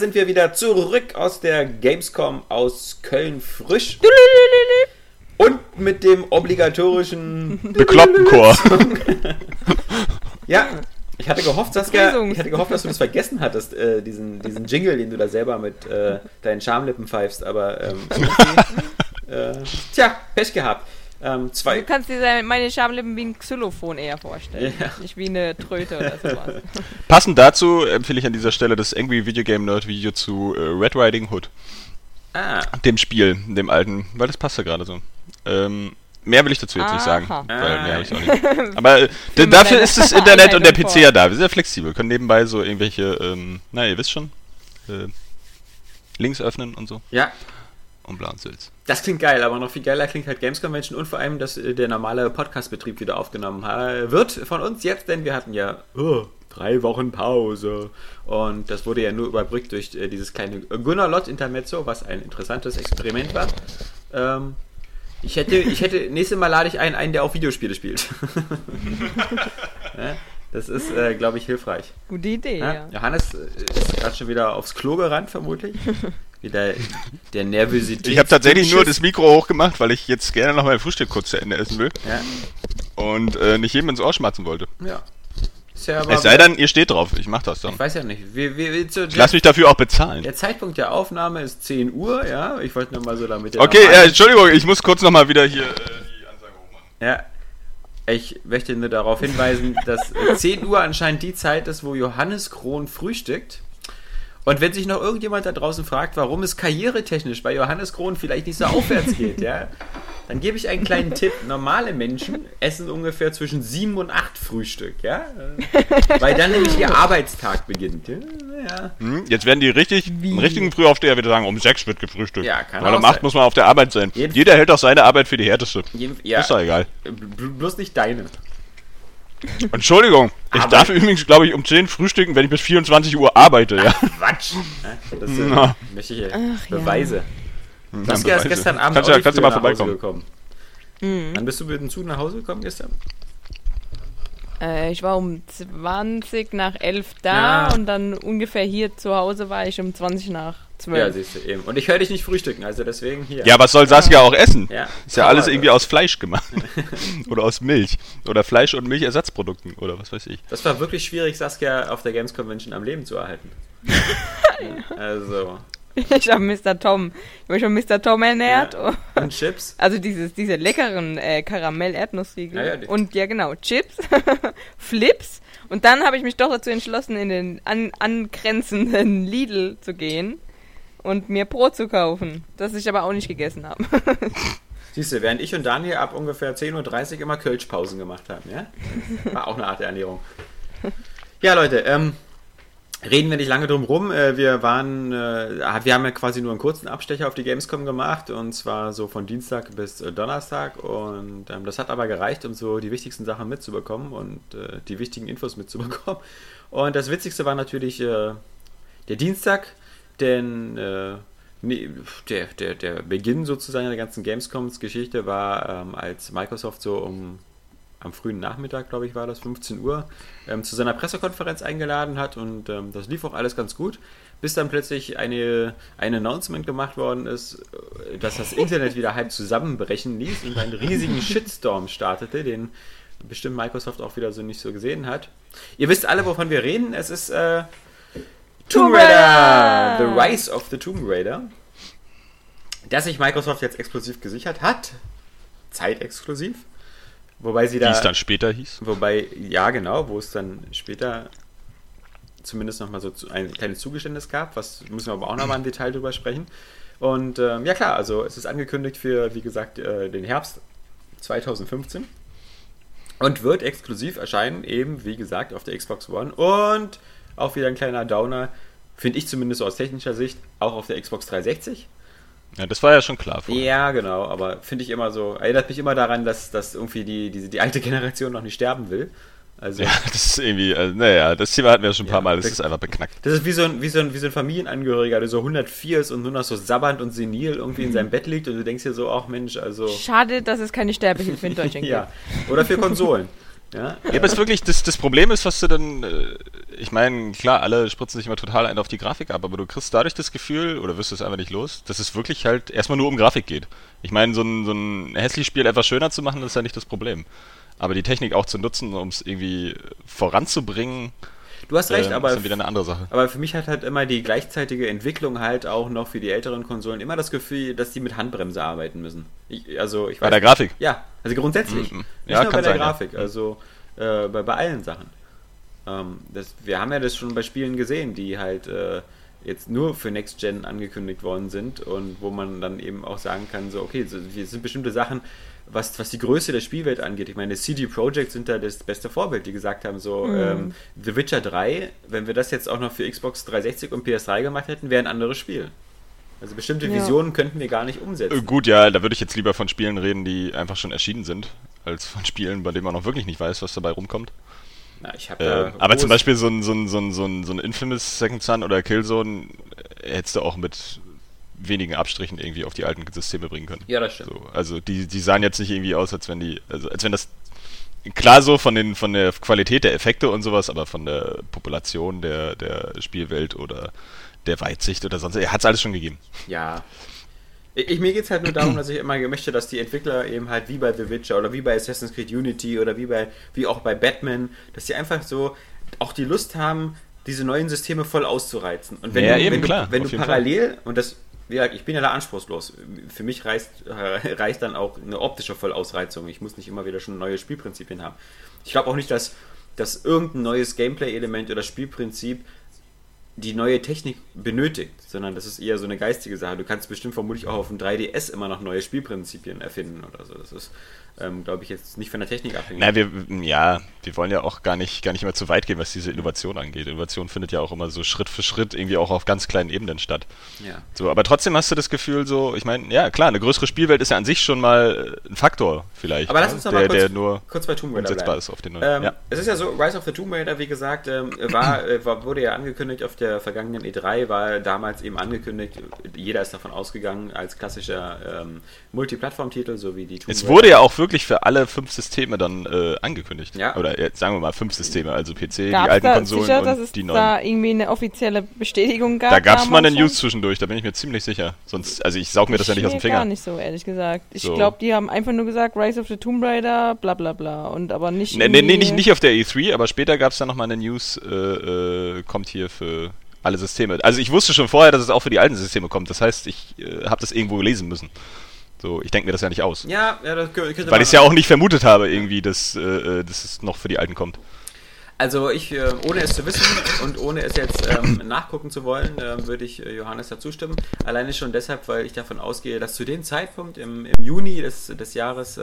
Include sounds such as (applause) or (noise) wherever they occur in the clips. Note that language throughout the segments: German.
Sind wir wieder zurück aus der Gamescom aus Köln frisch. Und mit dem obligatorischen (laughs) Bekloppten Chor. ja, ich hatte gehofft, Saskia, ich hatte gehofft, dass du das vergessen hattest, äh, diesen, diesen Jingle, den du da selber mit äh, deinen Schamlippen pfeifst, aber ähm, (laughs) äh, tja, Pech gehabt. Ähm, zwei du kannst dir meine Schamlippen wie ein Xylophon eher vorstellen. Ja. Nicht wie eine Tröte oder sowas. (laughs) Passend dazu empfehle ich an dieser Stelle das Angry Video Game Nerd Video zu äh, Red Riding Hood. Ah. Dem Spiel, dem alten, weil das passt ja gerade so. Ähm, mehr will ich dazu jetzt Aha. nicht sagen, weil mehr habe ich auch nicht. (laughs) Aber äh, dafür ist das (laughs) Internet und der PC ja da. Wir sind ja flexibel, können nebenbei so irgendwelche, ähm, na ihr wisst schon, äh, Links öffnen und so. Ja. Und bla und Sülz. Das klingt geil, aber noch viel geiler klingt halt Games Convention und vor allem, dass äh, der normale Podcastbetrieb wieder aufgenommen wird von uns jetzt, denn wir hatten ja oh, drei Wochen Pause und das wurde ja nur überbrückt durch äh, dieses kleine Gunnar Lott Intermezzo, was ein interessantes Experiment war. Ähm, ich hätte, ich hätte, nächstes Mal lade ich einen ein, der auch Videospiele spielt. (laughs) das ist, äh, glaube ich, hilfreich. Gute Idee, ja. ja. Johannes äh, ist gerade schon wieder aufs Klo gerannt, vermutlich. (laughs) Wieder der Nervosität. Ich habe tatsächlich nur das Mikro hochgemacht, weil ich jetzt gerne noch mein Frühstück kurz zu Ende essen will. Ja. Und äh, nicht jedem ins Ohr schmatzen wollte. Ja. Ja es sei denn, ihr steht drauf. Ich mach das dann. Ich weiß ja nicht. Wie, wie, so ich lass mich dafür auch bezahlen. Der Zeitpunkt der Aufnahme ist 10 Uhr, ja. Ich wollte nur mal so damit. Okay, äh, Entschuldigung, ich muss kurz nochmal wieder hier äh, die Ansage hochmachen. Ja. Ich möchte nur darauf hinweisen, dass 10 Uhr anscheinend die Zeit ist, wo Johannes Kron frühstückt. Und wenn sich noch irgendjemand da draußen fragt, warum es karrieretechnisch bei Johannes Kron vielleicht nicht so aufwärts geht, ja, dann gebe ich einen kleinen Tipp. Normale Menschen essen ungefähr zwischen sieben und acht Frühstück, ja? (laughs) Weil dann nämlich ihr Arbeitstag beginnt. Ja. Hm, jetzt werden die richtig, richtigen Frühaufsteher wieder sagen, um sechs wird gefrühstückt. Ja, kann Weil um acht muss man auf der Arbeit sein. Jeden Jeder hält auch seine Arbeit für die härteste. Jeden, ja, ist doch egal. Bloß nicht deine. Entschuldigung, ich Aber darf übrigens, glaube ich, um 10 frühstücken, wenn ich bis 24 Uhr arbeite, ja. Quatsch! Das sind (laughs) Na. Beweise. Ja. Saskia ist gestern Abend kannst, auch kannst du mal vorbeikommen. gekommen. Mhm. Wann bist du mit dem Zug nach Hause gekommen gestern? Äh, ich war um 20 nach 11 da ja. und dann ungefähr hier zu Hause war ich um 20 nach 12. Ja, siehst du eben. Und ich höre dich nicht frühstücken, also deswegen hier. Ja, was soll Saskia auch essen? Ja. Ist ja alles irgendwie aus Fleisch gemacht. (laughs) oder aus Milch. Oder Fleisch- und Milchersatzprodukten oder was weiß ich. Das war wirklich schwierig, Saskia auf der Games Convention am Leben zu erhalten. (laughs) also. Ich habe Mr. Tom. Ich habe mich von Mr. Tom ernährt. Ja. Und Chips. Also dieses, diese leckeren äh, Karamell-Erdnussriegel. Ja, ja, und ja, genau, Chips, (laughs) Flips. Und dann habe ich mich doch dazu entschlossen, in den an, angrenzenden Lidl zu gehen und mir Brot zu kaufen, das ich aber auch nicht gegessen habe. (laughs) Siehst du, während ich und Daniel ab ungefähr 10.30 Uhr immer Kölschpausen gemacht haben, ja? War auch eine Art der Ernährung. Ja, Leute, ähm, Reden wir nicht lange drum rum. Äh, wir waren, äh, wir haben ja quasi nur einen kurzen Abstecher auf die Gamescom gemacht und zwar so von Dienstag bis äh, Donnerstag und ähm, das hat aber gereicht, um so die wichtigsten Sachen mitzubekommen und die wichtigen Infos mitzubekommen. Und das Witzigste war natürlich der Dienstag, denn Nee, der, der, der Beginn sozusagen der ganzen Gamescoms-Geschichte war, ähm, als Microsoft so um am frühen Nachmittag, glaube ich, war das, 15 Uhr, ähm, zu seiner Pressekonferenz eingeladen hat und ähm, das lief auch alles ganz gut, bis dann plötzlich eine, ein Announcement gemacht worden ist, äh, dass das Internet wieder halb zusammenbrechen ließ und einen riesigen (laughs) Shitstorm startete, den bestimmt Microsoft auch wieder so nicht so gesehen hat. Ihr wisst alle, wovon wir reden. Es ist äh, Tomb Raider! The Rise of the Tomb Raider. Das sich Microsoft jetzt exklusiv gesichert hat. Zeitexklusiv. Wobei sie da. Wie es dann später hieß. Wobei, ja, genau, wo es dann später zumindest nochmal so ein kleines Zugeständnis gab, was müssen wir aber auch nochmal im Detail drüber sprechen. Und ähm, ja, klar, also es ist angekündigt für, wie gesagt, äh, den Herbst 2015 und wird exklusiv erscheinen, eben wie gesagt, auf der Xbox One und auch wieder ein kleiner Downer, finde ich zumindest so aus technischer Sicht, auch auf der Xbox 360. Ja, das war ja schon klar. Vorher. Ja, genau, aber finde ich immer so, erinnert mich immer daran, dass, dass irgendwie die, die, die alte Generation noch nicht sterben will. Also, ja, das ist irgendwie, also, naja, das Thema hatten wir schon ein paar ja, Mal, das ist einfach beknackt. Das ist wie so ein, wie so ein, wie so ein Familienangehöriger, der so 104 ist und nur noch so sabbernd und senil irgendwie in seinem Bett liegt und du denkst dir so, ach Mensch, also. Schade, dass es keine Sterbehilfe in Deutschland (laughs) gibt. ja, oder für Konsolen. (laughs) Ja, ja, aber es wirklich, das, das Problem ist, was du dann äh, ich meine, klar, alle spritzen sich immer total ein auf die Grafik ab, aber du kriegst dadurch das Gefühl, oder wirst du es einfach nicht los, dass es wirklich halt erstmal nur um Grafik geht. Ich meine, so ein, so ein hässliches Spiel etwas schöner zu machen, das ist ja nicht das Problem. Aber die Technik auch zu nutzen, um es irgendwie voranzubringen, Du hast recht, äh, aber, ist wieder eine andere Sache. aber für mich hat halt immer die gleichzeitige Entwicklung halt auch noch für die älteren Konsolen immer das Gefühl, dass die mit Handbremse arbeiten müssen. Ich, also ich weiß, bei der Grafik? Ja, also grundsätzlich. Mhm. Nicht Ja, nur kann bei der sein, ja. Grafik, also äh, bei, bei allen Sachen. Ähm, das, wir haben ja das schon bei Spielen gesehen, die halt äh, jetzt nur für Next Gen angekündigt worden sind und wo man dann eben auch sagen kann, so okay, so, wir sind bestimmte Sachen, was, was die Größe der Spielwelt angeht. Ich meine, CD Projekt sind da das beste Vorbild, die gesagt haben, so Mhm. ähm, The Witcher 3, wenn wir das jetzt auch noch für Xbox 360 und PS3 gemacht hätten, wäre ein anderes Spiel. Also bestimmte Ja. Visionen könnten wir gar nicht umsetzen. Äh, gut, ja, da würde ich jetzt lieber von Spielen reden, die einfach schon erschienen sind, als von Spielen, bei denen man noch wirklich nicht weiß, was dabei rumkommt. Na, ich hab Äh, aber zum Beispiel so ein, so ein, so ein, so ein, so ein Infamous Second Son oder Killzone äh, hättest du auch mit wenigen Abstrichen irgendwie auf die alten Systeme bringen können. Ja, das stimmt. So, also die, die sahen jetzt nicht irgendwie aus, als wenn die, also als wenn das klar so von den von der Qualität der Effekte und sowas, aber von der Population der, der Spielwelt oder der Weitsicht oder sonst, er hat es alles schon gegeben. Ja. Ich, mir geht es halt nur darum, dass ich immer möchte, dass die Entwickler eben halt wie bei The Witcher oder wie bei Assassin's Creed Unity oder wie bei wie auch bei Batman, dass die einfach so auch die Lust haben, diese neuen Systeme voll auszureizen. Und wenn Ja, du, eben, wenn klar, du, wenn du parallel, und das, wie ich bin ja da anspruchslos. Für mich reicht, (laughs) reicht dann auch eine optische Vollausreizung. Ich muss nicht immer wieder schon neue Spielprinzipien haben. Ich glaube auch nicht, dass, dass irgendein neues Gameplay-Element oder Spielprinzip die neue Technik benötigt, sondern das ist eher so eine geistige Sache. Du kannst bestimmt vermutlich auch auf dem 3DS immer noch neue Spielprinzipien erfinden oder so. Das ist, ähm, glaube ich, jetzt nicht von der Technik abhängig. Na, wir, ja, wir wollen ja auch gar nicht, gar nicht immer zu weit gehen, was diese Innovation angeht. Innovation findet ja auch immer so Schritt für Schritt irgendwie auch auf ganz kleinen Ebenen statt. Ja. So, aber trotzdem hast du das Gefühl, so, ich meine, ja klar, eine größere Spielwelt ist ja an sich schon mal äh, ein Faktor vielleicht. Aber lass ne? uns noch der, mal kurz, der nur kurz bei Tomb Raider bleiben. ist auf den neuen. Ähm, ja. Es ist ja so, Rise of the Tomb Raider, wie gesagt, ähm, war, äh, war, wurde ja angekündigt auf der vergangenen E3, war damals eben angekündigt, jeder ist davon ausgegangen, als klassischer ähm, Multiplattform-Titel, so wie die Tomb Es wurde ja auch wirklich für alle fünf Systeme dann äh, angekündigt. Ja. Oder jetzt sagen wir mal fünf Systeme, also PC, die Gab's alten da Konsolen sicher, dass und es die da neuen. irgendwie eine offizielle Bestätigung gab? Da gab es mal eine? News zwischendurch, da bin ich mir ziemlich sicher. Sonst, also ich saug mir das ja nicht aus dem Nee, Finger. gar nicht so, ehrlich gesagt. Ich So. glaube, die haben einfach nur gesagt, Rise of the Tomb Raider, bla bla bla. Und aber nicht. Nee, nee, nee, nicht, nicht auf der E3, aber später gab es dann nochmal eine News, äh, äh, kommt hier für alle Systeme. Also ich wusste schon vorher, dass es auch für die alten Systeme kommt. Das heißt, ich äh, habe das irgendwo lesen müssen. So, ich denke mir das ja nicht aus. Ja, ja, das kö- könnte Weil ich es ja auch nicht vermutet habe, irgendwie, dass, äh, äh, dass es noch für die alten kommt. Also ich, äh, ohne es zu wissen und ohne es jetzt ähm, nachgucken zu wollen, äh, würde ich äh, Johannes dazu stimmen. Alleine schon deshalb, weil ich davon ausgehe, dass zu dem Zeitpunkt im, im Juni des, des Jahres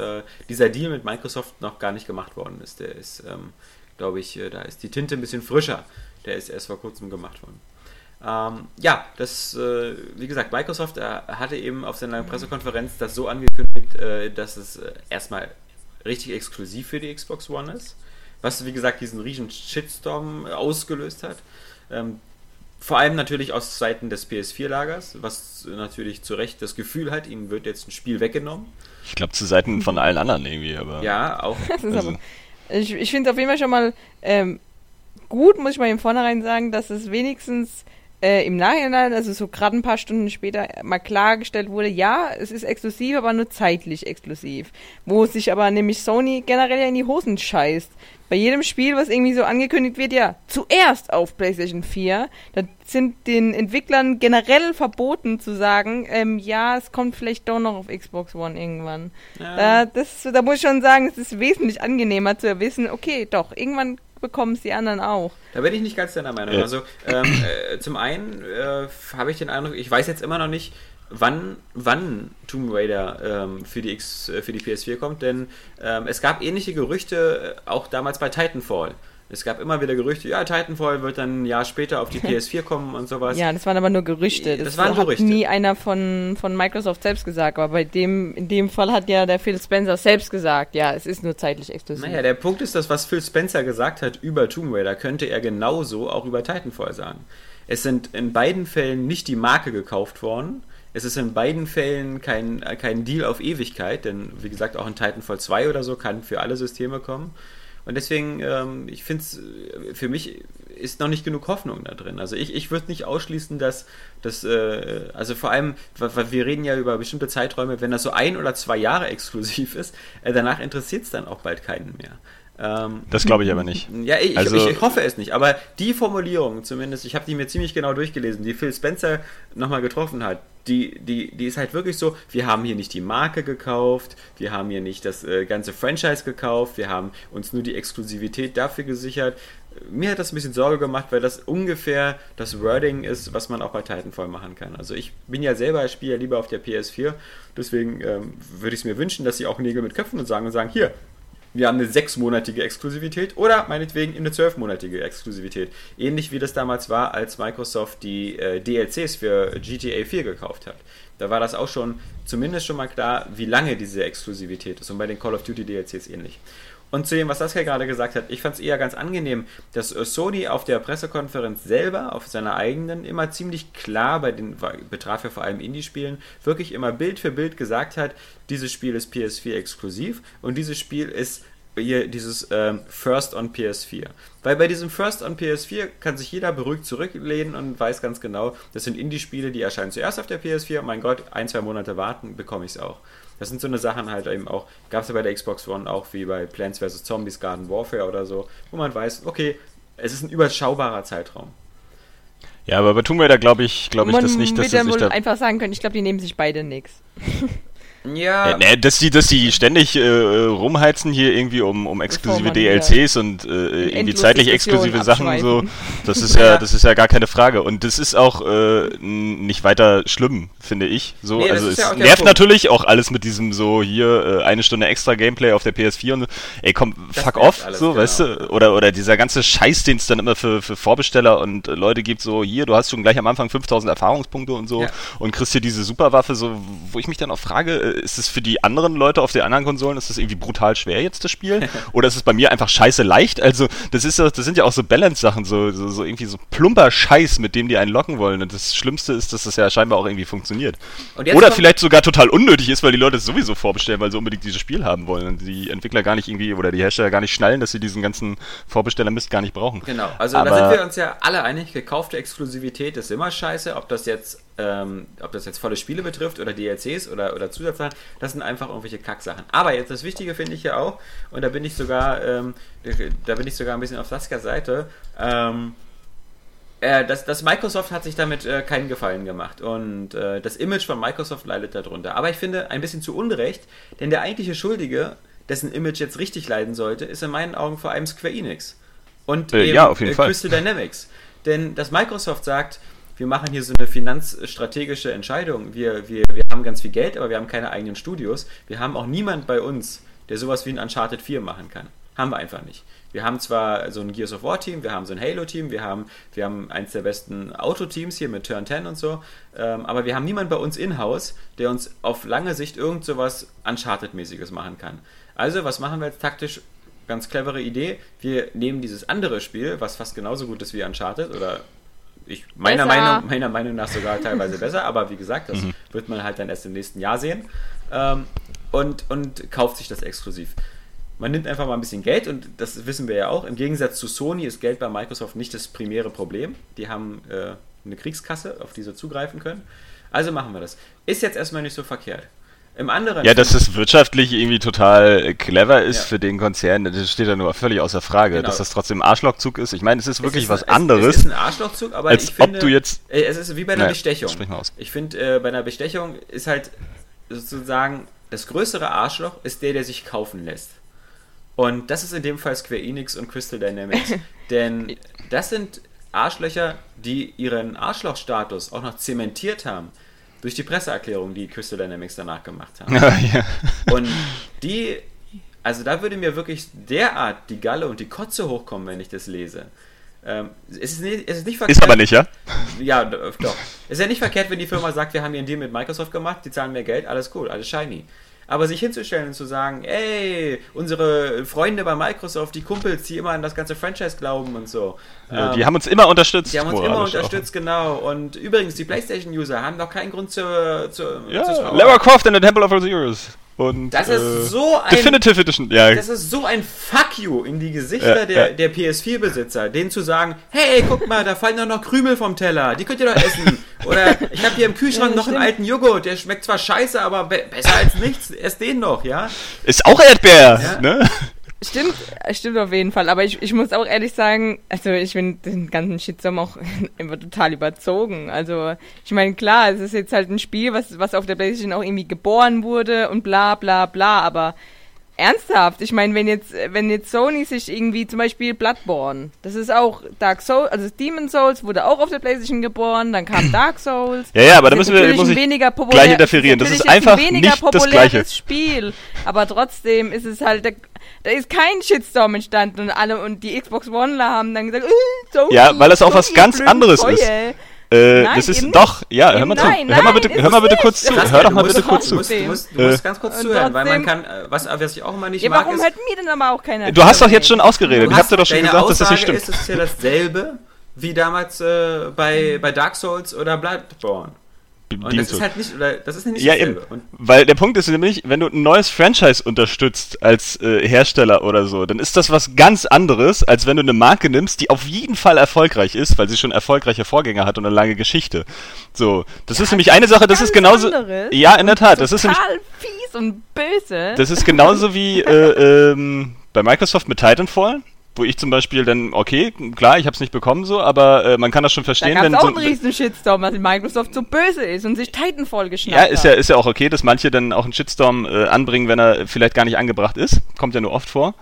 dieser Deal mit Microsoft noch gar nicht gemacht worden ist. Der ist, ähm, glaube ich, da ist die Tinte ein bisschen frischer. Der ist erst vor kurzem gemacht worden. Ähm, ja, das, äh, wie gesagt, Microsoft äh, hatte eben auf seiner Pressekonferenz das so angekündigt, äh, dass es äh, erstmal richtig exklusiv für die Xbox One ist. Was, wie gesagt, diesen riesen Shitstorm äh, ausgelöst hat. Ähm, vor allem natürlich aus Seiten des PS4-Lagers, was natürlich zu Recht das Gefühl hat, ihnen wird jetzt ein Spiel weggenommen. Ich glaube, zu Seiten von allen anderen irgendwie, aber. Ja, auch. (laughs) Also- aber, ich ich finde es auf jeden Fall schon mal ähm, gut, muss ich mal im Vornherein sagen, dass es wenigstens äh, im Nachhinein, also so gerade ein paar Stunden später, mal klargestellt wurde, ja, es ist exklusiv, aber nur zeitlich exklusiv. Wo sich aber nämlich Sony generell ja in die Hosen scheißt. Bei jedem Spiel, was irgendwie so angekündigt wird, ja, zuerst auf PlayStation 4, da sind den Entwicklern generell verboten zu sagen, ähm, ja, es kommt vielleicht doch noch auf Xbox One irgendwann. Da, das, da muss ich schon sagen, es ist wesentlich angenehmer zu wissen, okay, doch, irgendwann bekommen es die anderen auch. Da bin ich nicht ganz deiner Meinung. Ja. Also ähm, äh, zum einen äh, habe ich den Eindruck, ich weiß jetzt immer noch nicht, wann, wann Tomb Raider ähm, für, die X, äh, für die PS4 kommt, denn ähm, es gab ähnliche Gerüchte äh, auch damals bei Titanfall. Es gab immer wieder Gerüchte, ja, Titanfall wird dann ein Jahr später auf die (laughs) PS4 kommen und sowas. Ja, das waren aber nur Gerüchte. Das, Das waren hat Gerüchte. nie einer von, von Microsoft selbst gesagt, aber bei dem, in dem Fall hat ja der Phil Spencer selbst gesagt, ja, es ist nur zeitlich exklusiv. Naja, der Punkt ist, dass was Phil Spencer gesagt hat über Tomb Raider, könnte er genauso auch über Titanfall sagen. Es sind in beiden Fällen nicht die Marke gekauft worden. Es ist in beiden Fällen kein, kein Deal auf Ewigkeit, denn wie gesagt, auch in Titanfall 2 oder so kann für alle Systeme kommen. Und deswegen, ähm, ich finde es, äh, für mich ist noch nicht genug Hoffnung da drin. Also ich, ich würde nicht ausschließen, dass das, äh, also vor allem, weil wir reden ja über bestimmte Zeiträume, wenn das so ein oder zwei Jahre (laughs) exklusiv ist, äh, danach interessiert es dann auch bald keinen mehr. Ähm, das glaube ich aber nicht. Ja, ich, also, ich, hoffe es nicht. Aber die Formulierung zumindest, ich habe die mir ziemlich genau durchgelesen, die Phil Spencer nochmal getroffen hat, die, die, die ist halt wirklich so, wir haben hier nicht die Marke gekauft, wir haben hier nicht das äh, ganze Franchise gekauft, wir haben uns nur die Exklusivität dafür gesichert. Mir hat das ein bisschen Sorge gemacht, weil das ungefähr das Wording ist, was man auch bei Titanfall machen kann. Also ich bin ja selber als Spieler lieber auf der PS4, deswegen ähm, würde ich es mir wünschen, dass sie auch Nägel mit Köpfen und sagen und sagen, hier, wir haben eine sechsmonatige Exklusivität oder meinetwegen eine zwölfmonatige Exklusivität. Ähnlich wie das damals war, als Microsoft die äh, DLCs für GTA 4 gekauft hat. Da war das auch schon zumindest schon mal klar, wie lange diese Exklusivität ist. Und bei den Call of Duty DLCs ähnlich. Und zu dem, was Saskia gerade gesagt hat, ich fand es eher ganz angenehm, dass Sony auf der Pressekonferenz selber, auf seiner eigenen, immer ziemlich klar, bei den, betraf ja vor allem Indie-Spielen, wirklich immer Bild für Bild gesagt hat, dieses Spiel ist PS4 exklusiv und dieses Spiel ist hier dieses ähm, First on PS4. Weil bei diesem First on PS4 kann sich jeder beruhigt zurücklehnen und weiß ganz genau, das sind Indie-Spiele, die erscheinen zuerst auf der PS4. Mein Gott, ein, zwei Monate warten, bekomme ich es auch. Das sind so eine Sachen halt eben auch, gab es ja bei der Xbox One auch wie bei Plants vs. Zombies Garden Warfare oder so, wo man weiß, okay, es ist ein überschaubarer Zeitraum. Ja, aber bei Tomb Raider glaube ich, glaube ich das nicht, dass sie sich da einfach sagen können, ich glaube, die nehmen sich beide nichts. (laughs) Ja. nee, dass die, dass die ständig äh, rumheizen hier irgendwie um, um exklusive DLCs und äh, irgendwie zeitlich exklusive Sachen so, das ist (laughs) ja, das ist ja gar keine Frage. Und das ist auch äh, nicht weiter schlimm, finde ich. So, nee, also es ja nervt natürlich auch alles mit diesem so hier äh, eine Stunde extra Gameplay auf der PS4 und ey komm, das fuck off, alles, so, genau. weißt du? Oder oder dieser ganze Scheiß, den es dann immer für, für Vorbesteller und äh, Leute gibt, so hier, du hast schon gleich am Anfang 5000 Erfahrungspunkte und so ja. und kriegst hier diese Superwaffe, so, wo ich mich dann auch frage, äh, ist es für die anderen Leute auf den anderen Konsolen, ist das irgendwie brutal schwer jetzt das Spiel? (laughs) Oder ist es bei mir einfach scheiße leicht? Also, das ist das sind ja auch so Balance-Sachen, so, so, so, irgendwie so plumper Scheiß, mit dem die einen locken wollen. Und das Schlimmste ist, dass das ja scheinbar auch irgendwie funktioniert. Oder vielleicht sogar total unnötig ist, weil die Leute es sowieso vorbestellen, weil sie unbedingt dieses Spiel haben wollen. Und die Entwickler gar nicht irgendwie oder die Hersteller gar nicht schnallen, dass sie diesen ganzen Vorbestellermist gar nicht brauchen. Genau, also Aber da sind wir uns ja alle einig, gekaufte Exklusivität ist immer scheiße, ob das jetzt ähm, ob das jetzt volle Spiele betrifft oder DLCs oder, oder Zusatzsachen, das sind einfach irgendwelche Kacksachen. Aber jetzt das Wichtige finde ich ja auch, und da bin ich sogar, ähm, da bin ich sogar ein bisschen auf Saskias Seite, ähm, äh, das, das, Microsoft hat sich damit äh, keinen Gefallen gemacht und äh, das Image von Microsoft leidet darunter. Aber ich finde ein bisschen zu Unrecht, denn der eigentliche Schuldige, dessen Image jetzt richtig leiden sollte, ist in meinen Augen vor allem Square Enix und äh, eben, ja, Fall. Crystal Dynamics. Denn dass Microsoft sagt, wir machen hier so eine finanzstrategische Entscheidung. Wir, wir, wir haben ganz viel Geld, aber wir haben keine eigenen Studios. Wir haben auch niemand bei uns, der sowas wie ein Uncharted 4 machen kann. Haben wir einfach nicht. Wir haben zwar so ein Gears of War Team, wir haben so ein Halo Team, wir haben, wir haben eins der besten Autoteams hier mit Turn 10 und so, ähm, aber wir haben niemanden bei uns in-house, der uns auf lange Sicht irgend sowas Uncharted-mäßiges machen kann. Also, was machen wir jetzt taktisch? Ganz clevere Idee. Wir nehmen dieses andere Spiel, was fast genauso gut ist wie Uncharted oder ich, meiner, Meinung, meiner Meinung nach sogar teilweise besser, aber wie gesagt, das mhm. wird man halt dann erst im nächsten Jahr sehen. Ähm, und, und kauft sich das exklusiv. Man nimmt einfach mal ein bisschen Geld und das wissen wir ja auch. Im Gegensatz zu Sony ist Geld bei Microsoft nicht das primäre Problem. Die haben äh, eine Kriegskasse, auf die sie zugreifen können. Also machen wir das. Ist jetzt erstmal nicht so verkehrt. Im anderen. Ja, dass es wirtschaftlich irgendwie total clever ist ja. für den Konzern, das steht ja nur völlig außer Frage. Genau. Dass das trotzdem ein Arschlochzug ist. Ich meine, es ist wirklich es ist, was es, anderes. Es ist ein Arschlochzug, aber als ich finde, ob du jetzt. Äh, es ist wie bei einer naja, Bestechung. Sprich mal aus. Ich finde, äh, bei einer Bestechung ist halt sozusagen das größere Arschloch ist der, der sich kaufen lässt. Und das ist in dem Fall Square Enix und Crystal Dynamics. (laughs) Denn das sind Arschlöcher, die ihren Arschlochstatus auch noch zementiert haben durch die Presseerklärung, die Crystal Dynamics danach gemacht haben. (laughs) ja. Und die, also da würde mir wirklich derart die Galle und die Kotze hochkommen, wenn ich das lese. Ähm, es, ist nicht, es ist nicht verkehrt. Ist aber nicht, ja? Ja, doch. Es ist ja nicht verkehrt, wenn die Firma sagt, wir haben hier einen Deal mit Microsoft gemacht, die zahlen mehr Geld, alles cool, alles shiny. Aber sich hinzustellen und zu sagen, ey, unsere Freunde bei Microsoft, die Kumpels, die immer an das ganze Franchise glauben und so. Ja, die ähm, haben uns immer unterstützt. Die haben uns immer unterstützt, auch. genau. Und übrigens, die PlayStation-User haben doch keinen Grund zur, zur, ja, zur Lara Croft in the Temple of Osiris. Und, das ist äh, so ein Definitive Edition, ja. Das ist so ein Fuck you in die Gesichter ja, der, ja. der PS4-Besitzer, denen zu sagen, hey, guck mal, da fallen doch noch Krümel vom Teller, die könnt ihr doch essen. Oder ich habe hier im Kühlschrank ja, noch stimmt. einen alten Joghurt, der schmeckt zwar scheiße, aber be besser als nichts. Esst den noch, ja? Ist auch Erdbeer, ne? Stimmt, stimmt auf jeden Fall. Aber ich, ich muss auch ehrlich sagen, also ich finde den ganzen Shitstorm auch (laughs) immer total überzogen. Also ich meine, klar, es ist jetzt halt ein Spiel, was, was auf der Playstation auch irgendwie geboren wurde und bla bla bla, aber ernsthaft, ich meine, wenn jetzt, wenn jetzt Sony sich irgendwie zum Beispiel Bloodborne, das ist auch Dark Souls, also Demon Souls wurde auch auf der Playstation geboren, dann kam Dark Souls. Ja, ja, aber da müssen wir muss weniger populär, gleich interferieren. Das ist einfach ein nicht das gleiche Spiel, aber trotzdem ist es halt da ist kein Shitstorm entstanden und alle und die Xbox One haben dann gesagt, äh, Sony, ja, weil das auch was ganz anderes Treue. ist. Äh, nein, das ist doch, ja, hör mal zu. Nein, hör mal bitte, hör mal bitte kurz zu. Hör doch mal bitte kurz zu. Du musst, du musst, du musst ganz kurz zuhören, weil man kann, äh, was, was ich auch immer nicht ja, mag. Warum hört mir denn aber auch keiner? Du hast doch jetzt schon ausgeredet. Ich hab dir doch schon gesagt, dass das nicht stimmt. Ist, es ist ja dasselbe wie damals äh, bei, bei Dark Souls oder Bloodborne. Und das ist halt nicht, oder, das ist nicht ja, eben. Weil der Punkt ist nämlich, wenn du ein neues Franchise unterstützt als äh, Hersteller oder so, dann ist das was ganz anderes, als wenn du eine Marke nimmst, die auf jeden Fall erfolgreich ist, weil sie schon erfolgreiche Vorgänger hat und eine lange Geschichte. So, das ja, ist nämlich eine Sache, das ist genauso. Anderes ja, in der Tat, das ist nämlich. fies und böse. Das ist genauso wie äh, (laughs) ähm, bei Microsoft mit Titanfall wo ich zum Beispiel dann, okay, klar, ich habe es nicht bekommen so, aber äh, man kann das schon verstehen. Da wenn auch so, einen riesen Shitstorm, weil Microsoft so böse ist und sich Titanfall geschnappt Ja, ist ja, ist ja auch okay, dass manche dann auch einen Shitstorm äh, anbringen, wenn er vielleicht gar nicht angebracht ist. Kommt ja nur oft vor.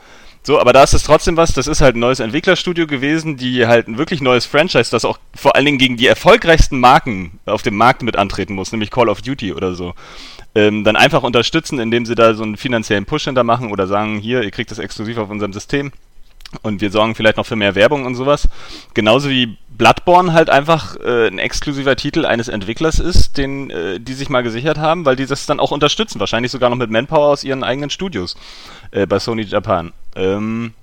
So, aber da ist es trotzdem was, das ist halt ein neues Entwicklerstudio gewesen, die halt ein wirklich neues Franchise, das auch vor allen Dingen gegen die erfolgreichsten Marken auf dem Markt mit antreten muss, nämlich Call of Duty oder so. Ähm, dann einfach unterstützen, indem sie da so einen finanziellen Push hintermachen oder sagen, hier, ihr kriegt das exklusiv auf unserem System und wir sorgen vielleicht noch für mehr Werbung und sowas. Genauso wie Bloodborne halt einfach äh, ein exklusiver Titel eines Entwicklers ist, den äh, die sich mal gesichert haben, weil die das dann auch unterstützen. Wahrscheinlich sogar noch mit Manpower aus ihren eigenen Studios äh, bei Sony Japan. Ähm,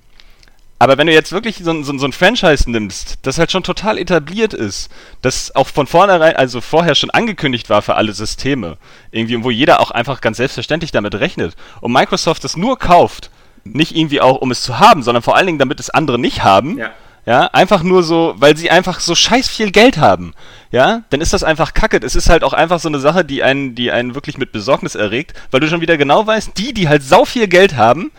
aber wenn du jetzt wirklich so, so, so, ein Franchise nimmst, das halt schon total etabliert ist, das auch von vornherein, also vorher schon angekündigt war für alle Systeme, irgendwie, wo jeder auch einfach ganz selbstverständlich damit rechnet, und Microsoft es nur kauft, nicht irgendwie auch, um es zu haben, sondern vor allen Dingen, damit es andere nicht haben. Ja. Ja, einfach nur so, weil sie einfach so scheiß viel Geld haben. Ja, dann ist das einfach kacke. Es ist halt auch einfach so eine Sache, die einen, die einen wirklich mit Besorgnis erregt, weil du schon wieder genau weißt, die, die halt sau viel Geld haben,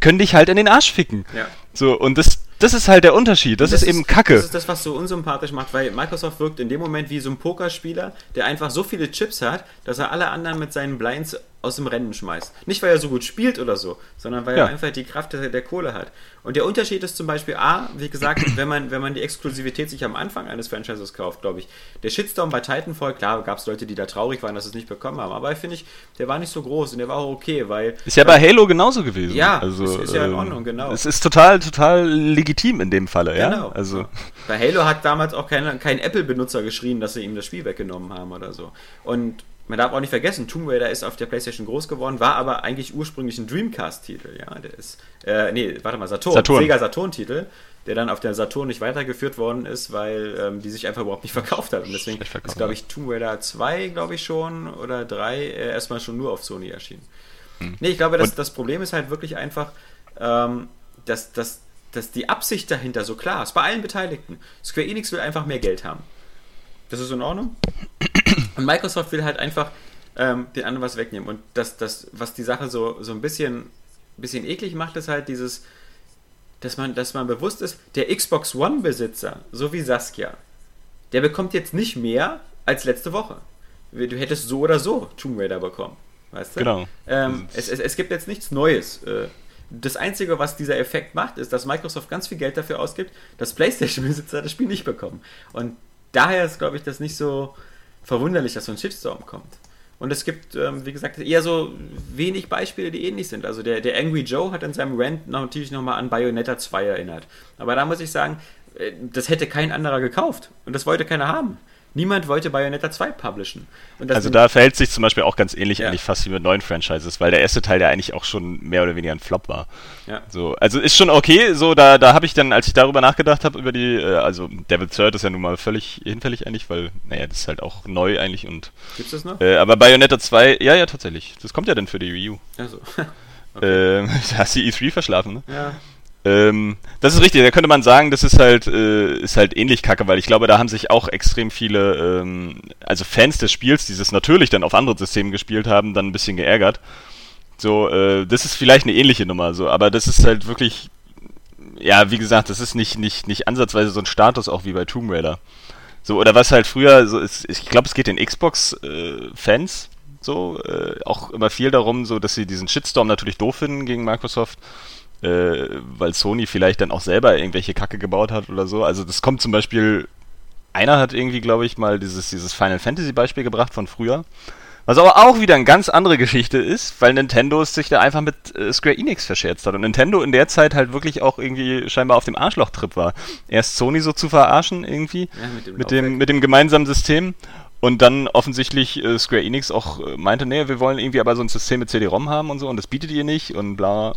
können dich halt in den Arsch ficken. Ja. So, und das, das ist halt der Unterschied. Das, das ist eben Kacke. Das ist das, was so unsympathisch macht, weil Microsoft wirkt in dem Moment wie so ein Pokerspieler, der einfach so viele Chips hat, dass er alle anderen mit seinen Blinds aus dem Rennen schmeißt. Nicht, weil er so gut spielt oder so, sondern weil ja. er einfach die Kraft der, der, Kohle hat. Und der Unterschied ist zum Beispiel A, wie gesagt, (clears throat) wenn man, wenn man die Exklusivität sich am Anfang eines Franchises kauft, glaube ich. Der Shitstorm bei Titanfall, klar, gab es Leute, die da traurig waren, dass sie es nicht bekommen haben, aber finde ich, der war nicht so groß und der war auch okay, weil... Ist ja bei Halo genauso gewesen. Ja, also, ist, ist ja in ähm, Ordnung, genau. Es ist total, total legitim in dem Falle, ja? Genau. Also. Bei Halo hat damals auch kein, kein Apple-Benutzer geschrien, dass sie ihm das Spiel weggenommen haben oder so. Und man darf auch nicht vergessen, Tomb Raider ist auf der PlayStation groß geworden, war aber eigentlich ursprünglich ein Dreamcast-Titel. Ja, der ist, äh, nee, warte mal, Saturn, Saturn. Sega Saturn-Titel, der dann auf der Saturn nicht weitergeführt worden ist, weil ähm, die sich einfach überhaupt nicht (laughs) verkauft hat. Und deswegen ist, glaube ich, Tomb Raider 2, glaube ich schon, oder 3 äh, erstmal schon nur auf Sony erschienen. Hm. Nee, ich glaube, das, das Problem ist halt wirklich einfach, ähm, dass, dass, dass die Absicht dahinter so klar ist, bei allen Beteiligten. Square Enix will einfach mehr Geld haben. Das ist in Ordnung. Und Microsoft will halt einfach ähm, den anderen was wegnehmen. Und das, das, was die Sache so, so ein bisschen, bisschen eklig macht, ist halt dieses, dass man, dass man bewusst ist, der Xbox One-Besitzer, so wie Saskia, der bekommt jetzt nicht mehr als letzte Woche. Du hättest so oder so Tomb Raider bekommen. Weißt du? Genau. Ähm, es, es, es gibt jetzt nichts Neues. Äh, das Einzige, was dieser Effekt macht, ist, dass Microsoft ganz viel Geld dafür ausgibt, dass PlayStation-Besitzer das Spiel nicht bekommen. Und daher ist, glaube ich, das nicht so verwunderlich, dass so ein Shitstorm kommt. Und es gibt, ähm, wie gesagt, eher so wenig Beispiele, die ähnlich sind. Also der, der Angry Joe hat in seinem Rant natürlich nochmal an Bayonetta 2 erinnert. Aber da muss ich sagen, äh, das hätte kein anderer gekauft. Und das wollte keiner haben. Niemand wollte Bayonetta 2 publishen. also da verhält sich zum Beispiel auch ganz ähnlich ja. eigentlich fast wie mit neuen Franchises, weil der erste Teil ja eigentlich auch schon mehr oder weniger ein Flop war. Ja. So, also ist schon okay, so da, da habe ich dann, als ich darüber nachgedacht habe, über die, äh, also Devil Third ist ja nun mal völlig hinfällig eigentlich, weil, naja, das ist halt auch neu eigentlich und. Gibt's das noch? Äh, aber Bayonetta 2, ja, ja, tatsächlich. Das kommt ja dann für die Wii U. Also. (laughs) okay. äh, (laughs) da hast du E3 verschlafen, ne? Ja. Ähm, das ist richtig, da könnte man sagen, das ist halt, äh, ist halt ähnlich kacke, weil ich glaube, da haben sich auch extrem viele, ähm, also Fans des Spiels, die es natürlich dann auf anderen Systemen gespielt haben, dann ein bisschen geärgert. So, äh, das ist vielleicht eine ähnliche Nummer, so, aber das ist halt wirklich, ja, wie gesagt, das ist nicht, nicht, nicht ansatzweise so ein Status auch wie bei Tomb Raider. So, oder was halt früher, so ist, ich glaube, es geht den Xbox-Fans äh, so, äh, auch immer viel darum, so, dass sie diesen Shitstorm natürlich doof finden gegen Microsoft äh, weil Sony vielleicht dann auch selber irgendwelche Kacke gebaut hat oder so. Also das kommt zum Beispiel, einer hat irgendwie, glaube ich, mal dieses, dieses Final Fantasy Beispiel gebracht von früher. Was aber auch wieder eine ganz andere Geschichte ist, weil Nintendo sich da einfach mit äh, Square Enix verscherzt hat. Und Nintendo in der Zeit halt wirklich auch irgendwie scheinbar auf dem Arschloch-Trip war. Erst Sony so zu verarschen irgendwie ja, mit, dem, mit, dem, mit dem gemeinsamen System. Und dann offensichtlich äh, Square Enix auch äh, meinte, nee, wir wollen irgendwie aber so ein System mit CD-ROM haben und so und das bietet ihr nicht und bla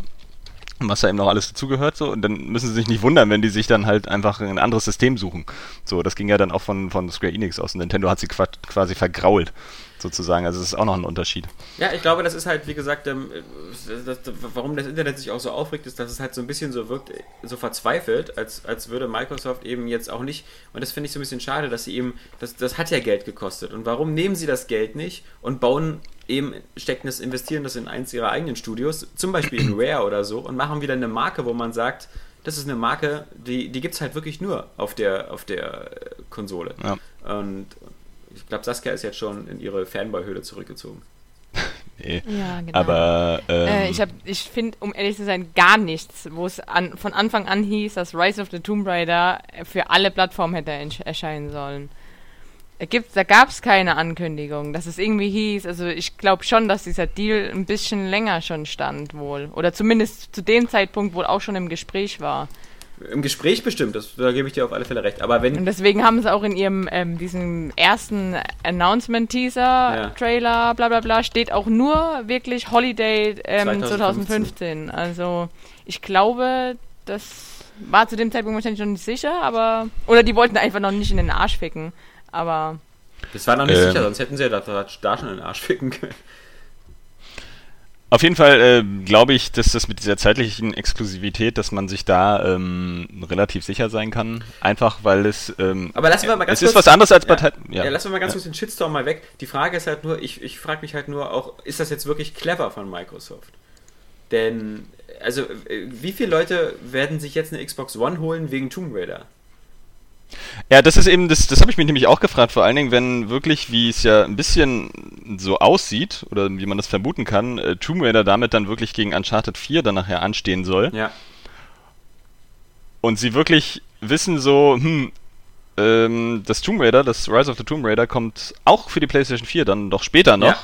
was da eben noch alles dazugehört, so, und dann müssen sie sich nicht wundern, wenn die sich dann halt einfach ein anderes System suchen. So, das ging ja dann auch von, von Square Enix aus. Und Nintendo hat sie quasi vergrault, sozusagen. Also das ist auch noch ein Unterschied. Ja, ich glaube, das ist halt, wie gesagt, ähm, das, das, warum das Internet sich auch so aufregt, ist, dass es halt so ein bisschen so wirkt, so verzweifelt, als, als würde Microsoft eben jetzt auch nicht, und das finde ich so ein bisschen schade, dass sie eben, das, das hat ja Geld gekostet. Und warum nehmen sie das Geld nicht und bauen eben stecken das, investieren das in eins ihrer eigenen Studios, zum Beispiel in (clears throat) Rare oder so, und machen wieder eine Marke, wo man sagt, das ist eine Marke, die, die gibt es halt wirklich nur auf der, auf der äh, Konsole. Ja. Und ich glaube, Saskia ist jetzt schon in ihre Fanboy-Höhle zurückgezogen. (laughs) nee. Ja, genau. Aber ähm, äh, ich, ich finde, um ehrlich zu sein, gar nichts, wo es an, von Anfang an hieß, dass Rise of the Tomb Raider für alle Plattformen hätte erscheinen sollen da gab es keine Ankündigung, dass es irgendwie hieß. Also ich glaube schon, dass dieser Deal ein bisschen länger schon stand wohl. Oder zumindest zu dem Zeitpunkt wohl auch schon im Gespräch war. Im Gespräch bestimmt, das, da gebe ich dir auf alle Fälle recht. Aber wenn Und deswegen haben sie auch in ihrem ähm, diesem ersten Announcement-Teaser-Trailer, ja. bla bla bla, steht auch nur wirklich Holiday ähm, 2015. 2015. Also ich glaube, das war zu dem Zeitpunkt wahrscheinlich noch nicht sicher, aber. Oder die wollten einfach noch nicht in den Arsch ficken aber. Das war noch nicht ähm, sicher, sonst hätten sie ja da, da schon in den Arsch ficken können. Auf jeden Fall äh, glaube ich, dass das mit dieser zeitlichen Exklusivität, dass man sich da ähm, relativ sicher sein kann. Einfach weil es. Ähm, Aber lassen wir mal ganz es kurz. Es ist was anderes als bei. Ja, ja. lassen wir mal ganz ja. kurz den Shitstorm mal weg. Die Frage ist halt nur, ich, ich frage mich halt nur auch, ist das jetzt wirklich clever von Microsoft? Denn, also, äh, wie viele Leute werden sich jetzt eine Xbox One holen wegen Tomb Raider? Ja, das ist eben, das, das habe ich mich nämlich auch gefragt, vor allen Dingen, wenn wirklich, wie es ja ein bisschen so aussieht, oder wie man das vermuten kann, äh, Tomb Raider damit dann wirklich gegen Uncharted 4 dann nachher anstehen soll. Ja. Und sie wirklich wissen so, hm, ähm, das Tomb Raider, das Rise of the Tomb Raider kommt auch für die PlayStation 4 dann doch später noch. Ja.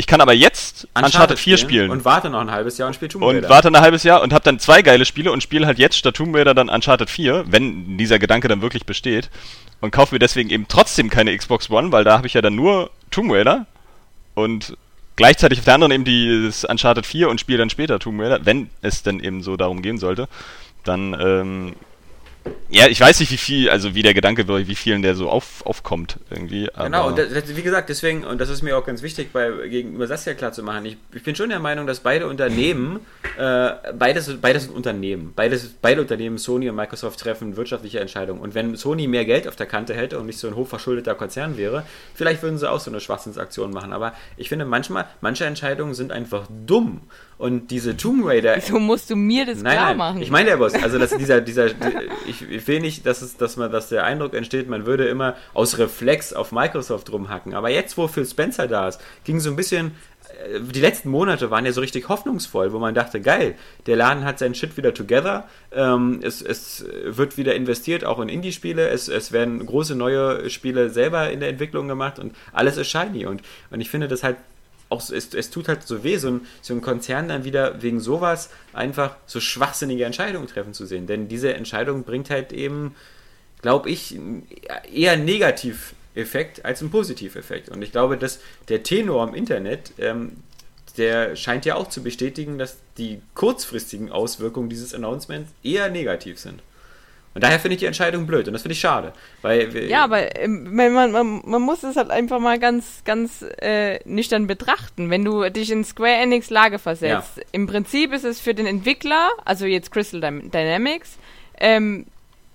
Ich kann aber jetzt Uncharted, Uncharted 4 spielen. Und warte noch ein halbes Jahr und spiele Tomb Raider. Und warte ein halbes Jahr und habe dann zwei geile Spiele und spiele halt jetzt statt Tomb Raider dann Uncharted 4, wenn dieser Gedanke dann wirklich besteht. Und kaufe mir deswegen eben trotzdem keine Xbox One, weil da habe ich ja dann nur Tomb Raider und gleichzeitig auf der anderen eben dieses Uncharted 4 und spiele dann später Tomb Raider, wenn es denn eben so darum gehen sollte. Dann ähm, ja, ich weiß nicht, wie viel, also wie der Gedanke, wie vielen der so auf, aufkommt irgendwie. genau, und das, wie gesagt, deswegen, und das ist mir auch ganz wichtig, bei, gegenüber Saskia klar zu machen, ich, ich bin schon der Meinung, dass beide Unternehmen, äh, beides, beides sind Unternehmen, beides, beide Unternehmen, Sony und Microsoft, treffen wirtschaftliche Entscheidungen. Und wenn Sony mehr Geld auf der Kante hätte und nicht so ein hochverschuldeter Konzern wäre, vielleicht würden sie auch so eine Schwachsinnsaktion machen. Aber ich finde manchmal, manche Entscheidungen sind einfach dumm. Und diese Tomb Raider. Wieso musst du mir das nein, klar nein, machen? Ich meine ja Boss, also dass dieser, dieser, ich, ich will nicht, dass es, dass man, dass der Eindruck entsteht, man würde immer aus Reflex auf Microsoft rumhacken. Aber jetzt, wo Phil Spencer da ist, ging so ein bisschen, äh, die letzten Monate waren ja so richtig hoffnungsvoll, wo man dachte, geil, der Laden hat seinen Shit wieder together, ähm, es, es wird wieder investiert, auch in Indie-Spiele, es, es werden große neue Spiele selber in der Entwicklung gemacht und alles ist shiny. Und, und ich finde das halt auch es, es tut halt so weh, so ein, so ein Konzern dann wieder wegen sowas einfach so schwachsinnige Entscheidungen treffen zu sehen. Denn diese Entscheidung bringt halt eben, glaube ich, eher negativ Effekt als einen Positiveffekt. Und ich glaube, dass der Tenor im Internet, ähm, der scheint ja auch zu bestätigen, dass die kurzfristigen Auswirkungen dieses Announcements eher negativ sind. Und daher finde ich die Entscheidung blöd und das finde ich schade. Weil ja, aber ähm, man, man, man muss es halt einfach mal ganz, ganz äh, nüchtern betrachten. Wenn du dich in Square Enix Lage versetzt, ja. im Prinzip ist es für den Entwickler, also jetzt Crystal Dynamics, ähm,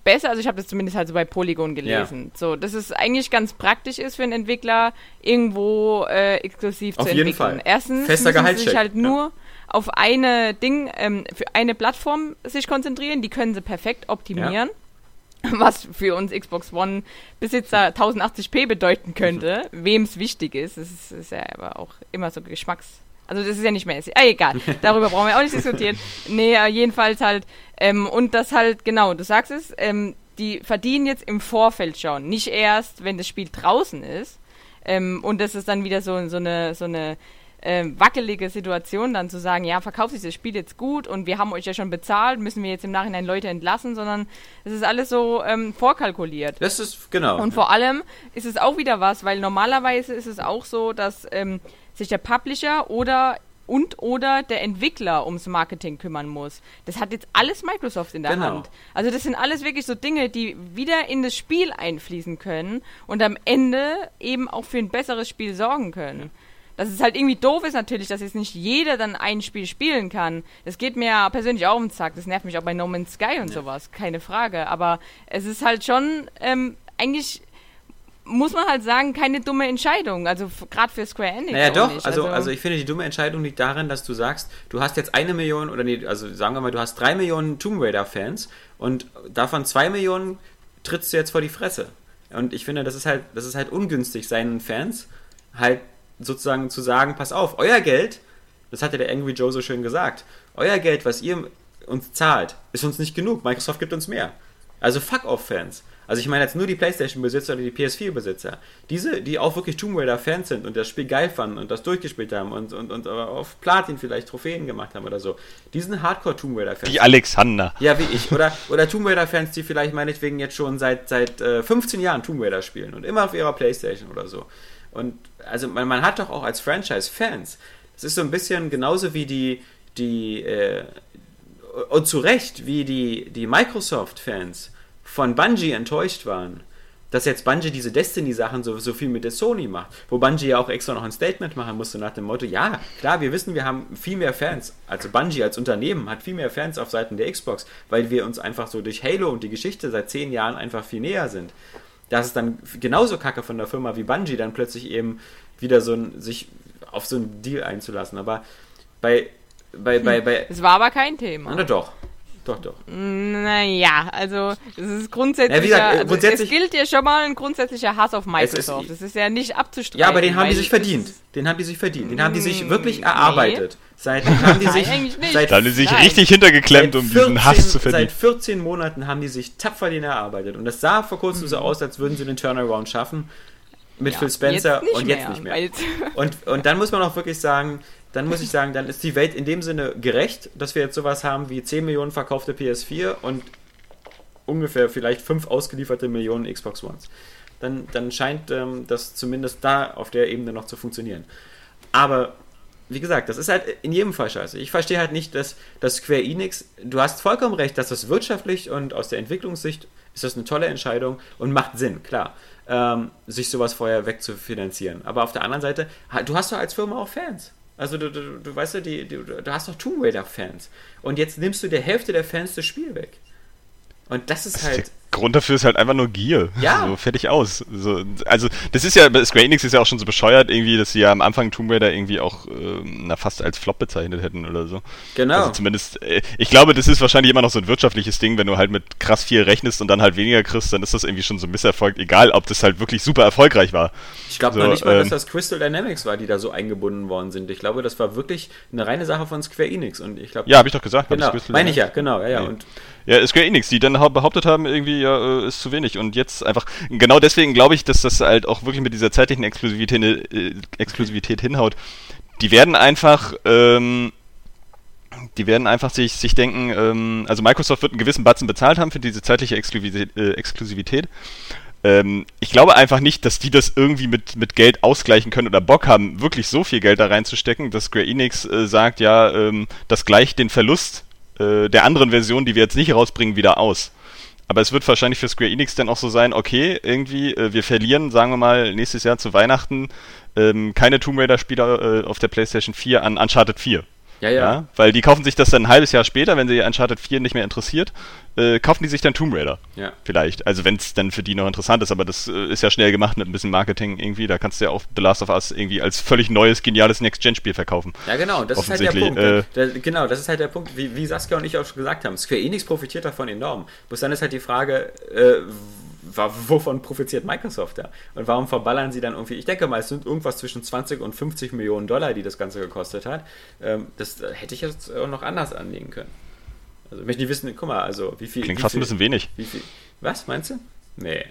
besser, also ich habe das zumindest halt so bei Polygon gelesen. Ja. So, dass es eigentlich ganz praktisch ist für einen Entwickler, irgendwo äh, exklusiv Auf zu entwickeln. Fall. Erstens Fester müssen sie sich halt nur ja. Auf eine Ding, ähm, für eine Plattform sich konzentrieren, die können sie perfekt optimieren. Ja. Was für uns Xbox One Besitzer 1080p bedeuten könnte, wem es wichtig ist. Das ist, ist ja aber auch immer so Geschmacks also das ist ja nicht mehr. Ah, egal. (laughs) Darüber brauchen wir auch nicht diskutieren. Nee, äh, jedenfalls halt. Ähm, und das halt, genau, du sagst es, ähm, die verdienen jetzt im Vorfeld schon. Nicht erst, wenn das Spiel draußen ist. Ähm, und das ist dann wieder so, so eine, so eine äh, wackelige Situation, dann zu sagen, ja, verkauft sich das Spiel jetzt gut und wir haben euch ja schon bezahlt, müssen wir jetzt im Nachhinein Leute entlassen, sondern es ist alles so ähm, vorkalkuliert. Das ist, genau. Und vor allem ist es auch wieder was, weil normalerweise ist es auch so, dass ähm, sich der Publisher oder und oder der Entwickler ums Marketing kümmern muss. Das hat jetzt alles Microsoft in der genau. Hand. Also das sind alles wirklich so Dinge, die wieder in das Spiel einfließen können und am Ende eben auch für ein besseres Spiel sorgen können. Dass es halt irgendwie doof ist natürlich, dass jetzt nicht jeder dann ein Spiel spielen kann. Das geht mir ja persönlich auch auf den Zack. Das nervt mich auch bei No Man's Sky und ja. sowas, keine Frage. Aber es ist halt schon ähm, eigentlich muss man halt sagen, keine dumme Entscheidung. Also gerade für Square Enix. Naja, doch. Also, also, also, ich finde, die dumme Entscheidung liegt darin, dass du sagst, du hast jetzt eine Million, oder nee, also sagen wir mal, du hast drei Millionen Tomb Raider-Fans und davon zwei Millionen trittst du jetzt vor die Fresse. Und ich finde, das ist halt, das ist halt ungünstig, seinen Fans halt sozusagen zu sagen, pass auf, euer Geld, das hatte der Angry Joe so schön gesagt, euer Geld, was ihr uns zahlt, ist uns nicht genug. Microsoft gibt uns mehr. Also fuck off Fans. Also ich meine jetzt nur die Playstation-Besitzer oder die PS4-Besitzer. Diese, die auch wirklich Tomb Raider-Fans sind und das Spiel geil fanden und das durchgespielt haben und, und, und auf Platin vielleicht Trophäen gemacht haben oder so. Die sind Hardcore-Tomb Raider-Fans. Die Alexander. Ja, wie ich. Oder, oder Tomb Raider-Fans, die vielleicht meinetwegen jetzt schon seit, seit äh, 15 Jahren Tomb Raider spielen und immer auf ihrer Playstation oder so. Und also man, man hat doch auch als Franchise Fans. Es ist so ein bisschen genauso wie die, die äh, und zu Recht, wie die, die Microsoft-Fans von Bungie enttäuscht waren, dass jetzt Bungie diese Destiny-Sachen so, so viel mit der Sony macht. Wo Bungie ja auch extra noch ein Statement machen musste nach dem Motto, ja, klar, wir wissen, wir haben viel mehr Fans, also Bungie als Unternehmen hat viel mehr Fans auf Seiten der Xbox, weil wir uns einfach so durch Halo und die Geschichte seit zehn Jahren einfach viel näher sind. Das ist dann genauso kacke von der Firma wie Bungie, dann plötzlich eben wieder so ein, sich auf so einen Deal einzulassen. Aber bei bei, bei, bei. Es war aber kein Thema. Na doch. Doch, doch. Naja, also es ist grundsätzlich. Ja, gesagt, also, grundsätzlich es gilt ja schon mal ein grundsätzlicher Hass auf Microsoft. Ist, das ist ja nicht abzustreiten. Ja, aber den haben die sich verdient. Den haben die sich verdient. Den haben die sich wirklich erarbeitet. Nee. Seit haben die sich, seit, da haben die sich nein. richtig hintergeklemmt, um 14, diesen Hass zu verdienen. Seit 14 Monaten haben die sich tapfer den erarbeitet. Und das sah vor kurzem mhm. so aus, als würden sie den Turnaround schaffen mit ja, Phil Spencer jetzt und jetzt nicht mehr. Und, und dann muss man auch wirklich sagen, dann muss ich sagen, dann ist die Welt in dem Sinne gerecht, dass wir jetzt sowas haben wie 10 Millionen verkaufte PS4 und ungefähr vielleicht 5 ausgelieferte Millionen Xbox Ones. Dann, dann scheint ähm, das zumindest da auf der Ebene noch zu funktionieren. Aber wie gesagt, das ist halt in jedem Fall scheiße. Ich verstehe halt nicht, dass, dass Square Enix, du hast vollkommen recht, dass das wirtschaftlich und aus der Entwicklungssicht ist das eine tolle Entscheidung und macht Sinn, klar, ähm, sich sowas vorher wegzufinanzieren. Aber auf der anderen Seite, du hast doch als Firma auch Fans. Also du, du, du weißt ja, die, die, du hast doch Tomb Raider-Fans. Und jetzt nimmst du der Hälfte der Fans das Spiel weg. Und das ist halt. Grund dafür ist halt einfach nur Gier. Ja. So, fertig aus. So, also, das ist ja, Square Enix ist ja auch schon so bescheuert, irgendwie, dass sie ja am Anfang Tomb Raider irgendwie auch, äh, na, fast als Flop bezeichnet hätten oder so. Genau. Also zumindest, äh, ich glaube, das ist wahrscheinlich immer noch so ein wirtschaftliches Ding, wenn du halt mit krass viel rechnest und dann halt weniger kriegst, dann ist das irgendwie schon so ein Misserfolg, egal ob das halt wirklich super erfolgreich war. Ich glaube so, noch nicht mal, ähm, dass das Crystal Dynamics war, die da so eingebunden worden sind. Ich glaube, das war wirklich eine reine Sache von Square Enix und ich glaube. Ja, habe ich doch gesagt. Genau, meine ich ja, genau, ja, ja. Nee. Und ja, Square Enix, die dann behauptet haben, irgendwie, ja, äh, ist zu wenig. Und jetzt einfach, genau deswegen glaube ich, dass das halt auch wirklich mit dieser zeitlichen Exklusivität, äh, Exklusivität hinhaut. Die werden einfach, ähm, die werden einfach sich, sich denken, ähm, also Microsoft wird einen gewissen Batzen bezahlt haben für diese zeitliche Exklusivität. Äh, Exklusivität Ähm, ich glaube einfach nicht, dass die das irgendwie mit, mit Geld ausgleichen können oder Bock haben, wirklich so viel Geld da reinzustecken, dass Square Enix äh, sagt, ja, ähm, das gleicht den Verlust äh, der anderen Version, die wir jetzt nicht rausbringen, wieder aus. Aber es wird wahrscheinlich für Square Enix dann auch so sein, okay, irgendwie, äh, wir verlieren, sagen wir mal, nächstes Jahr zu Weihnachten ähm, keine Tomb Raider-Spieler äh, auf der PlayStation 4 an Uncharted 4. Ja, ja, ja. Weil die kaufen sich das dann ein halbes Jahr später, wenn sie Uncharted 4 nicht mehr interessiert, äh, kaufen die sich dann Tomb Raider. Ja. Vielleicht. Also wenn es dann für die noch interessant ist, aber das äh, ist ja schnell gemacht mit ein bisschen Marketing irgendwie. Da kannst du ja auch The Last of Us irgendwie als völlig neues, geniales Next-Gen-Spiel verkaufen. Ja, genau, das ist halt der Punkt. Äh, der, genau, das ist halt der Punkt, wie, wie Saskia und ich auch schon gesagt haben. Square Enix profitiert davon enorm. Bloß dann ist halt die Frage, äh, wovon profitiert Microsoft da? Und warum verballern sie dann irgendwie, ich denke mal, es sind irgendwas zwischen 20 und 50 Millionen Dollar, die das Ganze gekostet hat. Ähm, das hätte ich jetzt auch noch anders anlegen können. Also ich möchte nicht wissen, guck mal, also wie viel. Klingt wie fast viel, ein bisschen wenig. Viel, was meinst du? Nee.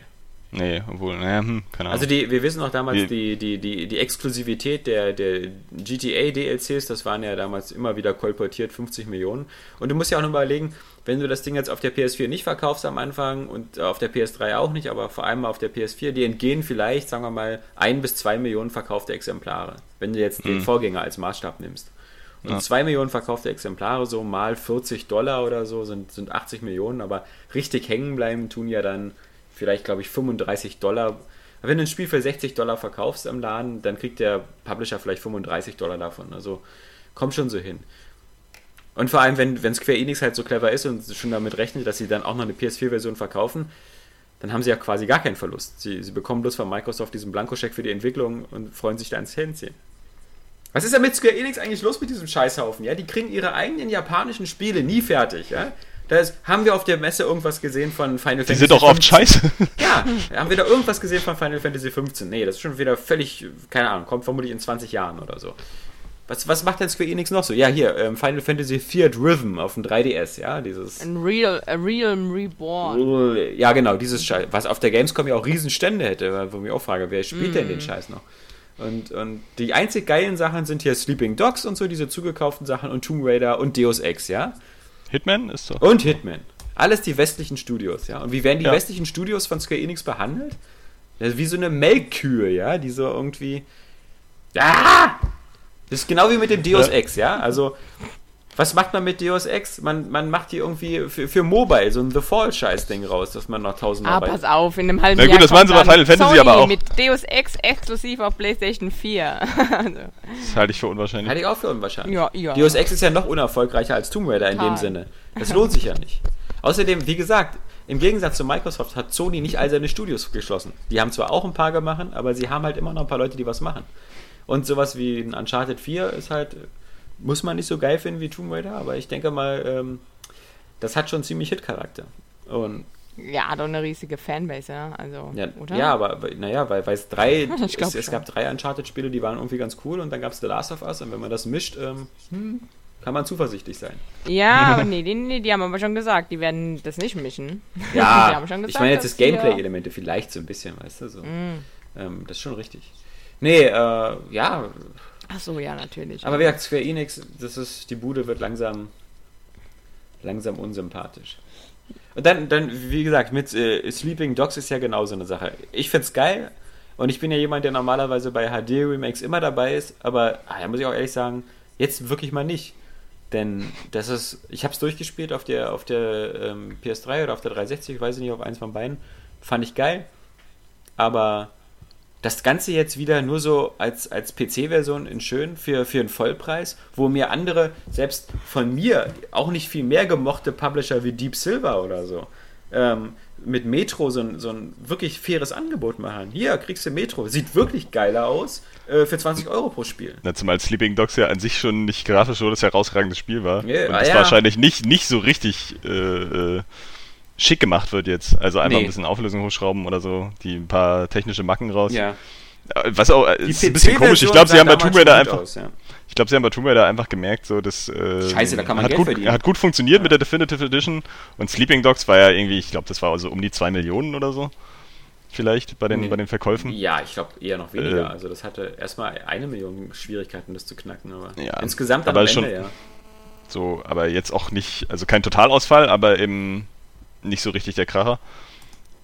Nee, obwohl, naja, hm, keine Ahnung. Also die, wir wissen auch damals, die, die, die, die Exklusivität der, der GTA-DLCs, das waren ja damals immer wieder kolportiert, 50 Millionen. Und du musst ja auch noch überlegen, wenn du das Ding jetzt auf der PS4 nicht verkaufst am Anfang und auf der PS3 auch nicht, aber vor allem auf der PS4, die entgehen vielleicht, sagen wir mal, ein bis zwei Millionen verkaufte Exemplare, wenn du jetzt mhm. den Vorgänger als Maßstab nimmst. Und ja. 2 Millionen verkaufte Exemplare, so mal 40 Dollar oder so, sind, sind 80 Millionen, aber richtig hängen bleiben tun ja dann vielleicht, glaube ich, 35 Dollar. Wenn du ein Spiel für 60 Dollar verkaufst im Laden, dann kriegt der Publisher vielleicht 35 Dollar davon. Also kommt schon so hin. Und vor allem, wenn, wenn Square Enix halt so clever ist und schon damit rechnet, dass sie dann auch noch eine PS4-Version verkaufen, dann haben sie ja quasi gar keinen Verlust. Sie, sie bekommen bloß von Microsoft diesen Blankoscheck für die Entwicklung und freuen sich da ins Händchen. Was ist denn mit Square Enix eigentlich los mit diesem Scheißhaufen? Ja, die kriegen ihre eigenen japanischen Spiele nie fertig. Ja, da ist, haben wir auf der Messe irgendwas gesehen von Final die Fantasy. Die sind doch oft scheiße. Ja, haben wir da irgendwas gesehen von Final Fantasy 15? Nee, das ist schon wieder völlig, keine Ahnung, kommt vermutlich in 20 Jahren oder so. Was, was macht denn Square Enix noch so? Ja, hier, ähm, Final Fantasy Fiat Rhythm auf dem 3DS, ja, dieses. Ein Real, a Realm Reborn. Ja, genau, dieses Scheiß. Was auf der Gamescom ja auch Riesenstände hätte, wo ich mich auch frage, wer spielt mm. denn den Scheiß noch? Und, und die einzig geilen Sachen sind hier Sleeping Dogs und so, diese zugekauften Sachen und Tomb Raider und Deus Ex, ja? Hitman ist so. Und Hitman. Alles die westlichen Studios, ja. Und wie werden die ja. westlichen Studios von Square Enix behandelt? Ja, wie so eine Melkkühe, ja, die so irgendwie. Ah! Das ist genau wie mit dem Deus Ex, ja. Also, was macht man mit Deus Ex? Man, man macht hier irgendwie für, für Mobile so ein The Fall-Scheiß-Ding raus, dass man noch tausendmal. Ah, pass auf, in einem halben Na gut, Jahr das meinen sie bei Final Fantasy Sony aber auch. mit Deus Ex exklusiv auf PlayStation 4. (laughs) also. Das halte ich für unwahrscheinlich. Halte ich auch für unwahrscheinlich. Ja, ja. Deus Ex ist ja noch unerfolgreicher als Tomb Raider in Total. dem Sinne. Das lohnt sich ja nicht. Außerdem, wie gesagt, im Gegensatz zu Microsoft hat Sony nicht all seine Studios geschlossen. Die haben zwar auch ein paar gemacht, aber sie haben halt immer noch ein paar Leute, die was machen. Und sowas wie ein Uncharted 4 ist halt, muss man nicht so geil finden wie Tomb Raider, aber ich denke mal, ähm, das hat schon ziemlich Hit-Charakter. Und ja, hat auch eine riesige Fanbase, ja. Also, ja, oder? Ja, aber naja, weil, weil es drei, (laughs) es, es, gab drei Uncharted-Spiele, die waren irgendwie ganz cool und dann gab es The Last of Us und wenn man das mischt, ähm, hm, kann man zuversichtlich sein. Ja, (laughs) aber nee, die, nee, die haben aber schon gesagt, die werden das nicht mischen. Ja, (laughs) gesagt, ich meine jetzt das Gameplay-Elemente vielleicht so ein bisschen, weißt du, so. Mm. Ähm, das ist schon richtig. Nee, äh, ja. Ach so, ja, natürlich. Aber wie gesagt, Square Enix, das ist, die Bude wird langsam, langsam unsympathisch. Und dann, dann wie gesagt, mit äh, Sleeping Dogs ist ja genauso eine Sache. Ich find's geil und ich bin ja jemand, der normalerweise bei HD-Remakes immer dabei ist, aber ah, da muss ich auch ehrlich sagen, jetzt wirklich mal nicht. Denn das ist, ich habe es durchgespielt auf der, auf der ähm, PS3 oder auf der 360, ich weiß nicht, auf eins von beiden. Fand ich geil. Aber das Ganze jetzt wieder nur so als, als PC-Version in schön für, für einen Vollpreis, wo mir andere, selbst von mir, auch nicht viel mehr gemochte Publisher wie Deep Silver oder so, ähm, mit Metro so ein, so ein wirklich faires Angebot machen. Hier kriegst du Metro, sieht wirklich geiler aus äh, für 20 Euro pro Spiel. Na, zumal Sleeping Dogs ja an sich schon nicht grafisch so das herausragendes Spiel war. Yeah, und das ja. wahrscheinlich nicht, nicht so richtig äh, äh, schick gemacht wird jetzt. Also einfach nee. ein bisschen Auflösung hochschrauben oder so, die ein paar technische Macken raus. Ja. Äh, was auch, die ist ein bisschen komisch. Ich glaube, sie haben bei Tomb Raider einfach. Aus, ja. Ich glaube, sie haben bei Tomb Raider einfach gemerkt, so dass äh, Scheiße, da kann man hat Geld gut, verdienen. Hat gut funktioniert ja. mit der Definitive Edition und Sleeping Dogs war ja irgendwie, ich glaube, das war also um die 2 Millionen oder so. Vielleicht bei den, nee. bei den Verkäufen. Ja, ich glaube eher noch weniger. Äh, also das hatte erstmal eine Million Schwierigkeiten, das zu knacken, aber ja, insgesamt aber am Ende, schon, ja. So, aber jetzt auch nicht, also kein Totalausfall, aber eben nicht so richtig der Kracher.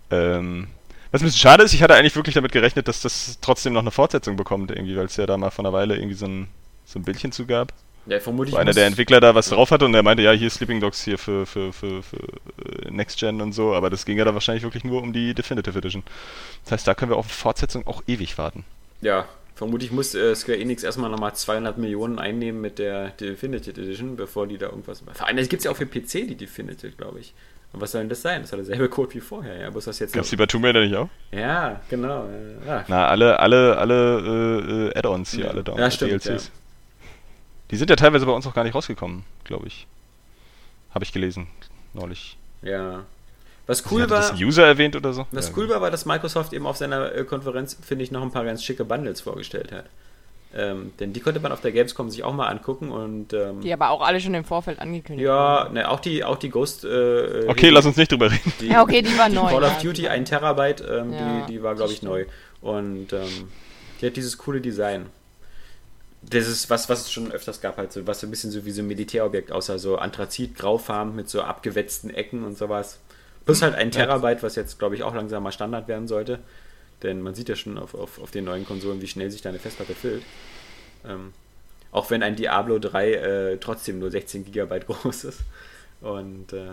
Ähm, Was ein bisschen schade ist, ich hatte eigentlich wirklich damit gerechnet, dass das trotzdem noch eine Fortsetzung bekommt, irgendwie, weil es ja da mal vor einer Weile irgendwie so ein, so ein Bildchen zu gab. Ja, vermutlich. Wo einer der Entwickler da was drauf hatte und er meinte, ja, hier Sleeping Dogs hier für, für, für, für äh, Next Gen und so, aber das ging ja da wahrscheinlich wirklich nur um die Definitive Edition. Das heißt, da können wir auf Fortsetzung auch ewig warten. Ja, vermutlich muss äh, Square Enix erstmal nochmal 200 Millionen einnehmen mit der Definitive Edition, bevor die da irgendwas. Vor allem, es gibt ja auch für PC die Definitive, glaube ich. Und was soll denn das sein? Das hat derselbe Code wie vorher, ja. Was das jetzt Gibt's die bei Tomb Raider nicht auch? Ja, genau. Ja. Na, alle, alle, alle äh, Add-ons hier, ja. alle Down ja, stimmt, DLCs. Ja. Die sind ja teilweise bei uns auch gar nicht rausgekommen, glaube ich. Habe ich gelesen, neulich. Ja. Was cool war. Das User erwähnt oder so? Was ja, cool war, war, dass Microsoft eben auf seiner äh, Konferenz, finde ich, noch ein paar ganz schicke Bundles vorgestellt hat. Ähm, denn die konnte man auf der Gamescom sich auch mal angucken und ähm, die aber auch alle schon im Vorfeld angekündigt. Ja, ne, auch die, auch die Ghost. Äh, okay, die, lass uns nicht drüber reden. Die, ja, okay, die war die neu. Call of Duty 1 Terabyte, ähm, ja, die, die war glaube ich neu und ähm, die hat dieses coole Design das ist was, was es schon öfters gab, halt so, was so ein bisschen so wie so ein Militärobjekt aussah, so Anthrazit, graufarben mit so abgewetzten Ecken und sowas. Plus halt ein Terabyte, was jetzt, glaube ich, auch langsam mal Standard werden sollte. Denn man sieht ja schon auf, auf, auf den neuen Konsolen, wie schnell sich deine Festplatte füllt. Ähm, auch wenn ein Diablo 3 äh, trotzdem nur 16 GB (laughs) groß ist. Und äh,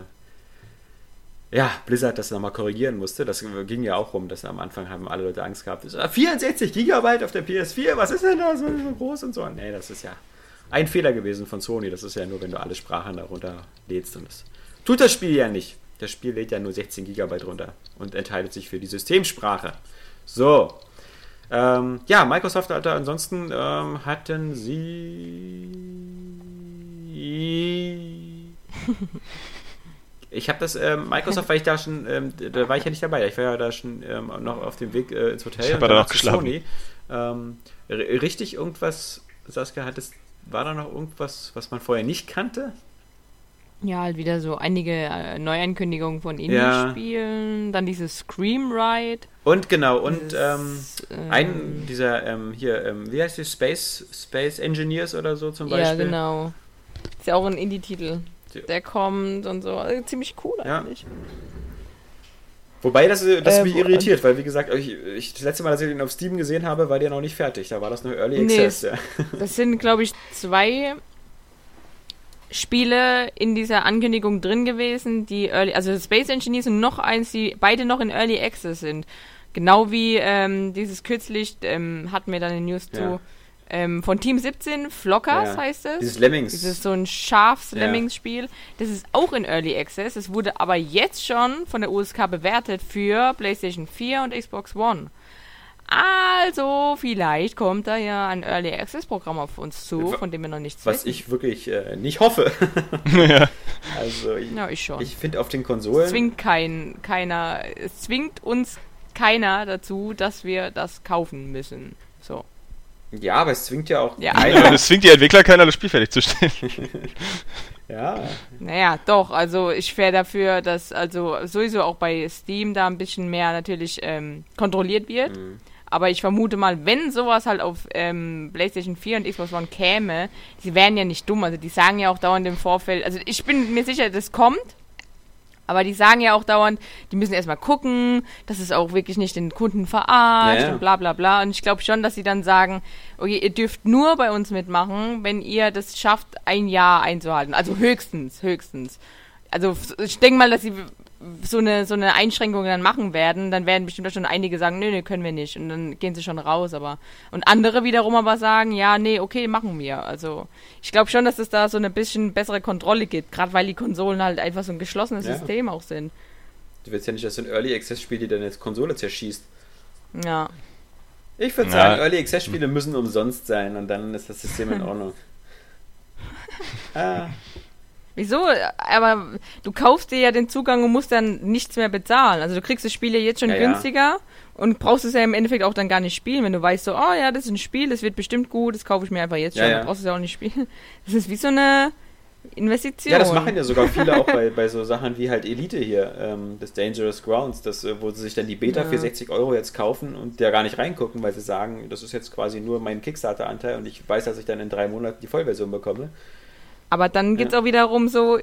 ja, Blizzard das nochmal korrigieren musste. Das ging ja auch rum, dass am Anfang haben alle Leute Angst gehabt. 64 Gigabyte auf der PS4, was ist denn da so, so groß und so? Nee, das ist ja ein Fehler gewesen von Sony. Das ist ja nur, wenn du alle Sprachen darunter lädst. Und das tut das Spiel ja nicht. Das Spiel lädt ja nur 16 Gigabyte runter und entscheidet sich für die Systemsprache. So. Ähm, ja, Microsoft, Alter, ansonsten ähm, hatten sie. Ich habe das, ähm, Microsoft, weil ich da schon, ähm, da war ich ja nicht dabei. Ich war ja da schon ähm, noch auf dem Weg äh, ins Hotel. Ich habe da noch geschlafen. Sony. Ähm, richtig irgendwas, Saskia, hattest, war da noch irgendwas, was man vorher nicht kannte? Ja, halt wieder so einige äh, Neuankündigungen von Indie-Spielen, ja. dann dieses Scream Ride. Und genau, und dieses, ähm, ein dieser ähm, hier, ähm, wie heißt die Space Space Engineers oder so zum Beispiel? Ja, genau. Ist ja auch ein Indie-Titel der kommt und so. Also ziemlich cool eigentlich. Ja. Wobei das, das äh, mich irritiert, weil wie gesagt, ich, ich, das letzte Mal, als ich ihn auf Steam gesehen habe, war der noch nicht fertig. Da war das nur Early Access. Nee, ja. Das sind, glaube ich, zwei Spiele in dieser Ankündigung drin gewesen, die Early, also Space Engineers und noch eins, die beide noch in Early Access sind. Genau wie ähm, dieses kürzlich ähm, hatten wir dann in News ja. zu ähm, von Team 17, Flockers ja, heißt es. Dieses Lemmings. Dieses so ein scharfes ja. Das ist auch in Early Access. Es wurde aber jetzt schon von der USK bewertet für PlayStation 4 und Xbox One. Also, vielleicht kommt da ja ein Early Access Programm auf uns zu, von dem wir noch nichts Was wissen. ich wirklich äh, nicht hoffe. (laughs) ja. Also, ich, ja, ich schon. Ich finde auf den Konsolen. Es zwingt kein, keiner, es zwingt uns keiner dazu, dass wir das kaufen müssen. So. Ja, aber es zwingt ja auch. Ja, keiner. es zwingt die Entwickler keiner, das Spiel fertig zu stellen. (laughs) ja. Naja, doch. Also ich wäre dafür, dass also sowieso auch bei Steam da ein bisschen mehr natürlich ähm, kontrolliert wird. Mhm. Aber ich vermute mal, wenn sowas halt auf ähm, PlayStation 4 und Xbox One käme, sie wären ja nicht dumm. Also die sagen ja auch dauernd im Vorfeld. Also ich bin mir sicher, das kommt. Aber die sagen ja auch dauernd, die müssen erstmal gucken, dass es auch wirklich nicht den Kunden verarscht ja, und bla bla bla. Und ich glaube schon, dass sie dann sagen, okay, ihr dürft nur bei uns mitmachen, wenn ihr das schafft, ein Jahr einzuhalten. Also höchstens, höchstens. Also ich denke mal, dass sie so eine, so eine Einschränkung dann machen werden, dann werden bestimmt schon einige sagen, nee, nee, können wir nicht. Und dann gehen sie schon raus, aber. Und andere wiederum aber sagen, ja, nee, okay, machen wir. Also ich glaube schon, dass es da so eine bisschen bessere Kontrolle gibt, gerade weil die Konsolen halt einfach so ein geschlossenes ja. System auch sind. Du willst ja nicht, dass so ein Early Access Spiel die deine Konsole zerschießt. Ja. Ich würde ja. sagen, Early Access Spiele müssen umsonst sein und dann ist das System in (laughs) Ordnung. (laughs) ah. Wieso? Aber du kaufst dir ja den Zugang und musst dann nichts mehr bezahlen. Also du kriegst das Spiel ja jetzt schon ja, günstiger ja. und brauchst es ja im Endeffekt auch dann gar nicht spielen, wenn du weißt so, oh ja, das ist ein Spiel, das wird bestimmt gut, das kaufe ich mir einfach jetzt schon, ja, dann brauchst du es ja auch nicht spielen. (laughs) Das ist wie so eine Investition. Ja, das machen ja sogar viele auch bei, bei so Sachen wie halt Elite hier, ähm, das Dangerous Grounds, das, äh, wo sie sich dann die Beta für 60 Euro jetzt kaufen und da gar nicht reingucken, weil sie sagen, das ist jetzt quasi nur mein Kickstarter-Anteil und ich weiß, dass ich dann in drei Monaten die Vollversion bekomme. Aber dann geht es ja. auch wiederum so,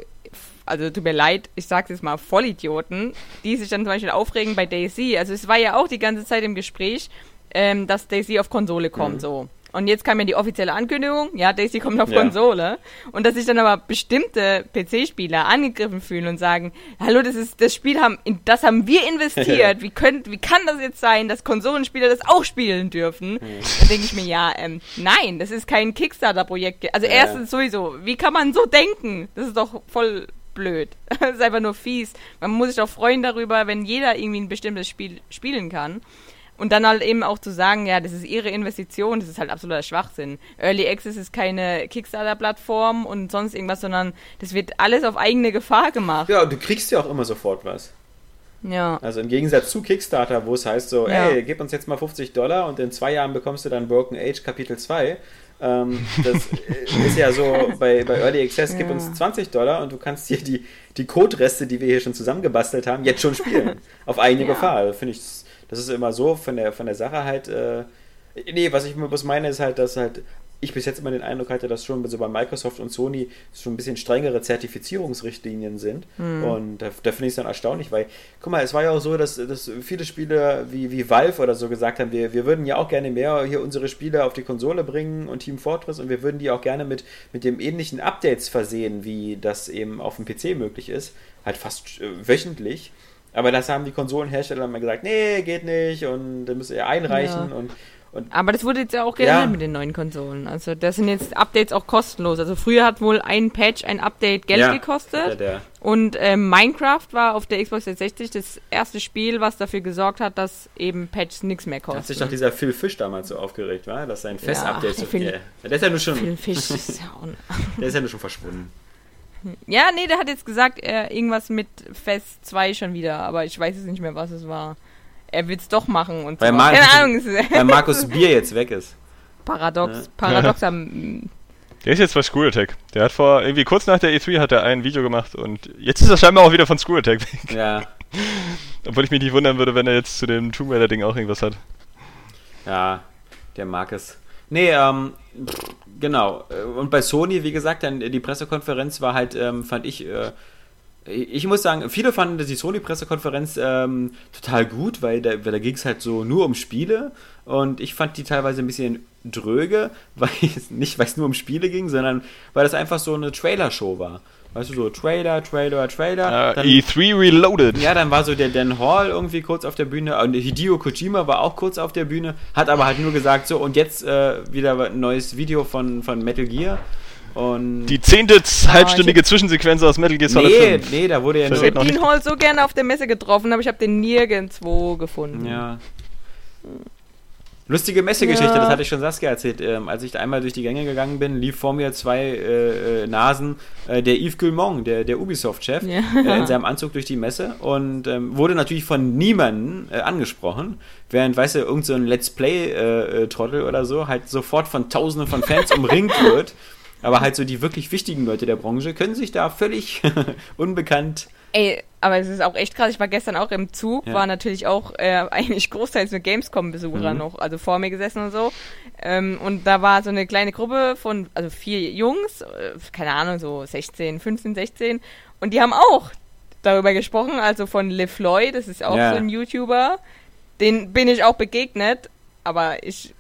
also tut mir leid, ich sag's jetzt mal, Vollidioten, die sich dann zum Beispiel aufregen bei Daisy. Also es war ja auch die ganze Zeit im Gespräch, ähm, dass Daisy auf Konsole kommt, mhm. so. Und jetzt kam ja die offizielle Ankündigung, ja, Daisy kommt auf ja. Konsole. Und dass sich dann aber bestimmte PC-Spieler angegriffen fühlen und sagen, hallo, das ist das Spiel haben, in das haben wir investiert. (laughs) wie könnt, wie kann das jetzt sein, dass Konsolenspieler das auch spielen dürfen? Mhm. Dann denke ich mir, ja, ähm, nein, das ist kein Kickstarter-Projekt. Also ja. erstens sowieso, wie kann man so denken? Das ist doch voll blöd. (laughs) das ist einfach nur fies. Man muss sich doch freuen darüber, wenn jeder irgendwie ein bestimmtes Spiel spielen kann. Und dann halt eben auch zu sagen, ja, das ist ihre Investition, das ist halt absoluter Schwachsinn. Early Access ist keine Kickstarter-Plattform und sonst irgendwas, sondern das wird alles auf eigene Gefahr gemacht. Ja, und du kriegst ja auch immer sofort was. Ja. Also im Gegensatz zu Kickstarter, wo es heißt so, ja. ey, gib uns jetzt mal 50 Dollar und in zwei Jahren bekommst du dann Broken Age Kapitel 2. Ähm, das (laughs) ist ja so, bei, bei Early Access, ja. gib uns 20 Dollar und du kannst dir die, die Code-Reste, die wir hier schon zusammengebastelt haben, jetzt schon spielen. (laughs) auf eigene ja. Gefahr. Also finde ich das ist immer so von der, von der Sache halt. Äh, nee, was ich bloß meine, ist halt, dass halt ich bis jetzt immer den Eindruck hatte, dass schon so bei Microsoft und Sony schon ein bisschen strengere Zertifizierungsrichtlinien sind. Mhm. Und da, da finde ich es dann erstaunlich, weil, guck mal, es war ja auch so, dass, dass viele Spiele wie, wie Valve oder so gesagt haben, wir, wir würden ja auch gerne mehr hier unsere Spiele auf die Konsole bringen und Team Fortress und wir würden die auch gerne mit, mit dem ähnlichen Updates versehen, wie das eben auf dem PC möglich ist. Halt fast äh, wöchentlich. Aber das haben die Konsolenhersteller mal gesagt, nee, geht nicht und dann müsst ihr einreichen ja. und, und aber das wurde jetzt ja auch geändert ja. mit den neuen Konsolen. Also das sind jetzt Updates auch kostenlos. Also früher hat wohl ein Patch, ein Update Geld ja, gekostet. Der. Und äh, Minecraft war auf der Xbox 360 das erste Spiel, was dafür gesorgt hat, dass eben Patches nichts mehr kosten. Hat sich doch dieser Phil Fish damals so aufgeregt, war, dass sein Fest-Update so viel. Ja, der ist ja nur schon. Phil Fish ist ja auch (laughs) Der ist ja nur schon verschwunden. Ja, nee, der hat jetzt gesagt, er irgendwas mit Fest 2 schon wieder, aber ich weiß jetzt nicht mehr, was es war. Er will es doch machen und weil, so. Mar Keine Ahnung. weil Markus Bier jetzt weg ist. Paradox, ja. paradox (laughs) Der ist jetzt bei Screw Attack. Der hat vor, irgendwie kurz nach der E3 hat er ein Video gemacht und jetzt ist er scheinbar auch wieder von Screw Attack weg. Ja. (laughs) Obwohl ich mich nicht wundern würde, wenn er jetzt zu dem Tomb Raider Ding auch irgendwas hat. Ja, der mag es. Nee, ähm, genau. Und bei Sony, wie gesagt, dann die Pressekonferenz war halt, ähm, fand ich, äh, ich muss sagen, viele fanden die Sony-Pressekonferenz ähm, total gut, weil da, weil da ging es halt so nur um Spiele und ich fand die teilweise ein bisschen dröge, weil (laughs) nicht weil es nur um Spiele ging, sondern weil das einfach so eine Trailer-Show war. Weißt du, so Trailer, Trailer, Trailer. Uh, dann, E3 Reloaded. Ja, dann war so der Dan Hall irgendwie kurz auf der Bühne und Hideo Kojima war auch kurz auf der Bühne, hat aber halt nur gesagt, so und jetzt äh, wieder ein neues Video von, von Metal Gear. Und die zehnte ah, halbstündige Zwischensequenz aus Metal Gear Solid nee, 5. Nee, da wurde ja nur... Ich hätte Dean Hall so gerne auf der Messe getroffen, aber ich habe den nirgendwo gefunden. Ja. Lustige Messegeschichte, ja. das hatte ich schon Saskia erzählt. Ähm, als ich da einmal durch die Gänge gegangen bin, lief vor mir zwei äh, äh, Nasen äh, der Yves Guillemont, der, der Ubisoft-Chef, ja. äh, in (laughs) seinem Anzug durch die Messe und ähm, wurde natürlich von niemandem äh, angesprochen, während, weißt du, irgendein so Let's Play-Trottel äh, oder so halt sofort von tausenden von Fans umringt (laughs) wird. Aber halt so die wirklich wichtigen Leute der Branche können sich da völlig (laughs) unbekannt Ey, aber es ist auch echt krass. Ich war gestern auch im Zug, ja. war natürlich auch äh, (laughs) eigentlich großteils nur Gamescom-Besucher mhm. noch, also vor mir gesessen und so. Ähm, und da war so eine kleine Gruppe von, also vier Jungs, äh, keine Ahnung, so 16, 15, 16. Und die haben auch darüber gesprochen, also von LeFloid, das ist auch ja. so ein YouTuber. Den bin ich auch begegnet, aber ich,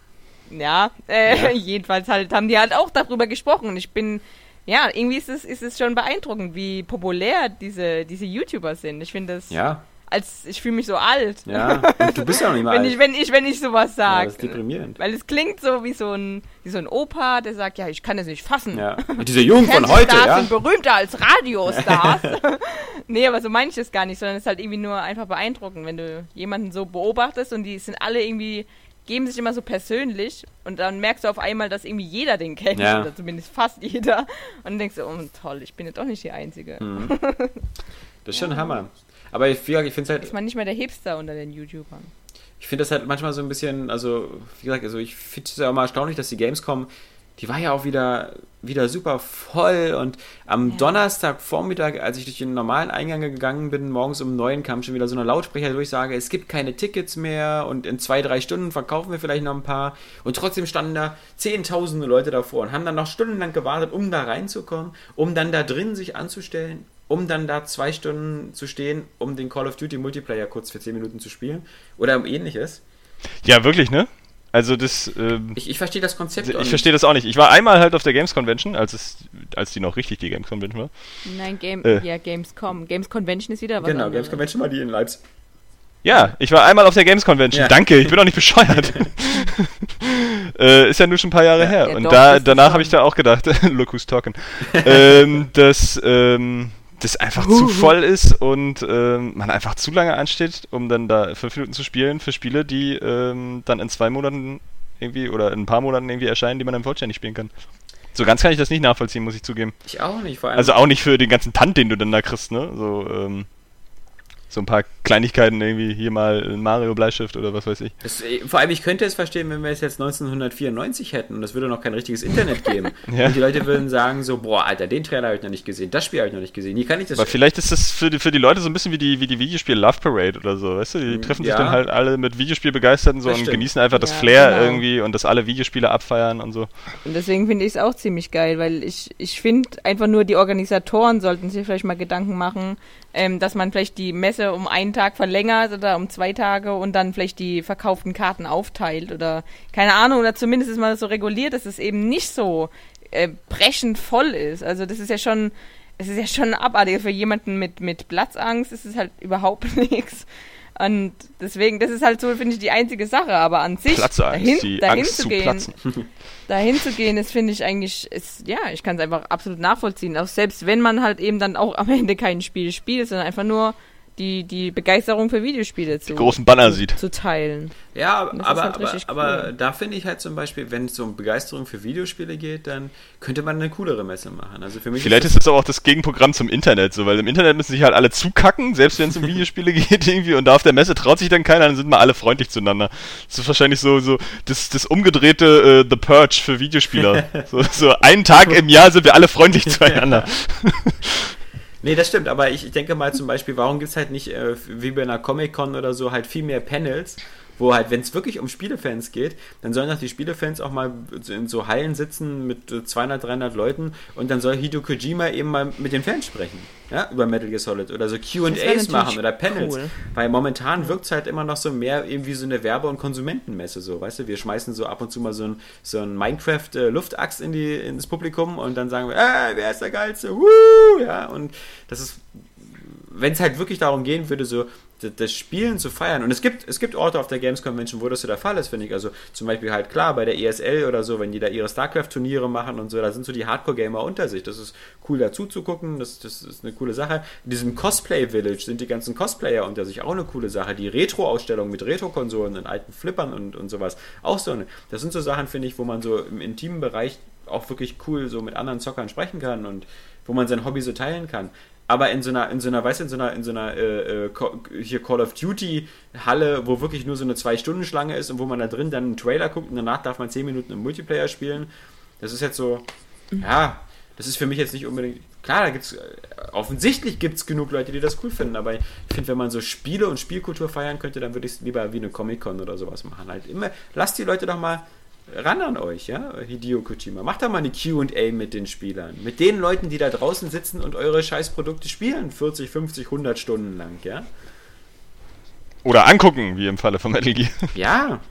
ja, äh, ja. (laughs) jedenfalls halt haben die halt auch darüber gesprochen. Und ich bin ja, irgendwie ist es, ist es schon beeindruckend, wie populär diese, diese YouTuber sind. Ich finde das. Ja. Als ich fühle mich so alt. Ja, und du bist ja noch nicht mal (laughs) wenn alt. Ich, wenn, ich, wenn ich sowas sage. Ja, das ist deprimierend. Weil es klingt so wie so ein, wie so ein Opa, der sagt, ja, ich kann das nicht fassen. Ja. Und diese Jungen von heute, ja. sind berühmter als Radiostars. (laughs) nee, aber so meine ich das gar nicht, sondern es ist halt irgendwie nur einfach beeindruckend, wenn du jemanden so beobachtest und die sind alle irgendwie geben sich immer so persönlich und dann merkst du auf einmal, dass irgendwie jeder den kennt, ja. oder zumindest fast jeder. Und dann denkst du, oh toll, ich bin ja doch nicht die Einzige. Mhm. (laughs) Das ist schon ja. Hammer. Aber ich, ich finde es halt. Ist man nicht mehr der Hipster unter den YouTubern. Ich finde das halt manchmal so ein bisschen, also, wie gesagt, also ich finde es ja auch mal erstaunlich, dass die Gamescom die war ja auch wieder, wieder super voll. Und am ja. Donnerstagvormittag, als ich durch den normalen Eingang gegangen bin, morgens um neun kam schon wieder so eine Lautsprecher durch, sage, es gibt keine Tickets mehr und in zwei, drei Stunden verkaufen wir vielleicht noch ein paar. Und trotzdem standen da zehntausende Leute davor und haben dann noch stundenlang gewartet, um da reinzukommen, um dann da drin sich anzustellen um dann da zwei Stunden zu stehen, um den Call of Duty Multiplayer kurz für zehn Minuten zu spielen oder um ähnliches. Ja, wirklich, ne? Also das. Ähm, ich, ich verstehe das Konzept. Ich verstehe das auch nicht. Ich war einmal halt auf der Games Convention, als es, als die noch richtig die Games Convention war. Nein, Game, äh. ja Gamescom. Games Convention ist wieder was. Genau, Games Convention war die in Leipzig. Ja, ich war einmal auf der Games Convention. Ja. Danke, ich bin auch nicht bescheuert. (laughs) äh, ist ja nur schon ein paar Jahre ja, her. Ja, und doch, da, danach habe ich da auch gedacht, (laughs) look who's talking, (laughs) ähm, dass ähm, das einfach zu (laughs) voll ist und ähm, man einfach zu lange ansteht, um dann da fünf Minuten zu spielen für Spiele, die ähm, dann in zwei Monaten irgendwie oder in ein paar Monaten irgendwie erscheinen, die man dann vollständig spielen kann. So ganz kann ich das nicht nachvollziehen, muss ich zugeben. Ich auch nicht, vor allem. Also auch nicht für den ganzen Tant, den du dann da kriegst, ne? So, ähm, so ein paar Kleinigkeiten, irgendwie hier mal ein Mario-Bleistift oder was weiß ich. Das, äh, vor allem, ich könnte es verstehen, wenn wir es jetzt 1994 hätten und es würde noch kein richtiges Internet geben. (laughs) ja. Und die Leute würden sagen so, boah, Alter, den Trailer habe ich noch nicht gesehen, das Spiel habe ich noch nicht gesehen. Hier kann ich das... Aber vielleicht ist das für die, für die Leute so ein bisschen wie die, wie die Videospiel Love Parade oder so, weißt du? Die treffen ja. sich dann halt alle mit Videospielbegeisterten so das und stimmt. genießen einfach das ja, Flair genau. irgendwie und dass alle Videospiele abfeiern und so. Und deswegen finde ich es auch ziemlich geil, weil ich, ich finde einfach nur, die Organisatoren sollten sich vielleicht mal Gedanken machen, ähm, dass man vielleicht die Messe um einen Tag verlängert oder um zwei Tage und dann vielleicht die verkauften Karten aufteilt oder keine Ahnung, oder zumindest ist man so reguliert, dass es eben nicht so äh, brechend voll ist. Also das ist ja schon, es ist ja schon abartig. Für jemanden mit, mit Platzangst ist es halt überhaupt (laughs) nichts. Und deswegen, das ist halt so, finde ich, die einzige Sache. Aber an sich, dahin, (laughs) dahin zu gehen, dahin zu gehen, ist, finde ich eigentlich, ist, ja, ich kann es einfach absolut nachvollziehen. Auch selbst wenn man halt eben dann auch am Ende kein Spiel spielt, sondern einfach nur die, die Begeisterung für Videospiele zu, die großen Banner sieht. zu teilen. Ja, aber, halt aber, cool. aber da finde ich halt zum Beispiel, wenn es um Begeisterung für Videospiele geht, dann könnte man eine coolere Messe machen. Also für mich Vielleicht ist, das, ist das auch das Gegenprogramm zum Internet, so, weil im Internet müssen sich halt alle zukacken, selbst wenn es um (laughs) Videospiele geht irgendwie und da auf der Messe traut sich dann keiner, dann sind mal alle freundlich zueinander. Das ist wahrscheinlich so, so das, das umgedrehte uh, The Purge für Videospieler. (laughs) so, so einen Tag im Jahr sind wir alle freundlich (laughs) zueinander. Nee, das stimmt, aber ich, ich denke mal zum Beispiel, warum gibt es halt nicht, äh, wie bei einer Comic-Con oder so, halt viel mehr Panels, wo halt, wenn es wirklich um Spielefans geht, dann sollen doch die Spielefans auch mal in so Hallen sitzen mit 200, 300 Leuten und dann soll Hideo Kojima eben mal mit den Fans sprechen, ja, über Metal Gear Solid oder so Q&As machen oder Panels, cool. weil momentan wirkt es halt immer noch so mehr eben wie so eine Werbe- und Konsumentenmesse, so, weißt du, wir schmeißen so ab und zu mal so ein, so ein Minecraft-Luftachs in die, ins Publikum und dann sagen wir, äh, wer ist der Geilste, Woo! ja, und das ist wenn es halt wirklich darum gehen würde, so das Spielen zu feiern. Und es gibt, es gibt Orte auf der Games Convention, wo das so der Fall ist, finde ich. Also zum Beispiel halt klar bei der ESL oder so, wenn die da ihre StarCraft-Turniere machen und so, da sind so die Hardcore-Gamer unter sich. Das ist cool dazu zu gucken, das, das ist eine coole Sache. In diesem Cosplay-Village sind die ganzen Cosplayer unter sich auch eine coole Sache. Die Retro-Ausstellung mit Retro-Konsolen und alten Flippern und, und sowas. Auch so eine. Das sind so Sachen, finde ich, wo man so im intimen Bereich auch wirklich cool so mit anderen Zockern sprechen kann und wo man sein Hobby so teilen kann aber in so einer, in so einer, weißt du, in so einer, in so einer äh, äh hier Call of Duty Halle, wo wirklich nur so eine Zwei-Stunden-Schlange ist und wo man da drin dann einen Trailer guckt und danach darf man zehn Minuten im Multiplayer spielen. Das ist jetzt so, ja, das ist für mich jetzt nicht unbedingt. Klar, da gibt's offensichtlich gibt es genug Leute, die das cool finden, aber ich finde, wenn man so Spiele und Spielkultur feiern könnte, dann würde ich es lieber wie eine Comic-Con oder sowas machen. Halt immer, lasst die Leute doch mal ran an euch, ja, Hideo Kojima. Macht da mal eine QA mit den Spielern. Mit den Leuten, die da draußen sitzen und eure Scheißprodukte spielen. 40, 50, 100 Stunden lang, ja. Oder angucken, wie im Falle von Metal Gear. Ja. (laughs)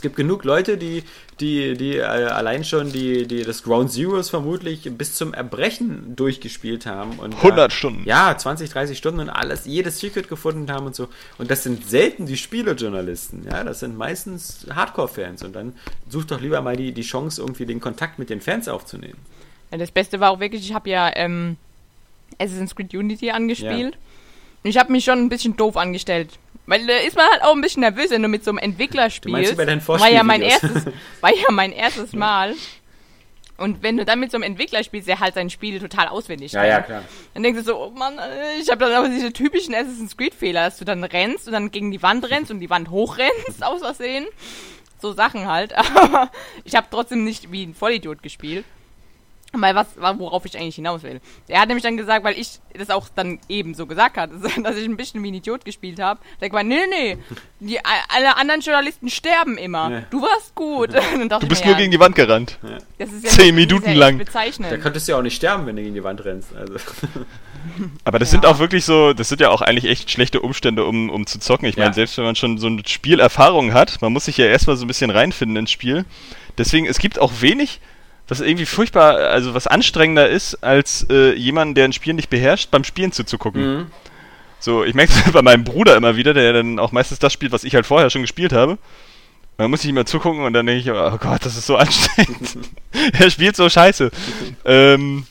Es gibt genug Leute, die, die, die äh, allein schon die, die das Ground Zeroes vermutlich bis zum Erbrechen durchgespielt haben. Und 100 Stunden. Ja, 20, 30 Stunden und alles, jedes Secret gefunden haben und so. Und das sind selten die Spielejournalisten. Ja, das sind meistens Hardcore-Fans. Und dann sucht doch lieber mal die, die Chance, irgendwie den Kontakt mit den Fans aufzunehmen. Ja, das Beste war auch wirklich, ich habe ja ähm, Assassin's Creed Unity angespielt. Ja. Ich habe mich schon ein bisschen doof angestellt. Weil da ist man halt auch ein bisschen nervös, wenn du mit so einem Entwickler spielst. War ja mein erstes, (laughs) war ja mein erstes Mal. Und wenn du dann mit so einem Entwickler spielst, der halt sein Spiel total auswendig Ja, ja, klar. Dann denkst du so, oh Mann, ich habe dann aber diese typischen Assassin's Creed-Fehler, dass du dann rennst und dann gegen die Wand rennst und die Wand hochrennst, (laughs) aus Versehen. So Sachen halt. (laughs) Aber ich habe trotzdem nicht wie ein Vollidiot gespielt. Mal was, worauf ich eigentlich hinaus will. Er hat nämlich dann gesagt, weil ich das auch dann eben so gesagt hatte, (laughs) dass ich ein bisschen wie ein Idiot gespielt habe. Der hat gesagt, nee, nee, die, alle anderen Journalisten sterben immer. Nee. Du warst gut. (laughs) du bist nur ja, gegen die Wand gerannt. Ja. Das ist ja Zehn Minuten lang. Da könntest du ja auch nicht sterben, wenn du gegen die Wand rennst. Also. (laughs) Aber das ja. sind auch wirklich so, das sind ja auch eigentlich echt schlechte Umstände, um, um zu zocken. Ich meine, selbst wenn man schon so eine Spielerfahrung hat, man muss sich ja erstmal so ein bisschen reinfinden ins Spiel. Deswegen, es gibt auch wenig was irgendwie furchtbar, also was anstrengender ist, als äh, jemanden, der ein Spiel nicht beherrscht, beim Spielen zuzugucken. Mhm. So, ich merke es (laughs) bei meinem Bruder immer wieder, der dann auch meistens das spielt, was ich halt vorher schon gespielt habe. Man muss sich immer zugucken und dann denke ich, oh Gott, das ist so (laughs) anstrengend. er spielt so scheiße. (laughs) ähm,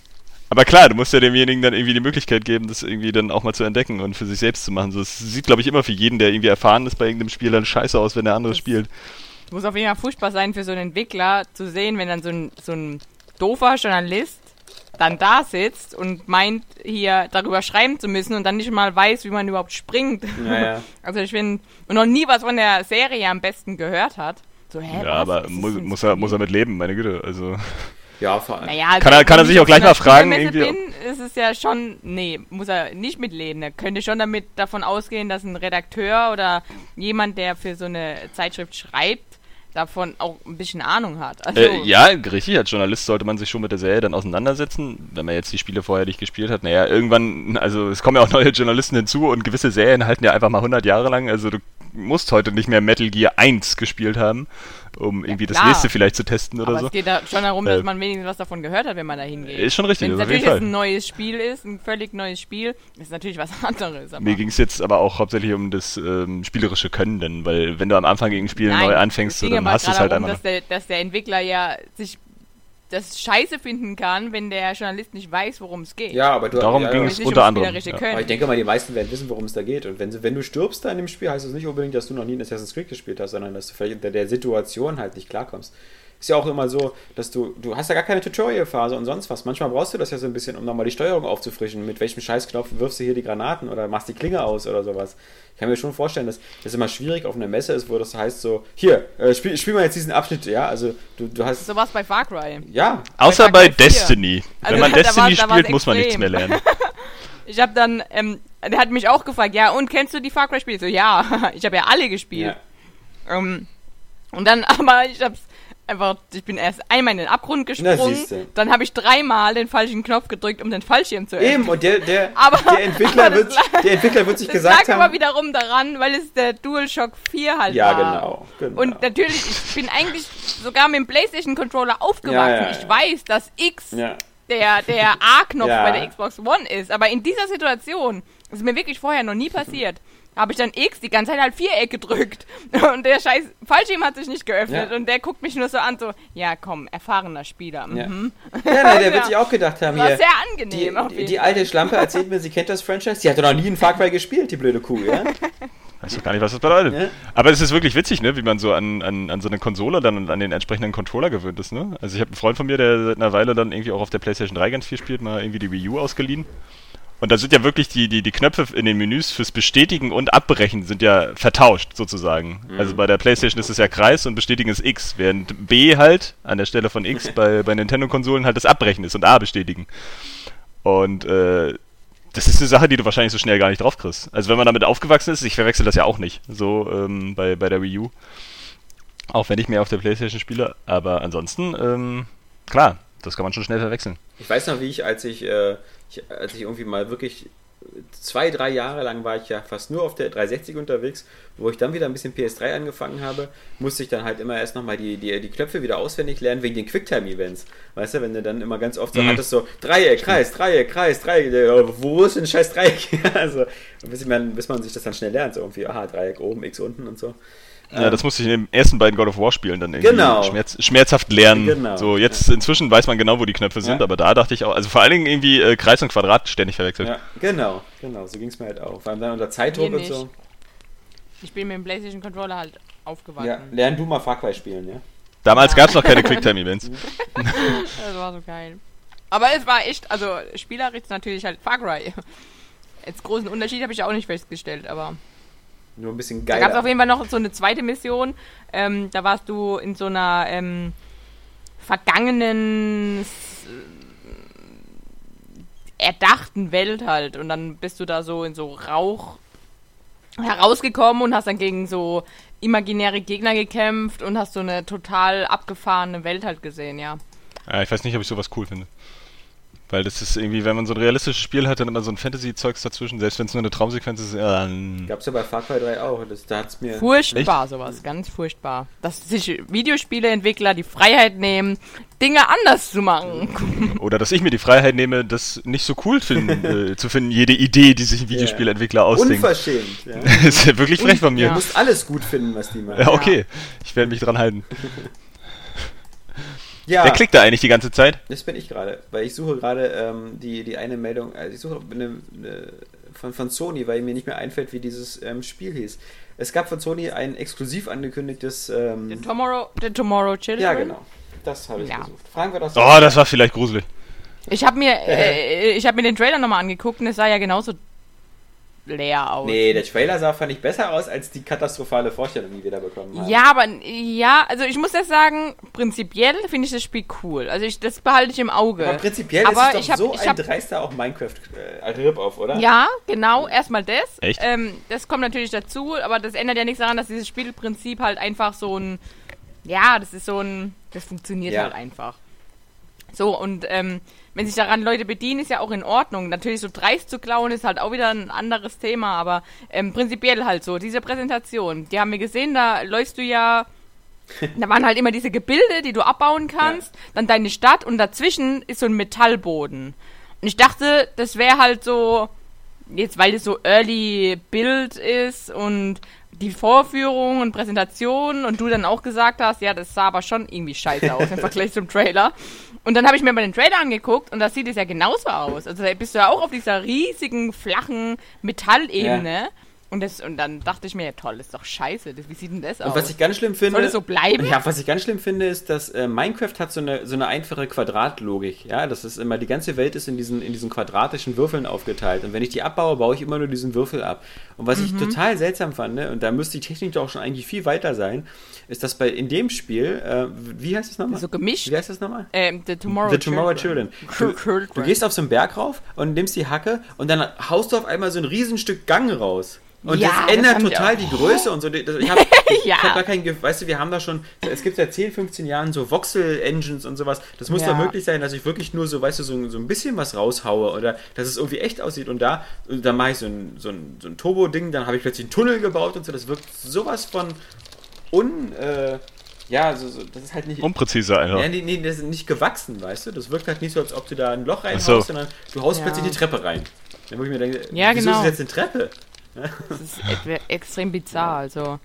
aber klar, du musst ja demjenigen dann irgendwie die Möglichkeit geben, das irgendwie dann auch mal zu entdecken und für sich selbst zu machen. So, es sieht, glaube ich, immer für jeden, der irgendwie erfahren ist bei irgendeinem Spiel, dann scheiße aus, wenn der andere spielt. Muss auf jeden Fall furchtbar sein für so einen Entwickler zu sehen, wenn dann so ein, so ein doofer Journalist dann da sitzt und meint, hier darüber schreiben zu müssen und dann nicht mal weiß, wie man überhaupt springt. Ja, (laughs) Also ich finde, und noch nie was von der Serie am besten gehört hat. So, hä, ja, was? aber muss, muss, er, muss er mit leben, meine Güte. Also. Ja, vor allem. Naja, also kann, er, kann er sich auch gleich mal fragen. Irgendwie. Bin, ist es ja schon, nee, muss er nicht mitleben. Er könnte schon damit davon ausgehen, dass ein Redakteur oder jemand, der für so eine Zeitschrift schreibt, davon auch ein bisschen Ahnung hat. Also äh, ja, richtig. Als Journalist sollte man sich schon mit der Serie dann auseinandersetzen, wenn man jetzt die Spiele vorher nicht gespielt hat. Naja, irgendwann, also es kommen ja auch neue Journalisten hinzu und gewisse Serien halten ja einfach mal 100 Jahre lang. Also du musst heute nicht mehr Metal Gear 1 gespielt haben, um ja, irgendwie klar. das nächste vielleicht zu testen oder Aber so. Es geht da schon darum, dass äh, man wenigstens was davon gehört hat, wenn man da hingeht. Ist schon richtig. Wenn es natürlich jetzt ein neues Spiel ist, ein völlig neues Spiel, ist natürlich was (laughs) anderes. Mir ging es jetzt aber auch hauptsächlich um das ähm, spielerische Können, denn, weil wenn du am Anfang gegen Spiel neu anfängst, dann hast du es halt einmal. Dass der, dass der Entwickler ja sich das scheiße finden kann, wenn der Journalist nicht weiß, worum es geht. Ja, aber du, darum ja, ging es unter anderem. Ja. Aber ich denke mal, die meisten werden wissen, worum es da geht. Und wenn, wenn du stirbst da in dem Spiel, heißt das nicht unbedingt, dass du noch nie in Assassin's Creed gespielt hast, sondern dass du vielleicht unter der Situation halt nicht klarkommst. Ist ja auch immer so, dass du, du hast ja gar keine Tutorial-Phase und sonst was. Manchmal brauchst du das ja so ein bisschen, um nochmal die Steuerung aufzufrischen. Mit welchem Scheißknopf wirfst du hier die Granaten oder machst die Klinge aus oder sowas. Ich kann mir schon vorstellen, dass das immer schwierig auf einer Messe ist, wo das heißt so, hier, äh, spiel, spiel mal jetzt diesen Abschnitt, ja, also du, du hast... So was bei Far Cry. Ja. Außer bei, bei Destiny. Also, Wenn man Destiny war, spielt, muss man nichts mehr lernen. (laughs) ich habe dann, ähm, der hat mich auch gefragt, ja, und kennst du die Far Cry-Spiele? So, ja, (laughs) ich habe ja alle gespielt. Ja. Ähm, und dann, (laughs) aber ich hab's einfach, ich bin erst einmal in den Abgrund gesprungen, Na, dann habe ich dreimal den falschen Knopf gedrückt, um den Fallschirm zu öffnen. Eben, und der, der, (laughs) aber, der, Entwickler, wird, der Entwickler wird sich das gesagt lag haben... aber wiederum daran, weil es der DualShock 4 halt ja, war. Ja, genau, genau. Und natürlich, ich bin eigentlich sogar mit dem PlayStation-Controller aufgewachsen. Ja, ja, ich weiß, dass X der, der A-Knopf bei der Xbox One ist, aber in dieser Situation, ist mir wirklich vorher noch nie passiert, habe ich dann X die ganze Zeit halt Viereck gedrückt. (laughs) Und der scheiß Fallschirm hat sich nicht geöffnet. Ja. Und der guckt mich nur so an, so, ja komm, erfahrener Spieler. Mhm. Ja, ja nein, der (laughs) wird sich auch gedacht haben, war hier. sehr angenehm. Die, die, die alte Schlampe erzählt mir, sie kennt das Franchise. Sie hat doch noch nie in Far Cry gespielt, die blöde Kuh, ja? (laughs) Weiß doch gar nicht, was das bedeutet. Ja. Aber es ist wirklich witzig, ne, wie man so an, an, an so eine Konsole dann an den entsprechenden Controller gewöhnt ist, ne? Also ich habe einen Freund von mir, der seit einer Weile dann irgendwie auch auf der PlayStation 3 ganz viel spielt, mal irgendwie die Wii U ausgeliehen. Und da sind ja wirklich die, die, die Knöpfe in den Menüs fürs Bestätigen und Abbrechen sind ja vertauscht sozusagen. Mhm. Also bei der PlayStation ist es ja Kreis und Bestätigen ist X, während B halt an der Stelle von X bei, bei Nintendo-Konsolen halt das Abbrechen ist und A bestätigen. Und äh, das ist eine Sache, die du wahrscheinlich so schnell gar nicht drauf kriegst. Also wenn man damit aufgewachsen ist, ich verwechsel das ja auch nicht, so ähm, bei, bei der Wii U. Auch wenn ich mehr auf der Playstation spiele, aber ansonsten, ähm, klar, das kann man schon schnell verwechseln. Ich weiß noch, wie ich, als ich äh, ich, als ich irgendwie mal wirklich zwei, drei Jahre lang war ich ja fast nur auf der 360 unterwegs, wo ich dann wieder ein bisschen PS3 angefangen habe, musste ich dann halt immer erst nochmal die, die, die Knöpfe wieder auswendig lernen wegen den Quicktime-Events. Weißt du, wenn du dann immer ganz oft so mhm. hattest, so Dreieck, Kreis, Dreieck, Kreis, Dreieck, wo ist denn scheiß Dreieck? (laughs) also, bis man, bis man sich das dann schnell lernt, so irgendwie, aha, Dreieck oben, X unten und so. Ja, das musste ich in den ersten beiden God of War Spielen dann irgendwie genau. schmerz, schmerzhaft lernen. Genau. So, jetzt ja. inzwischen weiß man genau, wo die Knöpfe sind, ja. aber da dachte ich auch, also vor allen Dingen irgendwie äh, Kreis und Quadrat ständig verwechselt. Ja, genau, genau, so ging es mir halt auch. Vor allem dann unter Zeitdruck und so. Ich bin mit dem PlayStation Controller halt aufgewachsen. Ja, lern du mal Far Cry spielen, ja? Damals ja. gab es noch keine (laughs) Quicktime-Events. (laughs) das war so geil. Aber es war echt, also spielerisch natürlich halt Far Cry. Jetzt großen Unterschied habe ich auch nicht festgestellt, aber. Nur ein bisschen geil. Da gab es auf jeden Fall noch so eine zweite Mission. Ähm, da warst du in so einer ähm, vergangenen erdachten Welt halt. Und dann bist du da so in so Rauch herausgekommen und hast dann gegen so imaginäre Gegner gekämpft und hast so eine total abgefahrene Welt halt gesehen, ja. Ja, ich weiß nicht, ob ich sowas cool finde. Weil das ist irgendwie, wenn man so ein realistisches Spiel hat, dann immer so ein Fantasy-Zeugs dazwischen, selbst wenn es nur eine Traumsequenz ist. Äh, Gab's ja bei Far Cry 3 auch. Das, da hat's mir furchtbar, echt? sowas, ganz furchtbar. Dass sich Videospieleentwickler die Freiheit nehmen, Dinge anders zu machen. (laughs) Oder dass ich mir die Freiheit nehme, das nicht so cool finden, äh, (laughs) zu finden, jede Idee, die sich ein Videospielentwickler yeah. ausdenkt. Unverschämt. Ja. (laughs) ist ja wirklich frech von mir. Du musst alles gut finden, was die machen. Ja, okay. Ich werde mich dran halten. Ja. Wer klickt da eigentlich die ganze Zeit? Das bin ich gerade, weil ich suche gerade ähm, die, die eine Meldung, also ich suche eine, eine, von, von Sony, weil mir nicht mehr einfällt, wie dieses ähm, Spiel hieß. Es gab von Sony ein exklusiv angekündigtes. Ähm, the, Tomorrow, the Tomorrow Children? Ja, genau. Das habe ich ja. gesucht. Fragen wir das. Oh, das war vielleicht gruselig. Ich habe mir, (laughs) äh, ich hab mir den Trailer nochmal angeguckt und es sah ja genauso leer aus. Nee, der Trailer sah, fand ich, besser aus als die katastrophale Vorstellung, die wir da bekommen haben. Ja, aber ja, also ich muss das sagen, prinzipiell finde ich das Spiel cool. Also ich, das behalte ich im Auge. Aber prinzipiell aber ist es doch hab, so ein hab, dreister auch Minecraft äh, Rip-Off, oder? Ja, genau, erstmal das. Echt? Ähm, das kommt natürlich dazu, aber das ändert ja nichts daran, dass dieses Spielprinzip halt einfach so ein, ja, das ist so ein, das funktioniert ja. halt einfach. So, und ähm, wenn sich daran Leute bedienen, ist ja auch in Ordnung. Natürlich so dreist zu klauen ist halt auch wieder ein anderes Thema, aber ähm, prinzipiell halt so. Diese Präsentation, die haben wir gesehen, da läufst du ja. da waren halt immer diese Gebilde, die du abbauen kannst, ja. dann deine Stadt und dazwischen ist so ein Metallboden. Und ich dachte, das wäre halt so, jetzt weil es so Early Build ist und die Vorführung und Präsentation und du dann auch gesagt hast, ja, das sah aber schon irgendwie scheiße aus im (laughs) Vergleich zum Trailer. Und dann habe ich mir mal den Trailer angeguckt und da sieht es ja genauso aus. Also da bist du ja auch auf dieser riesigen, flachen Metallebene. Ja. Und, das, und dann dachte ich mir, ja toll, ist doch scheiße. wie sieht denn das aus? Und was ich ganz schlimm finde. Soll das so bleiben? Ja, was ich ganz schlimm finde, ist, dass äh, Minecraft hat so eine, so eine einfache Quadratlogik. Ja, das ist immer, die ganze Welt ist in diesen, in diesen quadratischen Würfeln aufgeteilt. Und wenn ich die abbaue, baue ich immer nur diesen Würfel ab. Und was mhm. ich total seltsam fand, ne, und da müsste die Technik doch schon eigentlich viel weiter sein, ist, dass bei in dem Spiel, äh, wie heißt das nochmal? So gemischt. Wie heißt das nochmal? Ähm, The Tomorrow, The Tomorrow Children. Children. Du, du, gehst auf so einen Berg rauf und nimmst die Hacke und dann haust du auf einmal so ein Riesenstück Gang raus. Und ja, das ändert das total die Größe und so. Ich habe (laughs) ja. hab da kein, weißt du, wir haben da schon, es gibt seit 10, 15 Jahren so Voxel-Engines und sowas. Das muss ja. doch möglich sein, dass ich wirklich nur so, weißt du, so, so ein bisschen was raushaue oder dass es irgendwie echt aussieht. Und da, da mache ich so ein, so ein, so ein Turbo-Ding, dann habe ich plötzlich einen Tunnel gebaut und so. Das wirkt sowas von un. Äh, ja, so, so, das ist halt nicht. Unpräzise einfach. Ja, nee, nee, das ist nicht gewachsen, weißt du? Das wirkt halt nicht so, als ob du da ein Loch reinhaust, so. sondern du haust ja. plötzlich die Treppe rein. Dann muss ich mir denken, ja, wieso genau. ist das jetzt eine Treppe? Das ist extrem bizarr, also.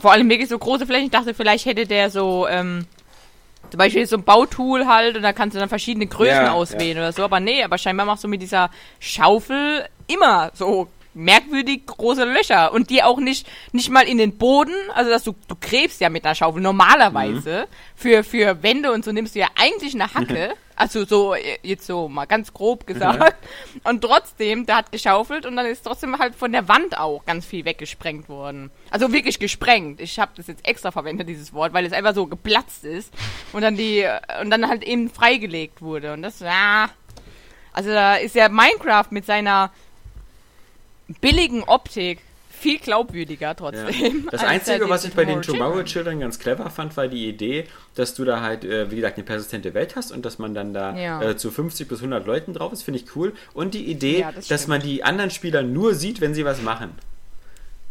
Vor allem wirklich so große Flächen. Ich dachte, vielleicht hätte der so, ähm, zum Beispiel so ein Bautool halt und da kannst du dann verschiedene Größen ja, auswählen ja. oder so. Aber nee, aber scheinbar machst du mit dieser Schaufel immer so merkwürdig große Löcher und die auch nicht nicht mal in den Boden, also dass du du gräbst ja mit einer Schaufel normalerweise mhm. für für Wände und so nimmst du ja eigentlich eine Hacke, (laughs) also so jetzt so mal ganz grob gesagt mhm. und trotzdem der hat geschaufelt und dann ist trotzdem halt von der Wand auch ganz viel weggesprengt worden. Also wirklich gesprengt. Ich habe das jetzt extra verwendet dieses Wort, weil es einfach so geplatzt ist und dann die und dann halt eben freigelegt wurde und das ja also da ist ja Minecraft mit seiner billigen Optik viel glaubwürdiger trotzdem. Ja. Das (laughs) Einzige, was ich bei den Tomorrow Children ganz clever fand, war die Idee, dass du da halt, äh, wie gesagt, eine persistente Welt hast und dass man dann da ja. äh, zu 50 bis 100 Leuten drauf ist, finde ich cool. Und die Idee, ja, das dass man die anderen Spieler nur sieht, wenn sie was machen.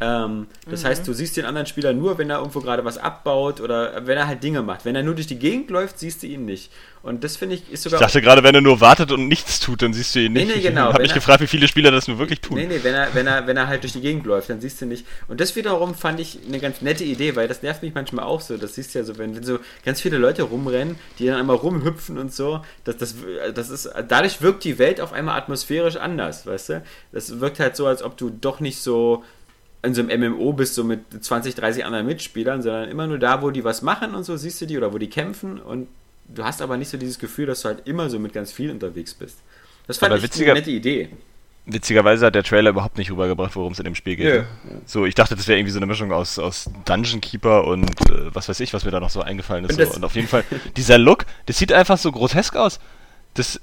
Ähm, das mhm. heißt, du siehst den anderen Spieler nur, wenn er irgendwo gerade was abbaut oder wenn er halt Dinge macht. Wenn er nur durch die Gegend läuft, siehst du ihn nicht. Und das finde ich ist sogar. Ich dachte gerade, wenn er nur wartet und nichts tut, dann siehst du ihn nicht. Nee, nee, genau. Ich habe mich gefragt, wie viele Spieler das nur wirklich tun. Nee, nee, wenn er, wenn, er, wenn er halt durch die Gegend läuft, dann siehst du nicht. Und das wiederum fand ich eine ganz nette Idee, weil das nervt mich manchmal auch so. Das siehst du ja so, wenn, wenn so ganz viele Leute rumrennen, die dann einmal rumhüpfen und so. Das, das, das ist, dadurch wirkt die Welt auf einmal atmosphärisch anders, weißt du? Das wirkt halt so, als ob du doch nicht so in so einem MMO bist, so mit 20, 30 anderen Mitspielern, sondern immer nur da, wo die was machen und so siehst du die oder wo die kämpfen und du hast aber nicht so dieses Gefühl, dass du halt immer so mit ganz vielen unterwegs bist. Das fand aber ich eine nette Idee. Witzigerweise hat der Trailer überhaupt nicht rübergebracht, worum es in dem Spiel geht. Ja. So, ich dachte, das wäre irgendwie so eine Mischung aus, aus Dungeon Keeper und äh, was weiß ich, was mir da noch so eingefallen ist. Und, so. und auf jeden Fall, dieser Look, das sieht einfach so grotesk aus. Das,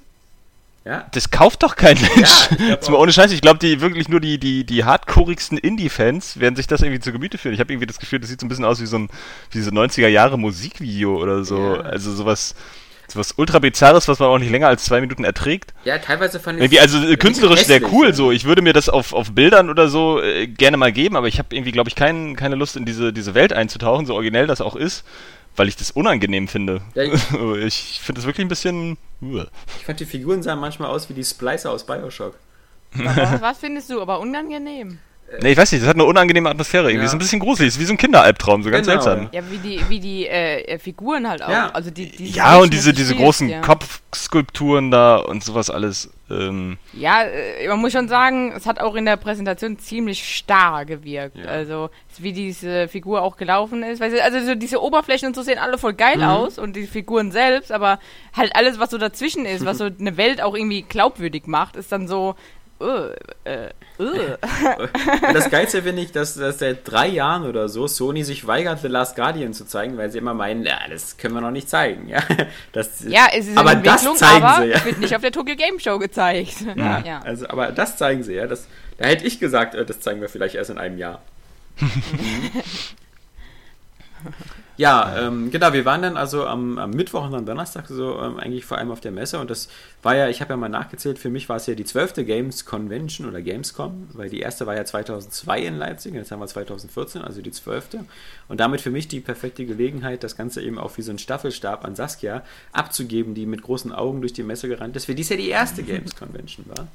Ja? Das kauft doch kein Mensch. (laughs) Ja, ohne Scheiß, ich glaube, die wirklich nur die, die, die hardcoreigsten Indie-Fans werden sich das irgendwie zu Gemüte führen. Ich habe irgendwie das Gefühl, das sieht so ein bisschen aus wie so ein wie so 90er Jahre Musikvideo oder so. Ja. Also sowas sowas ultra bizarres, was man auch nicht länger als zwei Minuten erträgt. Ja, teilweise von irgendwie also künstlerisch sehr cool. So, ich würde mir das auf, auf Bildern oder so äh, gerne mal geben, aber ich habe irgendwie, glaube ich, kein, keine Lust in diese diese Welt einzutauchen, so originell das auch ist weil ich das unangenehm finde. Ja, ich, (laughs) ich finde das wirklich ein bisschen. Ich fand die Figuren sahen manchmal aus wie die Splicer aus Bioshock. Was, was findest du aber unangenehm? Nee, ich weiß nicht, das hat eine unangenehme Atmosphäre. Irgendwie ja. ist ein bisschen gruselig, ist wie so ein Kinderalbtraum, so ganz genau. seltsam. Ja, wie die, wie die äh, Figuren halt auch. Ja, also die, die ja und diese, diese großen ja. Kopfskulpturen da und sowas alles. Ähm. Ja, äh, man muss schon sagen, es hat auch in der Präsentation ziemlich starr gewirkt. Ja. Also, wie diese Figur auch gelaufen ist. Also, so diese Oberflächen und so sehen alle voll geil mhm. aus und die Figuren selbst, aber halt alles, was so dazwischen ist, was so (laughs) eine Welt auch irgendwie glaubwürdig macht, ist dann so, Uh, uh, uh. das Geilste finde ich, dass, dass seit drei Jahren oder so Sony sich weigert, The Last Guardian zu zeigen, weil sie immer meinen, ja, das können wir noch nicht zeigen. Ja, das, ja es ist aber das zeigen aber sie. Ja. wird nicht auf der Tokyo Game Show gezeigt. Ja, ja. Also, aber das zeigen sie ja. Das, da hätte ich gesagt, äh, das zeigen wir vielleicht erst in einem Jahr. (laughs) Ja, ähm, genau, wir waren dann also am, am Mittwoch und am Donnerstag so ähm, eigentlich vor allem auf der Messe und das war ja, ich habe ja mal nachgezählt, für mich war es ja die zwölfte Games Convention oder Gamescom, weil die erste war ja 2002 in Leipzig, jetzt haben wir 2014, also die zwölfte und damit für mich die perfekte Gelegenheit, das Ganze eben auch wie so ein Staffelstab an Saskia abzugeben, die mit großen Augen durch die Messe gerannt ist, für dies ja die erste (laughs) Games Convention war.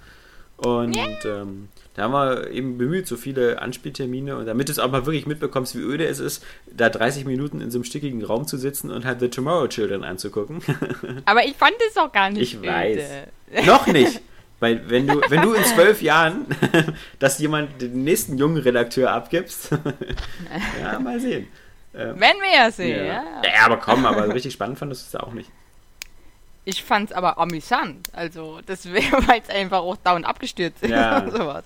Und ähm, da haben wir eben bemüht, so viele Anspieltermine und damit du es auch mal wirklich mitbekommst, wie öde es ist, da 30 Minuten in so einem stickigen Raum zu sitzen und halt The Tomorrow Children anzugucken. (laughs) Aber ich fand es auch gar nicht Ich öde. weiß. Noch nicht. (laughs) Weil wenn du, wenn du in zwölf Jahren (laughs) dass jemand den nächsten jungen Redakteur abgibst, ja, mal sehen. Ähm, Wenn wir ja sehen, ja. ja. Ja, aber komm, aber richtig spannend fandest du es auch nicht. Ich fand's aber amüsant. Also, das wäre, (laughs) weil es einfach auch dauernd abgestürzt ist ja. (laughs) oder sowas.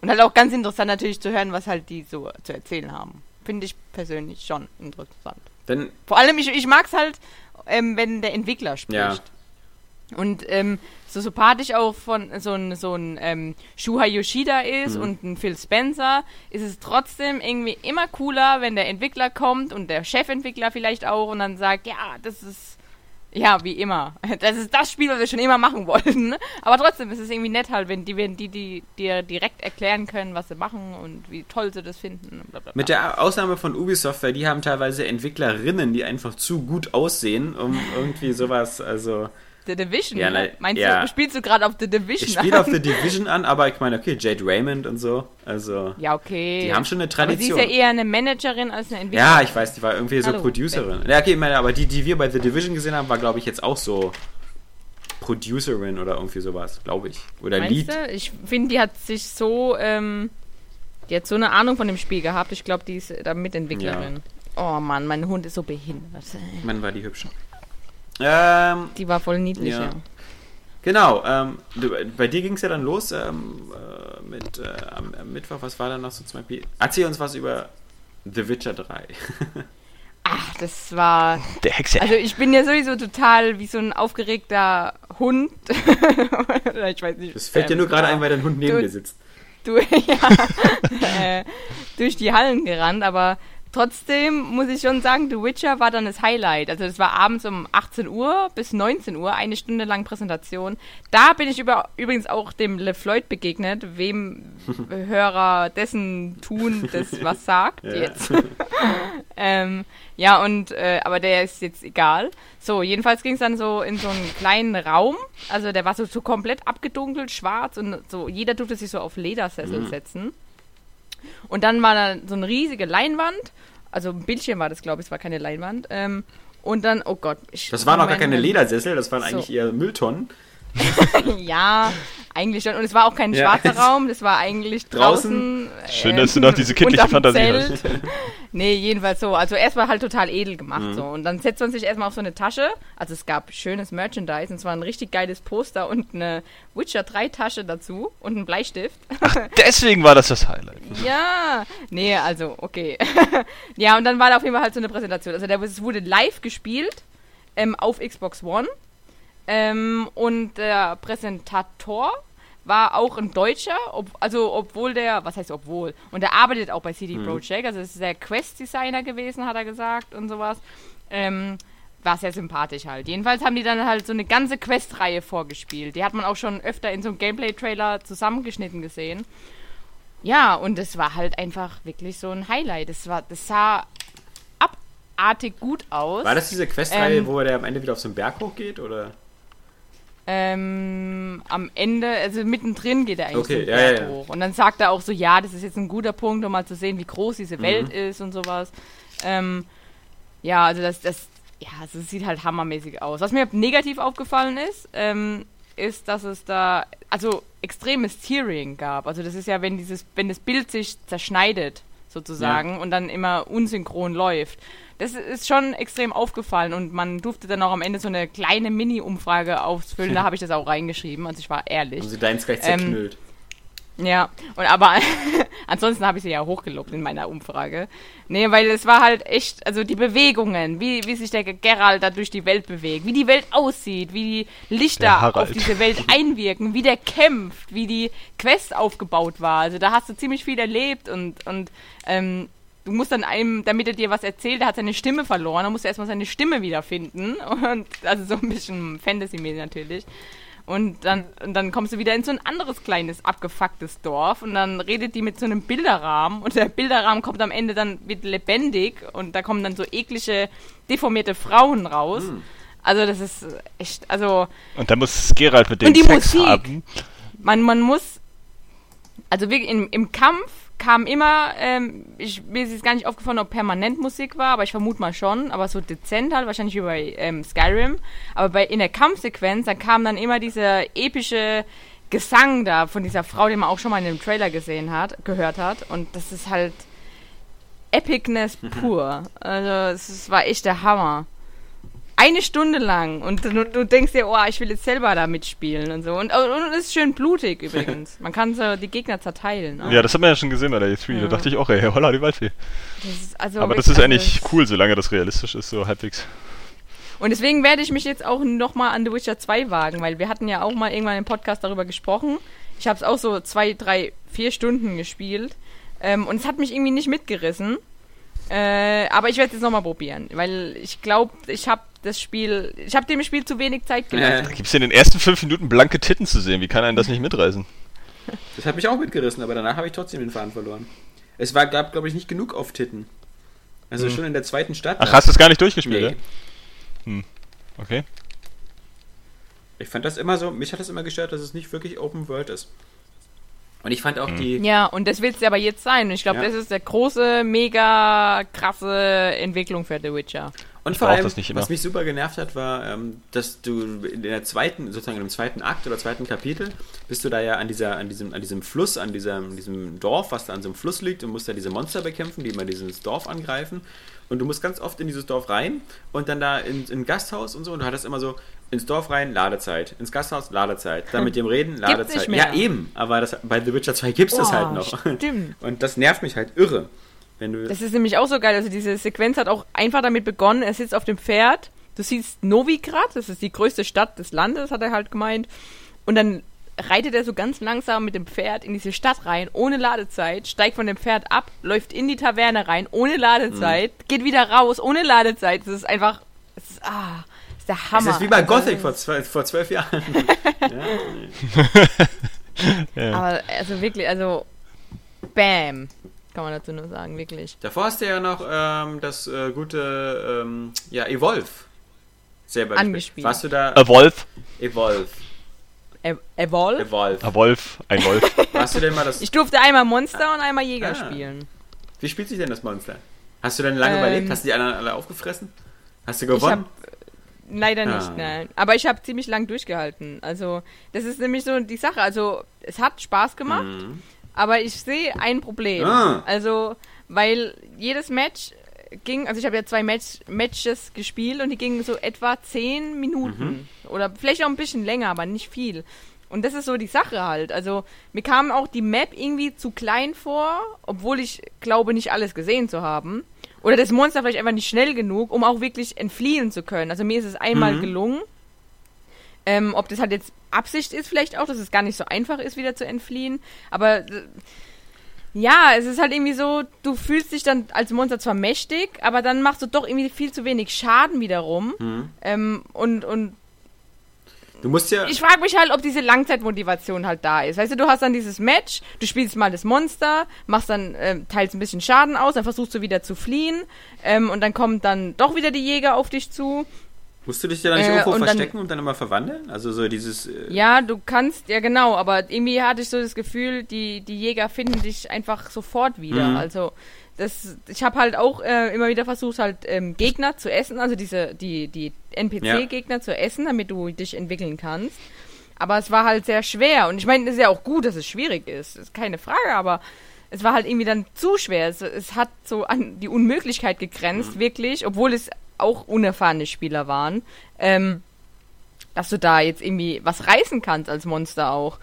Und halt auch ganz interessant natürlich zu hören, was halt die so zu erzählen haben. Finde ich persönlich schon interessant. Denn Vor allem, ich, ich mag es halt, ähm, wenn der Entwickler spricht. Ja. Und ähm, so sympathisch auch von so ein, so ein ähm, Shuhei Yoshida ist mhm. und ein Phil Spencer, ist es trotzdem irgendwie immer cooler, wenn der Entwickler kommt und der Chefentwickler vielleicht auch und dann sagt, ja, das ist ja, wie immer. Das ist das Spiel, was wir schon immer machen wollten. Aber trotzdem ist es irgendwie nett halt, wenn die, wenn die, die dir direkt erklären können, was sie machen und wie toll sie das finden. Blablabla. Mit der Ausnahme von Ubisoft, weil die haben teilweise Entwicklerinnen, die einfach zu gut aussehen, um irgendwie sowas, also The Division. Ja, ne? Meinst ja. du, spielst du gerade auf The Division Ich spiele auf The Division an, aber ich meine, okay, Jade Raymond und so. Also. Ja, okay. Die haben schon eine Tradition. Aber sie ist ja eher eine Managerin als eine Entwicklerin. Ja, ich weiß, die war irgendwie so Hallo, Producerin. Ben. Ja, okay, ich meine, aber die, die wir bei The Division gesehen haben, war, glaube ich, jetzt auch so Producerin oder irgendwie sowas, glaube ich. Oder Meinst Lead. Du? Ich finde, die hat sich so, ähm, die hat so eine Ahnung von dem Spiel gehabt. Ich glaube, die ist da Mitentwicklerin. Ja. Oh Mann, mein Hund ist so behindert. Mann, war die hübsch. Ähm, die war voll niedlich, ja. ja. Genau, ähm, du, bei dir ging es ja dann los ähm, äh, mit äh, am, am, Mittwoch, was war da noch so zum Beispiel? Erzähl uns was über The Witcher 3. (laughs) Ach, das war. (laughs) Der Hexe. Also ich bin ja sowieso total wie so ein aufgeregter Hund. (laughs) ich weiß nicht. Das fällt dir nur gerade ein, weil dein Hund neben du, dir sitzt. Du, ja, äh, durch die Hallen gerannt, aber Trotzdem muss ich schon sagen, The Witcher war dann das Highlight. Also das war abends um 18 Uhr bis 19 Uhr, eine Stunde lang Präsentation. Da bin ich über, übrigens auch dem LeFloid begegnet, wem (laughs) Hörer dessen tun, das was sagt ja. jetzt. (laughs) ähm, ja, und äh, aber der ist jetzt egal. So, jedenfalls ging es dann so in so einen kleinen Raum. Also der war so, so komplett abgedunkelt, schwarz und so jeder durfte sich so auf Ledersessel mhm. setzen. Und dann war da so eine riesige Leinwand. Also ein Bildschirm war das, glaube ich, es war keine Leinwand. Ähm, und dann, oh Gott. Ich, das waren auch gar keine Ledersessel, das waren so. eigentlich eher Mülltonnen. (laughs) ja, eigentlich schon. Und es war auch kein ja. schwarzer Raum, das war eigentlich draußen. draußen Schön, dass du noch diese kindliche Fantasie Zelt. hast. (laughs) (laughs) nee, jedenfalls so. Also erstmal halt total edel gemacht. Mhm. So. Und dann setzt man sich erstmal auf so eine Tasche. Also es gab schönes Merchandise und zwar ein richtig geiles Poster und eine Witcher 3 Tasche dazu und ein Bleistift. Ach, deswegen war das das Highlight. ja, nee, also okay. ja, und dann war da auf jeden Fall halt so eine Präsentation. Also es wurde live gespielt ähm, auf Xbox One Ähm, und der Präsentator war auch ein Deutscher, ob, also obwohl der, was heißt obwohl, und der arbeitet auch bei CD mhm. Projekt, also ist der Quest-Designer gewesen, hat er gesagt und sowas. Ähm, war sehr sympathisch halt. Jedenfalls haben die dann halt so eine ganze Quest-Reihe vorgespielt. Die hat man auch schon öfter in so einem Gameplay-Trailer zusammengeschnitten gesehen. Ja, und es war halt einfach wirklich so ein Highlight. Das, war, das sah abartig gut aus. War das diese Quest-Reihe, ähm, wo der am Ende wieder auf so einen Berg hochgeht, oder? Ähm, am Ende, also mittendrin geht er eigentlich okay, so ja, ja, hoch. Und dann sagt er auch so, ja, das ist jetzt ein guter Punkt, um mal zu sehen, wie groß diese Welt mhm. ist und sowas. Ähm, ja, also das, das, ja, also es sieht halt hammermäßig aus. Was mir negativ aufgefallen ist, ähm, ist, dass es da, also extremes Tearing gab. Also das ist ja, wenn dieses, wenn das Bild sich zerschneidet, sozusagen, ja. und dann immer unsynchron läuft das ist schon extrem aufgefallen und man durfte dann auch am Ende so eine kleine Mini-Umfrage ausfüllen. Da (laughs) habe ich das auch reingeschrieben, also ich war ehrlich. Haben sie deins gleich ähm, zerknüllt? Ähm, ja, und aber (laughs) ansonsten habe ich sie ja hochgelobt in meiner Umfrage. Nee, weil es war halt echt, also die Bewegungen, wie, wie sich der Geralt da durch die Welt bewegt, wie die Welt aussieht, wie die Lichter auf diese Welt (laughs) einwirken, wie der kämpft, wie die Quest aufgebaut war. Also da hast du ziemlich viel erlebt und, und ähm, du musst dann einem, damit er dir was erzählt, der hat seine Stimme verloren, dann musst du erstmal seine Stimme wiederfinden. (laughs) Und also so ein bisschen Fantasy-mäßig natürlich. Und dann, und dann kommst du wieder in so ein anderes kleines, abgefucktes Dorf und dann redet die mit so einem Bilderrahmen und der Bilderrahmen kommt am Ende dann wird lebendig und da kommen dann so eklige, deformierte Frauen raus. Mhm. Also das ist echt, also... Und dann muss Gerald mit dem Sex Musik, haben. Man, man muss, also wirklich im, im Kampf kam immer, ähm, ich, mir ist jetzt gar nicht aufgefallen, ob permanent Musik war, aber ich vermute mal schon, aber so dezent halt, wahrscheinlich wie bei ähm, Skyrim. Aber bei in der Kampfsequenz, da kam dann immer dieser epische Gesang da von dieser Frau, die man auch schon mal in dem Trailer gesehen hat, gehört hat. Und das ist halt Epicness pur. Also es war echt der Hammer eine Stunde lang und du, du, denkst dir, oh, ich will jetzt selber da mitspielen und so. Und, und es ist schön blutig übrigens. (laughs) Man kann so die Gegner zerteilen. Auch. Ja, das hat man ja schon gesehen bei der E3. Ja. Da dachte ich auch, ey, (laughs) holla die Waldfee. Das also Aber das ist eigentlich also cool, solange das realistisch ist, so halbwegs. Und deswegen werde ich mich jetzt auch nochmal an The Witcher 2 wagen, weil wir hatten ja auch mal irgendwann im Podcast darüber gesprochen. Ich habe es auch so zwei, drei, vier Stunden gespielt. Ähm, und es hat mich irgendwie nicht mitgerissen. Äh, aber ich werde es jetzt nochmal probieren, weil ich glaube, ich habe das Spiel, ich habe dem Spiel zu wenig Zeit gelassen. Ja. Gibt es in den ersten fünf Minuten blanke Titten zu sehen? Wie kann einen das nicht mitreißen? Das hat mich auch mitgerissen, aber danach habe ich trotzdem den Faden verloren. Es war, gab, glaube ich, nicht genug auf Titten. Also hm. schon in der zweiten Stadt. Ach, hast du es gar nicht durchgespielt, nee. ja? Hm. Okay. Ich fand das immer so, mich hat das immer gestört, dass es nicht wirklich Open World ist. Und ich fand auch mhm. die. Ja, und das wird es aber jetzt sein. Ich glaube, ja. das ist der große, mega krasse Entwicklung für The Witcher. Und ich vor allem, was mich super genervt hat, war, ähm, dass du in der zweiten, sozusagen im zweiten Akt oder zweiten Kapitel, bist du da ja an dieser, an diesem, an diesem Fluss, an diesem, diesem Dorf, was da an so einem Fluss liegt und musst da diese Monster bekämpfen, die immer dieses Dorf angreifen. Und du musst ganz oft in dieses Dorf rein und dann da in, in ein Gasthaus und so und du hattest immer so ins Dorf rein, Ladezeit, ins Gasthaus, Ladezeit, dann mit dem reden, Ladezeit. Ja, eben, aber das, bei The Witcher 2 gibt es das halt noch. Stimmt. Und das nervt mich halt irre. Das ist nämlich auch so geil. Also diese Sequenz hat auch einfach damit begonnen, er sitzt auf dem Pferd, du siehst Novigrad, das ist die größte Stadt des Landes, hat er halt gemeint. Und dann reitet er so ganz langsam mit dem Pferd in diese Stadt rein, ohne Ladezeit, steigt von dem Pferd ab, läuft in die Taverne rein, ohne Ladezeit, mhm. geht wieder raus, ohne Ladezeit. Das ist einfach, ist, ah, das ist der Hammer. Das ist wie bei also Gothic vor, zwölf, vor zwölf Jahren. (laughs) ja, (laughs) ja. Aber also wirklich, also, bam. Kann man dazu nur sagen, wirklich. Davor hast du ja noch ähm, das äh, gute, ähm, ja, Evolve selber angespielt. Warst du da? Evolve. Evolve. Evolve? Evolve. Evolve, ein Wolf. (laughs) Hast du denn mal das. Ich durfte einmal Monster und einmal Jäger ah. spielen. Wie spielt sich denn das Monster? Hast du denn lange ähm, überlebt? Hast du die alle, alle aufgefressen? Hast du gewonnen? Hab, leider nicht, ah. nein. Aber ich habe ziemlich lang durchgehalten. Also, das ist nämlich so die Sache. Also, es hat Spaß gemacht, mhm. Aber ich sehe ein Problem. Ah. Also, weil jedes Match ging, also ich habe ja zwei Match, Matches gespielt und die gingen so etwa zehn Minuten. Mhm. Oder vielleicht auch ein bisschen länger, aber nicht viel. Und das ist so die Sache halt. Also mir kam auch die Map irgendwie zu klein vor, obwohl ich glaube, nicht alles gesehen zu haben. Oder das Monster vielleicht einfach nicht schnell genug, um auch wirklich entfliehen zu können. Also mir ist es einmal mhm. gelungen. Ähm, ob das halt jetzt Absicht ist, vielleicht auch, dass es gar nicht so einfach ist, wieder zu entfliehen. Aber äh, ja, es ist halt irgendwie so, du fühlst dich dann als Monster zwar mächtig, aber dann machst du doch irgendwie viel zu wenig Schaden wiederum. Mhm. Ähm, und, und Du musst ja. Ich frage mich halt, ob diese Langzeitmotivation halt da ist. Weißt du, du hast dann dieses Match, du spielst mal das Monster, machst dann, äh, teilst ein bisschen Schaden aus, dann versuchst du wieder zu fliehen, ähm, und dann kommen dann doch wieder die Jäger auf dich zu. Musst du dich ja dann nicht äh, irgendwo und verstecken dann, und dann immer verwandeln? Also so dieses. Äh ja, du kannst, ja genau, aber irgendwie hatte ich so das Gefühl, die, die Jäger finden dich einfach sofort wieder. Mhm. Also das, ich habe halt auch äh, immer wieder versucht, halt ähm, Gegner zu essen, also diese, die, die NPC-Gegner ja. zu essen, damit du dich entwickeln kannst. Aber es war halt sehr schwer. Und ich meine, es ist ja auch gut, dass es schwierig ist. Das ist keine Frage, aber es war halt irgendwie dann zu schwer. Es, es hat so an die Unmöglichkeit gegrenzt, mhm. wirklich, obwohl es auch unerfahrene Spieler waren, ähm, dass du da jetzt irgendwie was reißen kannst als Monster auch.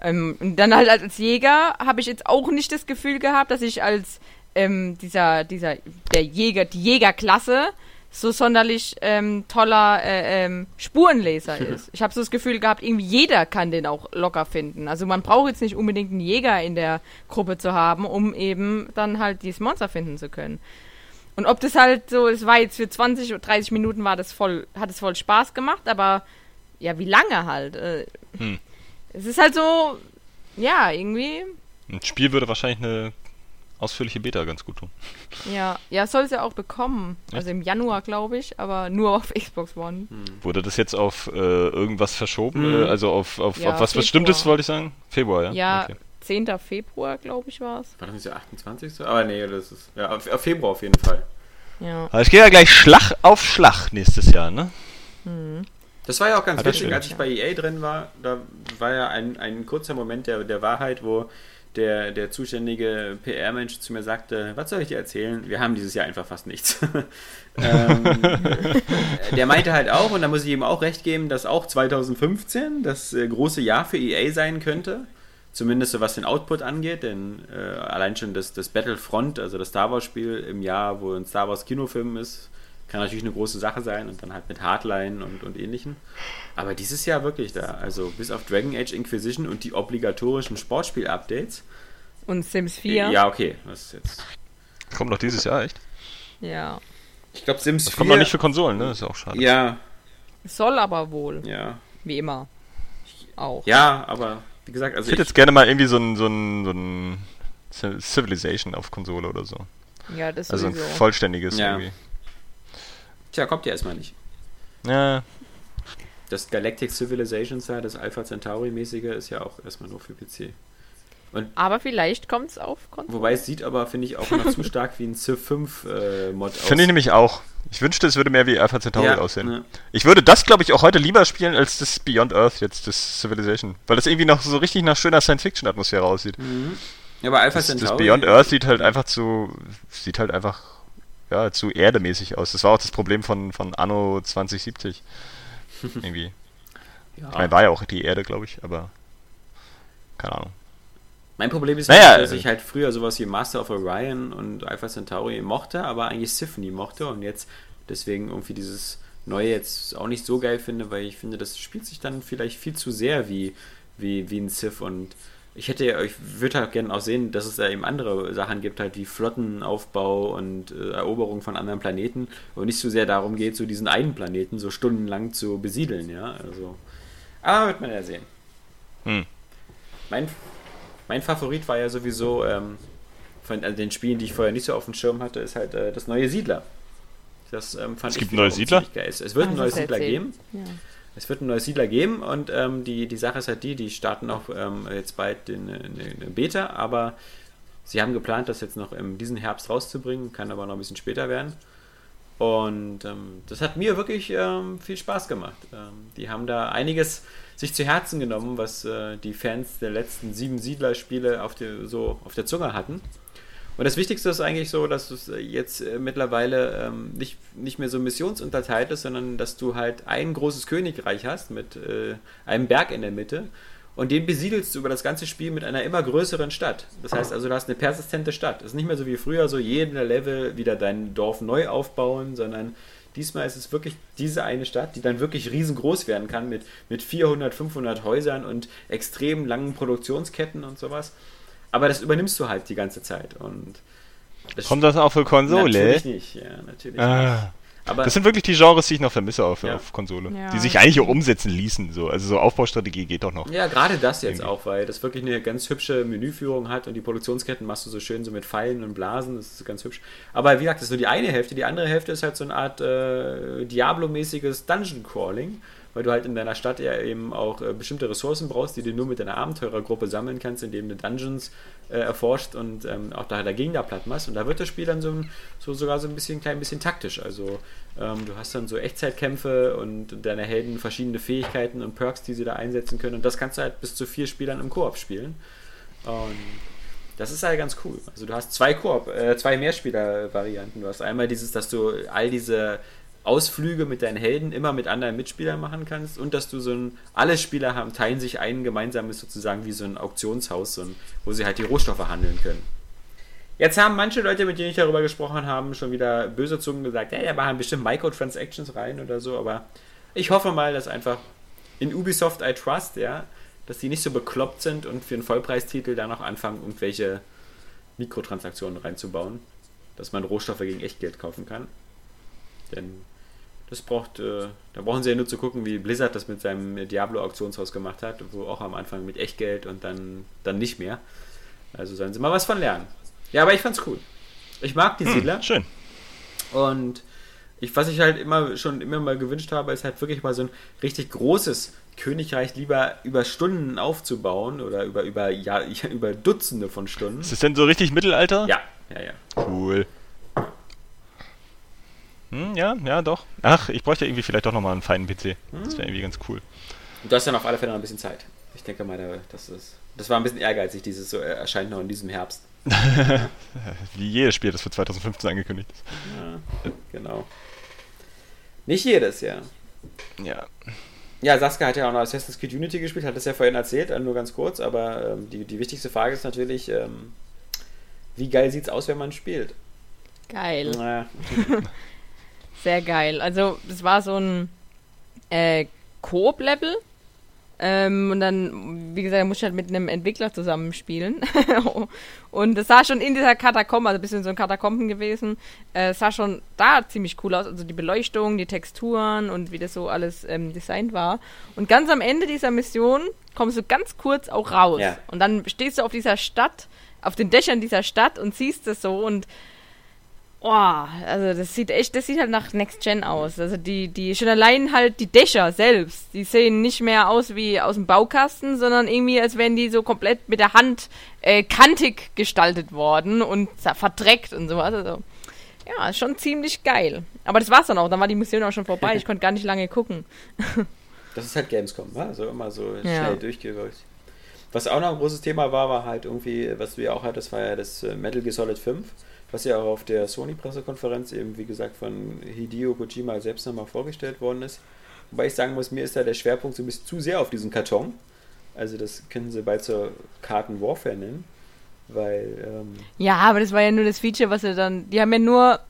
Ähm, und dann halt als Jäger habe ich jetzt auch nicht das Gefühl gehabt, dass ich als ähm, dieser, dieser, der Jäger, die Jägerklasse so sonderlich ähm, toller äh, ähm, Spurenleser (laughs) ist. Ich habe so das Gefühl gehabt, irgendwie jeder kann den auch locker finden. Also man braucht jetzt nicht unbedingt einen Jäger in der Gruppe zu haben, um eben dann halt dieses Monster finden zu können. Und ob das halt so, es war jetzt für 20 oder 30 Minuten war das voll, hat es voll Spaß gemacht, aber ja, wie lange halt? Äh, hm. Es ist halt so, ja, irgendwie. Ein Spiel würde wahrscheinlich eine ausführliche Beta ganz gut tun. Ja, ja, soll es ja auch bekommen. Ja. Also im Januar, glaube ich, aber nur auf Xbox One. Hm. Wurde das jetzt auf äh, irgendwas verschoben? Hm. Äh, also auf, auf, ja, auf was Februar. Bestimmtes, wollte ich sagen? Februar, ja? Ja, okay. 10. Februar, glaube ich, war es. War das nicht der 28. Aber nee, das ist. Ja, auf, auf Februar auf jeden Fall. Ja. Aber ich gehe ja gleich Schlag auf Schlag nächstes Jahr, ne? Hm. Das war ja auch ganz wichtig, als ich bei EA drin war, da war ja ein, ein kurzer Moment der, der Wahrheit, wo der, der zuständige PR-Mensch zu mir sagte, was soll ich dir erzählen? Wir haben dieses Jahr einfach fast nichts. (laughs) ähm, (laughs) der meinte halt auch, und da muss ich ihm auch recht geben, dass auch 2015 das äh, große Jahr für EA sein könnte. Zumindest so was den Output angeht, denn äh, allein schon das, das Battlefront, also das Star Wars-Spiel im Jahr, wo ein Star Wars Kinofilm ist, kann natürlich eine große Sache sein und dann halt mit Hardline und, und ähnlichen. Aber dieses Jahr wirklich da, also bis auf Dragon Age Inquisition und die obligatorischen Sportspiel-Updates. Und Sims 4. Ja, okay, was ist jetzt? Kommt noch dieses Jahr, echt? Ja. Ich glaube, Sims das 4. kommt noch nicht für Konsolen, ne? Das ist auch schade. Ja. Soll aber wohl. Ja. Wie immer. Auch. Ja, aber wie gesagt, also. Ich hätte jetzt gerne mal irgendwie so ein, so ein, so ein Civilization auf Konsole oder so. Ja, das ist Also ein vollständiges ja. irgendwie. Tja, kommt ja erstmal nicht. Ja. Das Galactic Civilizations, das Alpha Centauri-mäßige, ist ja auch erstmal nur für PC. Und aber vielleicht kommt es auf Konsole. Wobei es sieht aber, finde ich, auch noch zu stark wie ein Civ 5 äh, Mod aus. Finde ich nämlich auch. Ich wünschte, es würde mehr wie Alpha Centauri ja, aussehen. Ne. Ich würde das, glaube ich, auch heute lieber spielen als das Beyond Earth jetzt, das Civilization. Weil das irgendwie noch so richtig nach schöner Science-Fiction-Atmosphäre aussieht. Mhm. Ja, aber Alpha das, Centauri... Das Beyond Earth sieht halt einfach zu... Sieht halt einfach ja, zu erdemäßig aus. Das war auch das Problem von, von Anno 2070. (laughs) Irgendwie. Ja. Ich meine, war ja auch die Erde, glaube ich, aber keine Ahnung. Mein Problem ist, naja, dass ich halt früher sowas wie Master of Orion und Alpha Centauri mochte, aber eigentlich nie mochte und jetzt deswegen irgendwie dieses Neue jetzt auch nicht so geil finde, weil ich finde, das spielt sich dann vielleicht viel zu sehr wie, wie, wie ein Sif und ich hätte, ich würde halt gerne auch sehen, dass es da eben andere Sachen gibt, halt wie Flottenaufbau und äh, Eroberung von anderen Planeten, wo nicht so sehr darum geht, so diesen einen Planeten so stundenlang zu besiedeln, ja. Also, aber wird man ja sehen. Hm. Mein, mein Favorit war ja sowieso ähm, von also den Spielen, die ich vorher nicht so auf dem Schirm hatte, ist halt äh, das neue Siedler. Das ähm, fand es gibt neue Siedler? Geil. Es wird ah, ein neues Siedler geben. Ja. Es wird einen neuen Siedler geben und ähm, die, die Sache ist halt die, die starten auch ähm, jetzt bald in, eine Beta, aber sie haben geplant, das jetzt noch in diesen Herbst rauszubringen, kann aber noch ein bisschen später werden. Und ähm, das hat mir wirklich ähm, viel Spaß gemacht. Ähm, die haben da einiges sich zu Herzen genommen, was äh, die Fans der letzten sieben Siedler-Spiele auf, so auf der Zunge hatten. Und das Wichtigste ist eigentlich so, dass es jetzt äh, mittlerweile ähm, nicht, nicht mehr so missionsunterteilt ist, sondern dass du halt ein großes Königreich hast mit äh, einem Berg in der Mitte und den besiedelst du über das ganze Spiel mit einer immer größeren Stadt. Das heißt also, du hast eine persistente Stadt. Es ist nicht mehr so wie früher, so jeden Level wieder dein Dorf neu aufbauen, sondern Diesmal ist es wirklich diese eine Stadt, die dann wirklich riesengroß werden kann mit, mit 400, 500 Häusern und extrem langen Produktionsketten und sowas. Aber das übernimmst du halt die ganze Zeit. Und das Kommt das auch für Konsole? Natürlich nicht, ja, natürlich ah. nicht. Aber das sind wirklich die Genres, die ich noch vermisse auf, ja. auf Konsole. Ja. Die sich eigentlich auch umsetzen ließen. So. Also so Aufbaustrategie geht doch noch. Ja, gerade das jetzt irgendwie. auch, weil das wirklich eine ganz hübsche Menüführung hat und die Produktionsketten machst du so schön so mit Pfeilen und Blasen. Das ist ganz hübsch. Aber wie gesagt, das ist nur die eine Hälfte. Die andere Hälfte ist halt so eine Art äh, Diablo-mäßiges Dungeon-Crawling weil du halt in deiner Stadt ja eben auch äh, bestimmte Ressourcen brauchst, die du nur mit deiner Abenteurergruppe sammeln kannst, indem du Dungeons äh, erforscht und ähm, auch da dagegen da platt machst. Und da wird das Spiel dann so, so sogar so ein bisschen klein bisschen taktisch. Also ähm, du hast dann so Echtzeitkämpfe und deine Helden verschiedene Fähigkeiten und Perks, die sie da einsetzen können. Und das kannst du halt bis zu vier Spielern im Koop spielen. Und das ist halt ganz cool. Also du hast zwei Koop, äh, zwei Mehrspieler-Varianten. Du hast einmal dieses, dass du all diese Ausflüge mit deinen Helden immer mit anderen Mitspielern machen kannst und dass du so ein, alle Spieler haben, teilen sich ein gemeinsames sozusagen wie so ein Auktionshaus, so ein, wo sie halt die Rohstoffe handeln können. Jetzt haben manche Leute, mit denen ich darüber gesprochen habe, schon wieder böse Zungen gesagt, ja, da machen bestimmt Microtransactions rein oder so, aber ich hoffe mal, dass einfach in Ubisoft I Trust, ja, dass die nicht so bekloppt sind und für einen Vollpreistitel da noch anfangen, irgendwelche Mikrotransaktionen reinzubauen, dass man Rohstoffe gegen Echtgeld kaufen kann. Denn das braucht, äh, da brauchen sie ja nur zu gucken, wie Blizzard das mit seinem Diablo-Auktionshaus gemacht hat, wo auch am Anfang mit Echtgeld und dann, dann nicht mehr. Also sollen sie mal was von lernen. Ja, aber ich fand's cool. Ich mag die hm, Siedler. Schön. Und ich, was ich halt immer schon immer mal gewünscht habe, ist halt wirklich mal so ein richtig großes Königreich lieber über Stunden aufzubauen oder über, über, ja, (laughs) über Dutzende von Stunden. Ist das denn so richtig Mittelalter? Ja, ja, ja. Cool. Hm, ja, ja, doch. Ach, ich bräuchte irgendwie vielleicht doch nochmal einen feinen PC. Hm. Das wäre irgendwie ganz cool. Und du hast dann auf alle Fälle noch ein bisschen Zeit. Ich denke mal, das, ist, das war ein bisschen ehrgeizig, dieses so erscheint noch in diesem Herbst. (laughs) Wie jedes Spiel, das für 2015 angekündigt ist. Ja, genau. Nicht jedes, ja. Ja. Ja, Saskia hat ja auch noch Assassin's Creed Unity gespielt, hat das ja vorhin erzählt, äh, nur ganz kurz, aber ähm, die, die wichtigste Frage ist natürlich, ähm, wie geil sieht's aus, wenn man spielt? Geil. Ja. (laughs) Sehr geil. Also, es war so ein äh, Coop-Level. Ähm, und dann, wie gesagt, muss ich halt mit einem Entwickler zusammenspielen. (laughs) und es sah schon in dieser Katakombe, also ein bisschen so ein Katakomben gewesen, äh, sah schon da ziemlich cool aus. Also die Beleuchtung, die Texturen und wie das so alles ähm, designt war. Und ganz am Ende dieser Mission kommst du ganz kurz auch raus. Ja. Und dann stehst du auf dieser Stadt, auf den Dächern dieser Stadt und siehst es so und Boah, also das sieht echt, das sieht halt nach Next Gen aus. Also die, die, schon allein halt die Dächer selbst, die sehen nicht mehr aus wie aus dem Baukasten, sondern irgendwie, als wären die so komplett mit der Hand äh, kantig gestaltet worden und verdreckt und sowas. Also, ja, schon ziemlich geil. Aber das war's dann auch, dann war die Mission auch schon vorbei, ich konnte gar nicht lange gucken. (laughs) das ist halt Gamescom, ne? also immer so schnell ja. durchgewirkt. Was auch noch ein großes Thema war, war halt irgendwie, was du ja auch hattest, war ja das äh, Metal Gear Solid 5 was ja auch auf der Sony-Pressekonferenz eben, wie gesagt, von Hideo Kojima selbst nochmal vorgestellt worden ist. Wobei ich sagen muss, mir ist da der Schwerpunkt so ein bisschen zu sehr auf diesem Karton. Also das können sie bald zur Karten Warfare nennen. Weil. Ähm ja, aber das war ja nur das Feature, was sie dann. Die haben ja nur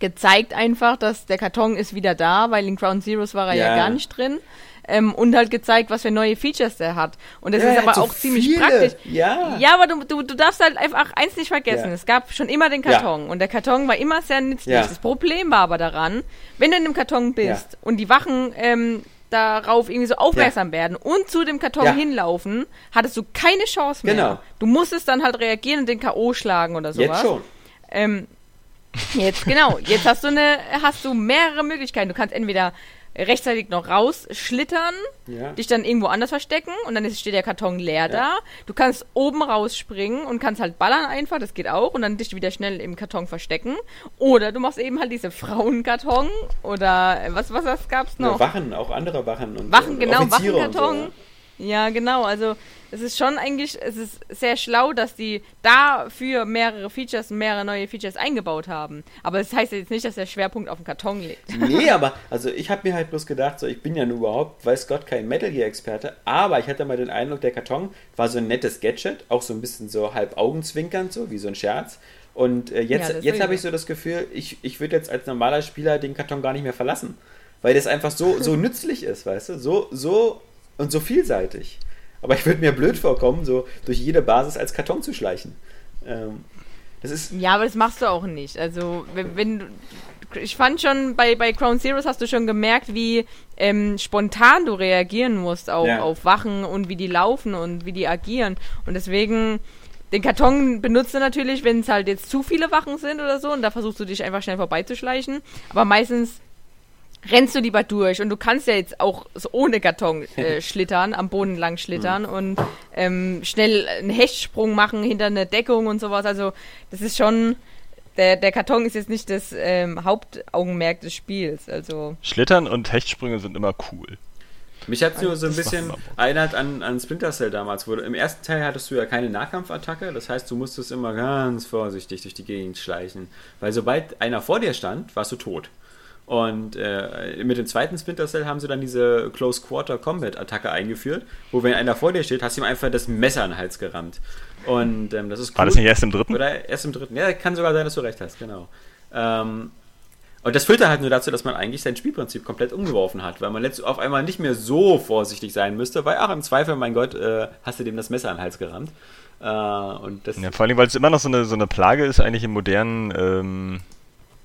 gezeigt einfach, dass der Karton ist wieder da, weil in Ground Zeroes war er ja, ja gar nicht drin ähm, und halt gezeigt, was für neue Features der hat. Und das ja, ist aber auch so ziemlich viele. praktisch. Ja. Ja, aber du, du, du darfst halt einfach eins nicht vergessen. Ja. Es gab schon immer den Karton ja. und der Karton war immer sehr nützlich. Das Problem war aber daran, wenn du in dem Karton bist und die Wachen ähm, darauf irgendwie so aufmerksam werden und zu dem Karton hinlaufen, hattest du keine Chance mehr. Genau. Du musstest dann halt reagieren und den K.O. schlagen oder sowas. Jetzt schon. Ähm, Jetzt, genau. Jetzt hast du eine, hast du mehrere Möglichkeiten. Du kannst entweder rechtzeitig noch rausschlittern, ja. dich dann irgendwo anders verstecken und dann ist, steht der Karton leer ja. da. Du kannst oben rausspringen und kannst halt ballern einfach, das geht auch, und dann dich wieder schnell im Karton verstecken. Oder du machst eben halt diese Frauenkarton oder äh, was, was was gab's noch? Ja, Wachen, auch andere Wachen und Wachen, genau, Offiziere Wachenkarton. So, ja. genau, also es ist schon eigentlich, es ist sehr schlau, dass die dafür mehrere Features, mehrere neue Features eingebaut haben. Aber das heißt jetzt nicht, dass der Schwerpunkt auf dem Karton liegt. Nee, (laughs) aber also ich habe mir halt bloß gedacht, so ich bin ja nur überhaupt, weiß Gott, kein Metal Gear Experte, aber ich hatte mal den Eindruck, der Karton war so ein nettes Gadget, auch so ein bisschen so halb augenzwinkernd, so wie so ein Scherz. Und äh, jetzt, ja, jetzt habe ich so das Gefühl, ich, ich würde jetzt als normaler Spieler den Karton gar nicht mehr verlassen. Weil das einfach so, so nützlich ist, weißt du? So, so und so vielseitig. Aber ich würde mir blöd vorkommen, so durch jede Basis als Karton zu schleichen. Ähm, das ist ja, aber das machst du auch nicht. Also, wenn, wenn du. Ich fand schon, bei, bei Crown Zeroes hast du schon gemerkt, wie ähm, spontan du reagieren musst auf, ja. auf Wachen und wie die laufen und wie die agieren. Und deswegen den Karton benutzt du natürlich, wenn es halt jetzt zu viele Wachen sind oder so und da versuchst du dich einfach schnell vorbeizuschleichen. Aber meistens rennst du lieber durch und du kannst ja jetzt auch so ohne Karton (laughs) äh, schlittern, am Boden lang schlittern mhm. und ähm, schnell einen Hechtsprung machen hinter eine Deckung und sowas. Also das ist schon der, der Karton ist jetzt nicht das ähm, Hauptaugenmerk des Spiels. Also Schlittern und Hechtsprünge sind immer cool. Mich hat es nur so ein bisschen erinnert an, an Splinter Cell damals. Wo du, Im ersten Teil hattest du ja keine Nahkampfattacke, das heißt, du musstest immer ganz vorsichtig durch die Gegend schleichen. Weil sobald einer vor dir stand, warst du tot. Und äh, mit dem zweiten Splinter Cell haben sie dann diese Close Quarter Combat Attacke eingeführt, wo wenn einer vor dir steht, hast du ihm einfach das Messer in den Hals gerammt. Und ähm, das ist cool. War das nicht erst im dritten? Oder erst im dritten. Ja, kann sogar sein, dass du recht hast, genau. Ähm, und das führte halt nur dazu, dass man eigentlich sein Spielprinzip komplett umgeworfen hat, weil man jetzt auf einmal nicht mehr so vorsichtig sein müsste, weil, ach, im Zweifel, mein Gott, äh, hast du dem das Messer an den Hals gerammt. Äh, und das ja, vor allem, weil es immer noch so eine, so eine Plage ist, eigentlich im modernen ähm,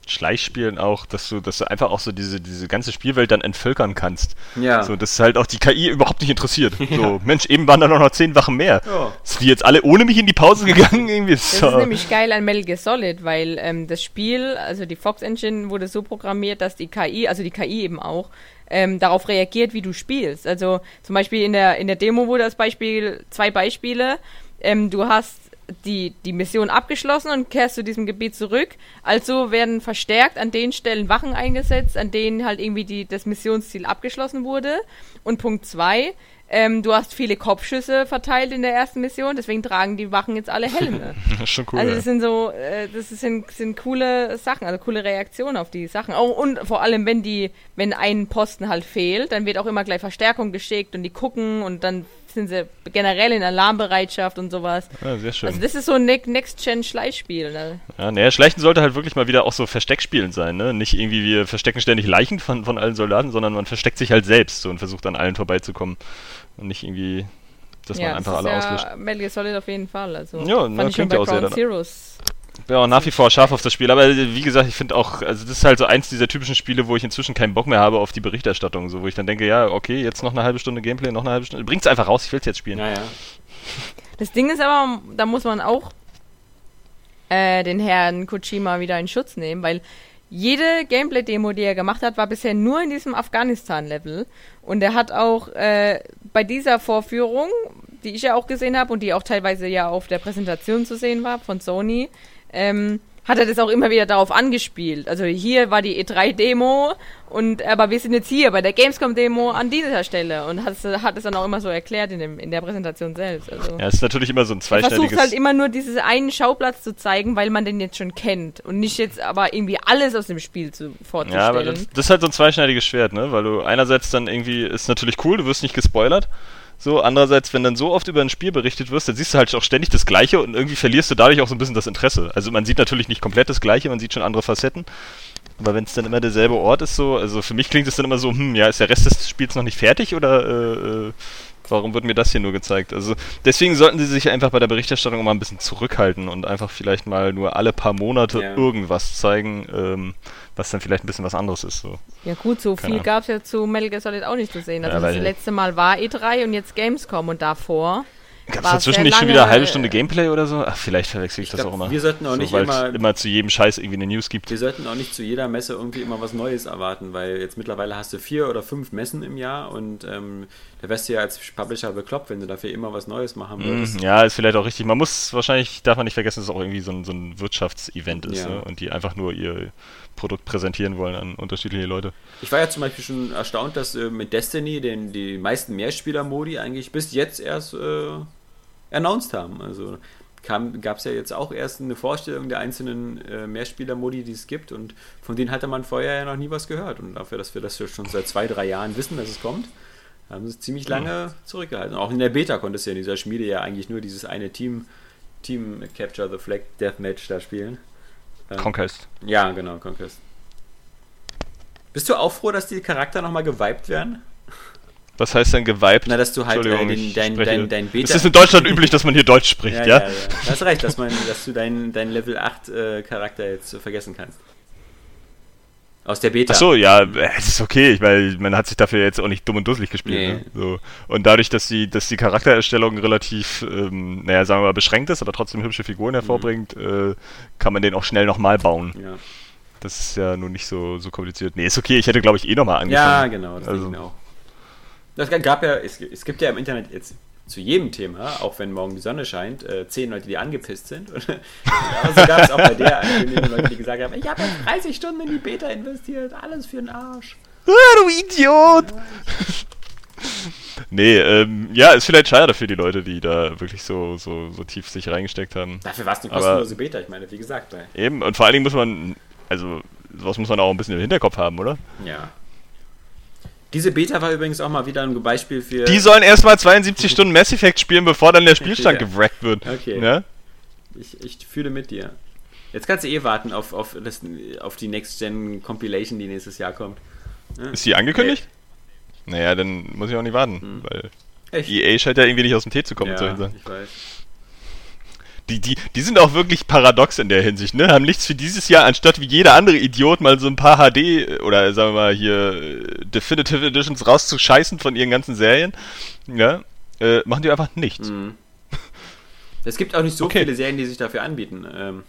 Schleichspielen auch, dass du, dass du einfach auch so diese, diese ganze Spielwelt dann entvölkern kannst. Ja. So, dass halt auch die KI überhaupt nicht interessiert. (laughs) Ja. So, Mensch, eben waren da noch zehn Wachen mehr. Ja. Sind die jetzt alle ohne mich in die Pause gegangen? Irgendwie das so. ist nämlich geil an Metal Gear Solid, weil ähm, das Spiel, also die Fox Engine wurde so programmiert, dass die KI, also die KI eben auch, ähm, darauf reagiert, wie du spielst. Also zum Beispiel in der, in der Demo wurde das Beispiel, zwei Beispiele. Ähm, du hast die, die Mission abgeschlossen und kehrst zu diesem Gebiet zurück. Also werden verstärkt an den Stellen Wachen eingesetzt, an denen halt irgendwie die, das Missionsziel abgeschlossen wurde. Und Punkt zwei, ähm, du hast viele Kopfschüsse verteilt in der ersten Mission, deswegen tragen die Wachen jetzt alle Helme. (laughs) schon cool. Also das sind so, äh, das sind, sind coole Sachen, also coole Reaktionen auf die Sachen. Oh, und vor allem, wenn die, wenn ein Posten halt fehlt, dann wird auch immer gleich Verstärkung geschickt und die gucken und dann sind sie generell in Alarmbereitschaft und sowas. Ja, sehr schön. Also das ist so ein Next-Gen-Schleichspiel. Ne? Ja, naja, Schleichen sollte halt wirklich mal wieder auch so Versteckspielen sein, ne? Nicht irgendwie wir verstecken ständig Leichen von, von allen Soldaten, sondern man versteckt sich halt selbst so und versucht an allen vorbeizukommen. Und nicht irgendwie, dass ja, man einfach das alle ja auslöscht. Metal Gear Solid auf jeden Fall. Also ja, fand na, ich schon bei Ground Zeroes bin auch nach wie vor scharf auf das Spiel, aber wie gesagt, ich finde auch, also das ist halt so eins dieser typischen Spiele, wo ich inzwischen keinen Bock mehr habe auf die Berichterstattung, so wo ich dann denke, ja, okay, jetzt noch eine halbe Stunde Gameplay, noch eine halbe Stunde, bringt's einfach raus, ich will es jetzt spielen. Naja. Das Ding ist aber, da muss man auch äh, den Herrn Kojima wieder in Schutz nehmen, weil jede Gameplay-Demo, die er gemacht hat, war bisher nur in diesem Afghanistan-Level. Und er hat auch äh, bei dieser Vorführung, die ich ja auch gesehen habe und die auch teilweise ja auf der Präsentation zu sehen war von Sony, ähm, hat er das auch immer wieder darauf angespielt. Also hier war die E3-Demo und aber wir sind jetzt hier bei der Gamescom-Demo an dieser Stelle und hat, hat es dann auch immer so erklärt in, dem, in der Präsentation selbst. Also ja, es ist natürlich immer so ein zweischneidiges... Er versucht halt immer nur diesen einen Schauplatz zu zeigen, weil man den jetzt schon kennt und nicht jetzt aber irgendwie alles aus dem Spiel zu, vorzustellen. Ja, aber das, das ist halt so ein zweischneidiges Schwert, ne? Weil du einerseits dann irgendwie, ist natürlich cool, du wirst nicht gespoilert, so, andererseits, wenn dann so oft über ein Spiel berichtet wirst, dann siehst du halt auch ständig das Gleiche und irgendwie verlierst du dadurch auch so ein bisschen das Interesse. Also man sieht natürlich nicht komplett das Gleiche, man sieht schon andere Facetten. Aber wenn es dann immer derselbe Ort ist, so, also für mich klingt es dann immer so, hm, ja, ist der Rest des Spiels noch nicht fertig oder äh, äh, warum wird mir das hier nur gezeigt? Also deswegen sollten sie sich einfach bei der Berichterstattung mal ein bisschen zurückhalten und einfach vielleicht mal nur alle paar Monate ja. irgendwas zeigen. Ähm, was dann vielleicht ein bisschen was anderes ist. So. Ja gut, so Keine viel gab es ja zu Metal Gear Solid auch nicht zu sehen. Also ja, das letzte Mal war E3 und jetzt Gamescom und davor Gab es dazwischen nicht schon wieder eine halbe Stunde Gameplay oder so? Ach, vielleicht verwechsel ich, ich das glaub, auch immer. Wir sollten auch so, nicht immer, immer zu jedem Scheiß irgendwie eine News gibt. Wir sollten auch nicht zu jeder Messe irgendwie immer was Neues erwarten, weil jetzt mittlerweile hast du vier oder fünf Messen im Jahr und ähm, da wärst du ja als Publisher bekloppt, wenn du dafür immer was Neues machen würdest. Mm, ja, ist vielleicht auch richtig. Man muss wahrscheinlich, darf man nicht vergessen, dass es auch irgendwie so ein, so ein Wirtschaftsevent ist ja. ne? und die einfach nur ihr Produkt präsentieren wollen an unterschiedliche Leute. Ich war ja zum Beispiel schon erstaunt, dass äh, mit Destiny den, die meisten Mehrspieler-Modi eigentlich bis jetzt erst äh, announced haben. Also gab es ja jetzt auch erst eine Vorstellung der einzelnen äh, Mehrspieler-Modi, die es gibt und von denen hatte man vorher ja noch nie was gehört. Und dafür, dass wir das schon seit zwei, drei Jahren wissen, dass es kommt, haben sie es ziemlich lange zurückgehalten. Auch in der Beta konntest du ja in dieser Schmiede ja eigentlich nur dieses eine Team Team Capture the Flag Deathmatch da spielen. Ähm, Conquest. Ja, genau, Conquest. Bist du auch froh, dass die Charakter nochmal gewiped werden? Was heißt denn gewiped? Na, dass du halt äh, den, dein, dein, dein Beta. Es ist in Deutschland üblich, dass man hier Deutsch spricht, ja? Ja, ja, ja. Du hast recht, dass, man, dass du deinen dein Level 8 äh, Charakter jetzt vergessen kannst. Aus der Beta. Achso, ja, es ist okay. Ich meine, man hat sich dafür jetzt auch nicht dumm und dusselig gespielt. Nee. Ne? So. Und dadurch, dass die, dass die Charaktererstellung relativ, ähm, naja, sagen wir mal, beschränkt ist, aber trotzdem hübsche Figuren hervorbringt, mhm. äh, kann man den auch schnell nochmal bauen. Ja. Das ist ja nun nicht so, so kompliziert. Nee, ist okay. Ich hätte, glaube ich, eh nochmal angefangen. Ja, genau. Das also, auch. Das gab ja, es, es gibt ja im Internet jetzt zu jedem Thema, auch wenn morgen die Sonne scheint, äh, zehn Leute, die angepisst sind. Und so gab es auch bei der Ankündigung Leute, die gesagt haben, ich habe 30 Stunden in die Beta investiert, alles für den Arsch. Ah, du Idiot! (laughs) nee, ähm, ja, ist vielleicht schade für die Leute, die da wirklich so, so, so tief sich reingesteckt haben. Dafür war es eine kostenlose Beta, ich meine, wie gesagt. Eben, und vor allen Dingen muss man, also, sowas muss man auch ein bisschen im Hinterkopf haben, oder? Ja. Diese Beta war übrigens auch mal wieder ein Beispiel für. Die sollen erstmal 72 Stunden Mass Effect spielen, bevor dann der Spielstand (laughs) ja. gewrackt wird. Okay. Ja? Ich, ich fühle mit dir. Jetzt kannst du eh warten auf, auf, das, auf die Next-Gen Compilation, die nächstes Jahr kommt. Ja? Ist die angekündigt? Nee. Naja, dann muss ich auch nicht warten, hm. weil Echt? EA scheint ja irgendwie nicht aus dem Tee zu kommen. Ja, ich weiß die, die, die sind auch wirklich paradox in der Hinsicht, ne? Haben nichts für dieses Jahr, anstatt wie jeder andere Idiot mal so ein paar HD oder sagen wir mal hier Definitive Editions rauszuscheißen von ihren ganzen Serien, ja, äh, machen die einfach nichts. Mhm. Es gibt auch nicht so okay. viele Serien, die sich dafür anbieten. Ähm.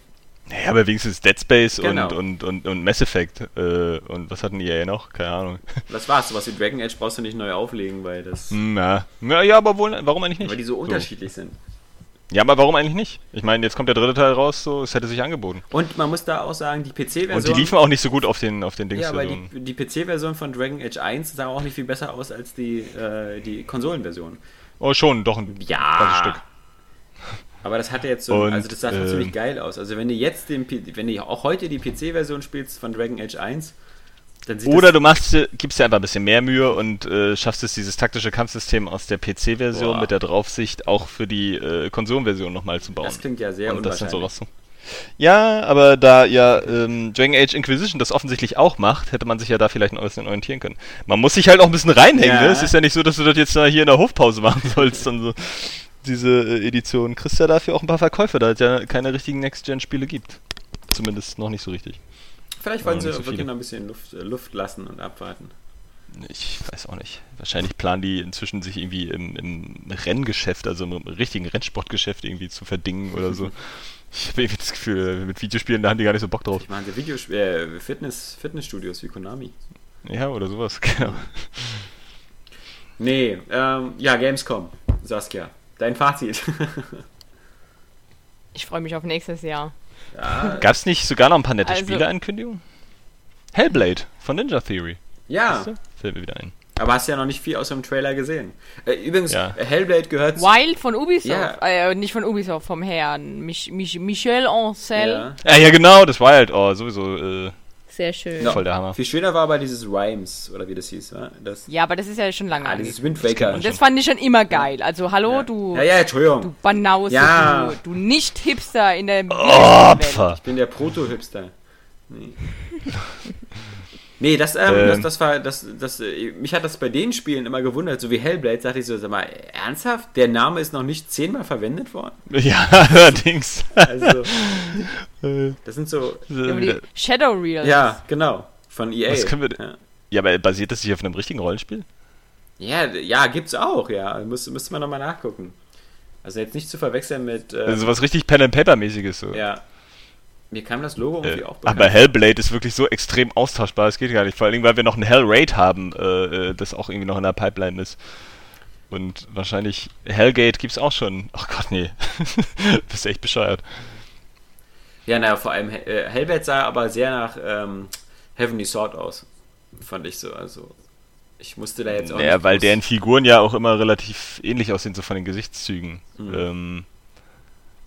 Naja, aber wenigstens Dead Space genau. und, und, und, und Mass Effect. Äh, und was hatten die ja noch? Keine Ahnung. (laughs) Das war's. Sowas wie Dragon Age brauchst du nicht neu auflegen, weil das. Na. Ja, ja aber wohl, warum eigentlich nicht? Weil die so, so. unterschiedlich sind. Ja, aber warum eigentlich nicht? Ich meine, jetzt kommt der dritte Teil raus, so, es hätte sich angeboten. Und man muss da auch sagen, die PC-Version. Und die liefen auch nicht so gut auf den, auf den Dings. Ja, aber die, die PC-Version von Dragon Age 1 sah auch nicht viel besser aus als die, äh, die Konsolenversion. Oh, schon, doch ein ja. ganzes Stück. Aber das hatte jetzt so, Und, also das sah äh, ziemlich geil aus. Also wenn du jetzt den, wenn du auch heute die PC-Version spielst von Dragon Age 1, oder du machst, gibst dir einfach ein bisschen mehr Mühe und äh, schaffst es, dieses taktische Kampfsystem aus der PC-Version mit der Draufsicht auch für die äh, Konsolenversion nochmal zu bauen. Das klingt ja sehr und. Das so ja, aber da ja ähm, Dragon Age Inquisition das offensichtlich auch macht, hätte man sich ja da vielleicht ein bisschen orientieren können. Man muss sich halt auch ein bisschen reinhängen, ja. ne? Es ist ja nicht so, dass du das jetzt da hier in der Hofpause (laughs) machen sollst und so. Diese äh, Edition. Kriegst ja dafür auch ein paar Verkäufe, da es ja keine richtigen Next-Gen-Spiele gibt. Zumindest noch nicht so richtig. Vielleicht wollen sie so wirklich noch ein bisschen Luft, äh, Luft lassen und abwarten. Ich weiß auch nicht. Wahrscheinlich planen die inzwischen sich irgendwie im, im Renngeschäft, also im richtigen Rennsportgeschäft irgendwie zu verdingen oder so. (laughs) Ich habe irgendwie das Gefühl, mit Videospielen, da haben die gar nicht so Bock drauf. Ich meine, Videos äh, Fitness, Fitnessstudios wie Konami. Ja, oder sowas, (laughs) genau. Nee, ähm, ja, Gamescom, Saskia, dein Fazit. (laughs) ich freue mich auf nächstes Jahr. Ja. Gab es nicht sogar noch ein paar nette also, Spieleankündigungen? Hellblade von Ninja Theory. Ja. Fällt mir wieder ein. Aber hast ja noch nicht viel aus dem Trailer gesehen. Äh, übrigens, ja. Hellblade gehört zu. Wild von Ubisoft. Ja. Äh, nicht von Ubisoft, vom Herrn. Mich, Mich, Michel Ancel. Ja. ja. ja, genau, das Wild. Oh, sowieso. Äh, Sehr schön. No, Voll der Hammer. Viel schöner war aber dieses Rhymes, oder wie das hieß. Das ja, aber das ist ja schon lange. Ah, dieses Wind Waker. Und das fand ich schon immer geil. Also, hallo, du. Ja, ja, Entschuldigung. Du Banause, ja. du, du Nicht-Hipster in der. Oh, ich bin der Proto-Hipster. Nee. (laughs) Nee, das, ähm, ähm, das, das war, das, das, äh, mich hat das bei den Spielen immer gewundert, so wie Hellblade, sagte ich so, sag mal, ernsthaft? Der Name ist noch nicht zehnmal verwendet worden? Ja, (laughs) allerdings. Also, (laughs) das sind so... Ja, Shadow Reels. Ja, genau, von EA. Was können wir, ja. ja, aber basiert das nicht auf einem richtigen Rollenspiel? Ja, ja, gibt's auch, ja. Muss, müsste man nochmal nachgucken. Also jetzt nicht zu verwechseln mit... Ähm, also was richtig Pen-and-Paper-mäßiges so. Ja, mir kam das Logo irgendwie äh, auch bekannt. Aber Hellblade ist wirklich so extrem austauschbar, das geht gar nicht. Vor allem, weil wir noch ein Hellraid haben, äh, äh, das auch irgendwie noch in der Pipeline ist. Und wahrscheinlich Hellgate gibt's auch schon. Ach Gott, nee. (laughs) Bist echt bescheuert. Ja, naja, vor allem äh, Hellblade sah aber sehr nach ähm, Heavenly Sword aus. Fand ich so. Also, ich musste da jetzt auch. Ja, weil deren Figuren ja auch immer relativ ähnlich aussehen, so von den Gesichtszügen. Mhm. Ähm,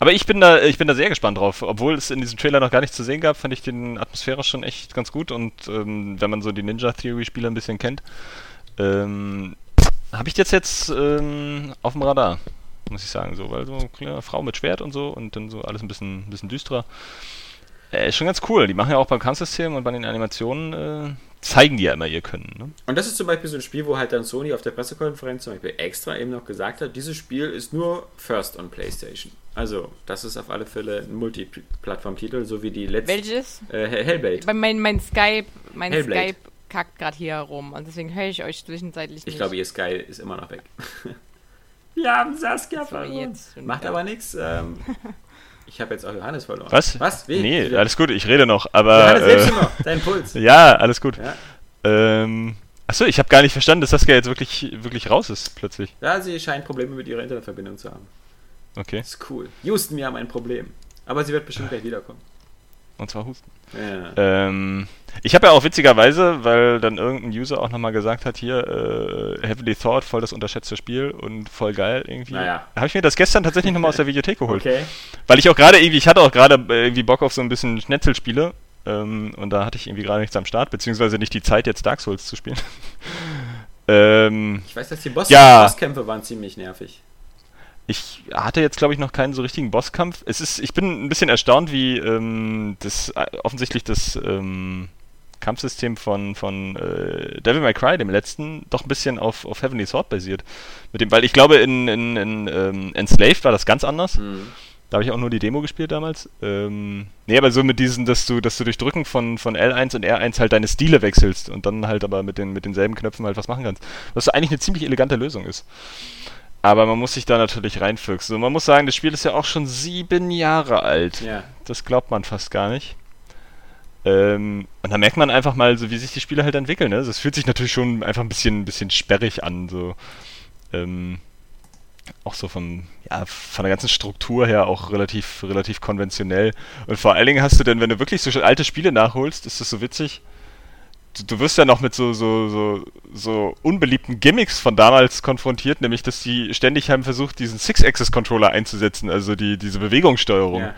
aber ich bin da, ich bin da sehr gespannt drauf. Obwohl es in diesem Trailer noch gar nichts zu sehen gab, fand ich den Atmosphäre schon echt ganz gut. Und ähm, wenn man so die Ninja Theory Spiele ein bisschen kennt, ähm, habe ich das jetzt ähm, auf dem Radar. muss ich sagen, so, weil so eine Frau mit Schwert und so und dann so alles ein bisschen, ein bisschen düsterer. Äh, ist schon ganz cool. Die machen ja auch beim Kampfsystem und bei den Animationen äh, zeigen die ja immer ihr Können. Ne? Und das ist zum Beispiel so ein Spiel, wo halt dann Sony auf der Pressekonferenz zum Beispiel extra eben noch gesagt hat, dieses Spiel ist nur First on PlayStation. Also, das ist auf alle Fälle ein Multiplattform-Titel, so wie die letzte. Welches? Äh, Hellblade. Mein, mein Skype, mein Hellblade. Skype kackt gerade hier rum und deswegen höre ich euch zwischenzeitlich nicht. Ich glaube, ihr Sky ist immer noch weg. (laughs) Wir haben Saskia verloren. Macht aber nichts. Ähm, (laughs) ich habe jetzt auch Johannes verloren. Was? Was? Wie? Nee, alles gut, ich rede noch, aber. Johannes, lebst du noch? Dein Puls. (laughs) Ja, alles gut. Ja. Ähm. Achso, ich habe gar nicht verstanden, dass Saskia jetzt wirklich, wirklich raus ist, plötzlich. Ja, sie scheint Probleme mit ihrer Internetverbindung zu haben. Okay. Das ist cool. Houston, wir haben ein Problem. Aber sie wird bestimmt gleich wiederkommen. Und zwar Husten. Ja. Ähm, ich habe ja auch witzigerweise, weil dann irgendein User auch nochmal gesagt hat, hier, äh, Heavily Thought, voll das unterschätzte Spiel und voll geil irgendwie. Naja. Habe ich mir das gestern tatsächlich nochmal aus der (laughs) Videothek geholt. Okay. Weil ich auch gerade irgendwie, ich hatte auch gerade äh, irgendwie Bock auf so ein bisschen Schnetzelspiele. Ähm, und da hatte ich irgendwie gerade nichts am Start, beziehungsweise nicht die Zeit, jetzt Dark Souls zu spielen. (laughs) ähm, ich weiß, dass die Boss ja. Bosskämpfe waren ziemlich nervig. Ich hatte jetzt, glaube ich, noch keinen so richtigen Bosskampf. Es ist, ich bin ein bisschen erstaunt, wie ähm, das äh, offensichtlich das ähm, Kampfsystem von, von äh, Devil May Cry, dem letzten, doch ein bisschen auf, auf Heavenly Sword basiert. Mit dem, weil ich glaube, in, in, in ähm, Enslaved war das ganz anders. Mhm. Da habe ich auch nur die Demo gespielt damals. Ähm, nee, aber so mit diesen, dass du, dass du durch Drücken von, von L1 und R1 halt deine Stile wechselst und dann halt aber mit, den, mit denselben Knöpfen halt was machen kannst. Was eigentlich eine ziemlich elegante Lösung ist. Aber man muss sich da natürlich reinfüchsen. Und man muss sagen, das Spiel ist ja auch schon sieben Jahre alt. Ja. Das glaubt man fast gar nicht. Ähm, und da merkt man einfach mal, so wie sich die Spiele halt entwickeln. Ne? Das fühlt sich natürlich schon einfach ein bisschen, ein bisschen sperrig an. So. Ähm, auch so von, ja, von der ganzen Struktur her auch relativ, relativ konventionell. Und vor allen Dingen hast du denn, wenn du wirklich so alte Spiele nachholst, ist das so witzig du, du wirst ja noch mit so, so, so, so unbeliebten Gimmicks von damals konfrontiert, nämlich dass die ständig haben versucht, diesen Six-Axis-Controller einzusetzen, also die, diese Bewegungssteuerung. Ja.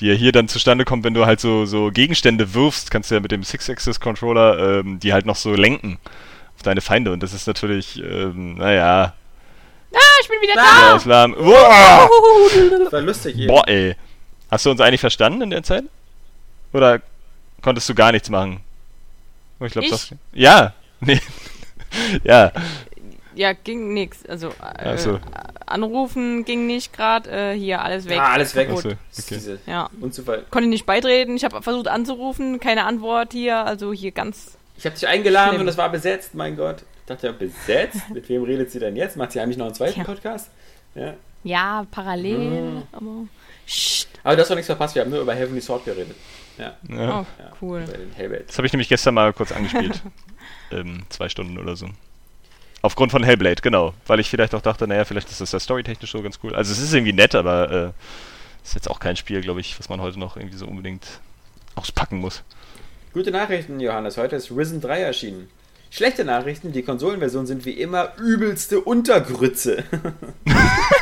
Die ja hier dann zustande kommt, wenn du halt so, so Gegenstände wirfst, kannst du ja mit dem Six-Axis-Controller ähm, die halt noch so lenken auf deine Feinde. Und das ist natürlich, ähm, naja. Ah, ich bin wieder da! Islam. Das war lustig hier. Boah, ey. Hast du uns eigentlich verstanden in der Zeit? Oder konntest du gar nichts machen? Oh, ich glaube, das. Ja! (laughs) Nee. ja. Ja, ging nix. Also, äh, so. anrufen ging nicht gerade. Äh, hier, alles weg. Ah, alles weg. So, okay. Ja. Unzufall. Konnte nicht beitreten. Ich habe versucht anzurufen. Keine Antwort hier. Also, hier ganz. Ich habe dich eingeladen schlimm. und es war besetzt. Mein Gott. Ich dachte ja, besetzt? Mit wem redet sie denn jetzt? Macht sie eigentlich noch einen zweiten ja. Podcast? Ja. Ja, parallel. Mhm. Aber. Aber du hast doch nichts verpasst. Wir haben nur über Heavenly Sword geredet. Ja. ja. Oh, cool. Das habe ich nämlich gestern mal kurz angespielt. (laughs) ähm, zwei Stunden oder so. Aufgrund von Hellblade, genau. Weil ich vielleicht auch dachte, naja, vielleicht ist das ja storytechnisch so ganz cool. Also es ist irgendwie nett, aber äh, ist jetzt auch kein Spiel, glaube ich, was man heute noch irgendwie so unbedingt auspacken muss. Gute Nachrichten, Johannes. Heute ist Risen 3 erschienen. Schlechte Nachrichten, die Konsolenversionen sind wie immer übelste Untergrütze. (laughs) (laughs)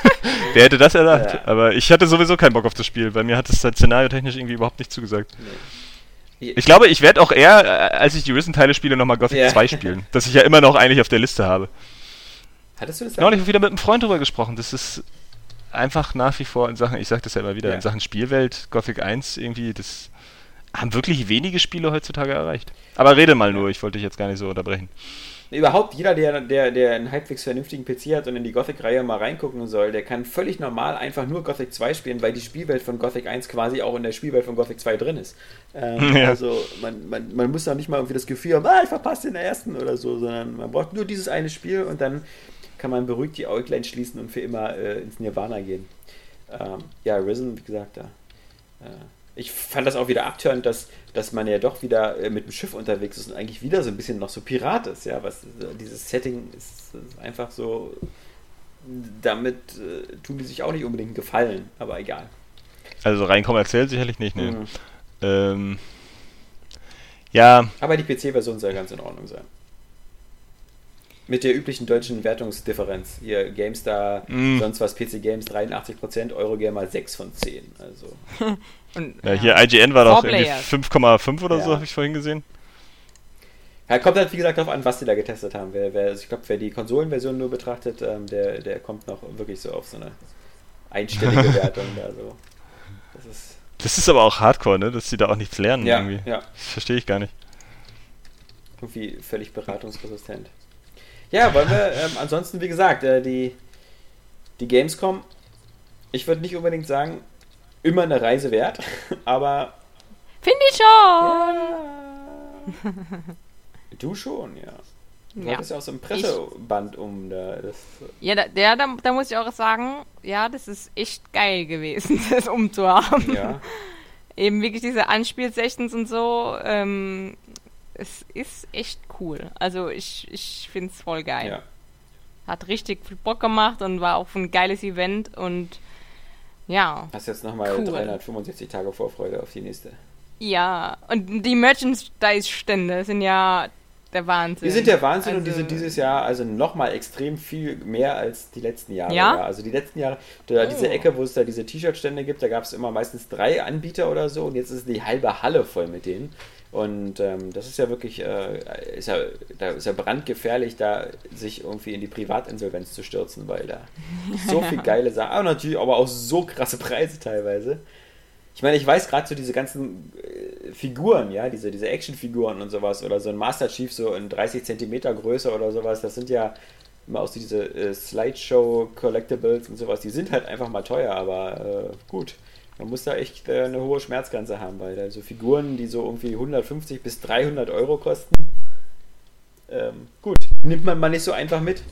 Wer hätte das erdacht? Ja. Aber ich hatte sowieso keinen Bock auf das Spiel, weil mir hat es halt szenariotechnisch irgendwie überhaupt nicht zugesagt. Nee. Ich glaube, ich werde auch eher, äh, als ich die Risen-Teile spiele, nochmal Gothic ja. 2 spielen. das ich ja immer noch eigentlich auf der Liste habe. Hattest du das? Neulich wieder mit einem Freund drüber gesprochen. Das ist einfach nach wie vor in Sachen, ich sage das ja immer wieder, ja. in Sachen Spielwelt, Gothic 1 irgendwie, das haben wirklich wenige Spiele heutzutage erreicht. Aber rede mal nur, ich wollte dich jetzt gar nicht so unterbrechen überhaupt jeder, der, der, der einen halbwegs vernünftigen PC hat und in die Gothic-Reihe mal reingucken soll, der kann völlig normal einfach nur Gothic 2 spielen, weil die Spielwelt von Gothic 1 quasi auch in der Spielwelt von Gothic 2 drin ist. Ähm, (laughs) ja. Also man, man, man muss da nicht mal irgendwie das Gefühl haben, ah, ich verpasse den ersten oder so, sondern man braucht nur dieses eine Spiel und dann kann man beruhigt die Äuglein schließen und für immer äh, ins Nirvana gehen. Ähm, ja, Risen, wie gesagt, da. Äh, ich fand das auch wieder abtörend, dass, dass man ja doch wieder äh, mit dem Schiff unterwegs ist und eigentlich wieder so ein bisschen noch so Pirat ist, ja, was äh, dieses Setting ist, ist einfach so, damit äh, tun die sich auch nicht unbedingt gefallen, aber egal. Also rein kommerziell sicherlich nicht, ne? Mhm. Ähm, ja. Aber die PC-Version soll ganz in Ordnung sein. Mit der üblichen deutschen Wertungsdifferenz. Hier GameStar, mm. sonst was PC Games 83%, Eurogamer 6 von 10. Also. (laughs) Und, ja, hier IGN war doch 5,5 oder ja. so, habe ich vorhin gesehen. Ja, kommt halt wie gesagt darauf an, was die da getestet haben. Wer, wer, ich glaube, wer die Konsolenversion nur betrachtet, ähm, der, der kommt noch wirklich so auf so eine einstellige (laughs) Wertung da so. Das ist, das ist aber auch Hardcore, ne? Dass die da auch nichts lernen ja, irgendwie. Ja. Das verstehe ich gar nicht. Irgendwie völlig beratungsresistent. Ja, wollen wir, ähm, ansonsten, wie gesagt, äh, die, die Gamescom, ich würde nicht unbedingt sagen, immer eine Reise wert, (laughs) aber. Finde ich schon! Ja. du schon, ja. Du ja. hattest ja auch so ein Presseband ich, um da. Das ja, da, der, da, da muss ich auch sagen, ja, das ist echt geil gewesen, (laughs) das umzuhaben. Ja. Eben wirklich diese Anspielsessions und so. Ähm, es ist echt cool. Also ich, ich finde es voll geil. Ja. Hat richtig viel Bock gemacht und war auch ein geiles Event und ja. Hast jetzt nochmal cool. 365 Tage Vorfreude auf die nächste. Ja, und die Merchandise-Stände sind ja der Wahnsinn. Die sind der Wahnsinn also, und die sind dieses Jahr also nochmal extrem viel mehr als die letzten Jahre. Ja? ja. Also die letzten Jahre, da oh. diese Ecke, wo es da diese T-Shirt-Stände gibt, da gab es immer meistens drei Anbieter oder so und jetzt ist die halbe Halle voll mit denen. Und ähm, das ist ja wirklich, äh, ist ja, da ist ja brandgefährlich, da sich irgendwie in die Privatinsolvenz zu stürzen, weil da so (laughs) viel geile Sachen, aber natürlich aber auch so krasse Preise teilweise. Ich meine, ich weiß gerade so diese ganzen äh, Figuren, ja, diese, diese Actionfiguren und sowas, oder so ein Master Chief so in 30 Zentimeter Größe oder sowas, das sind ja immer aus diese äh, Slideshow Collectibles und sowas, die sind halt einfach mal teuer, aber äh, gut man muss da echt äh, eine hohe Schmerzgrenze haben, weil da so Figuren, die so irgendwie 150 bis 300 Euro kosten, ähm, gut, nimmt man mal nicht so einfach mit.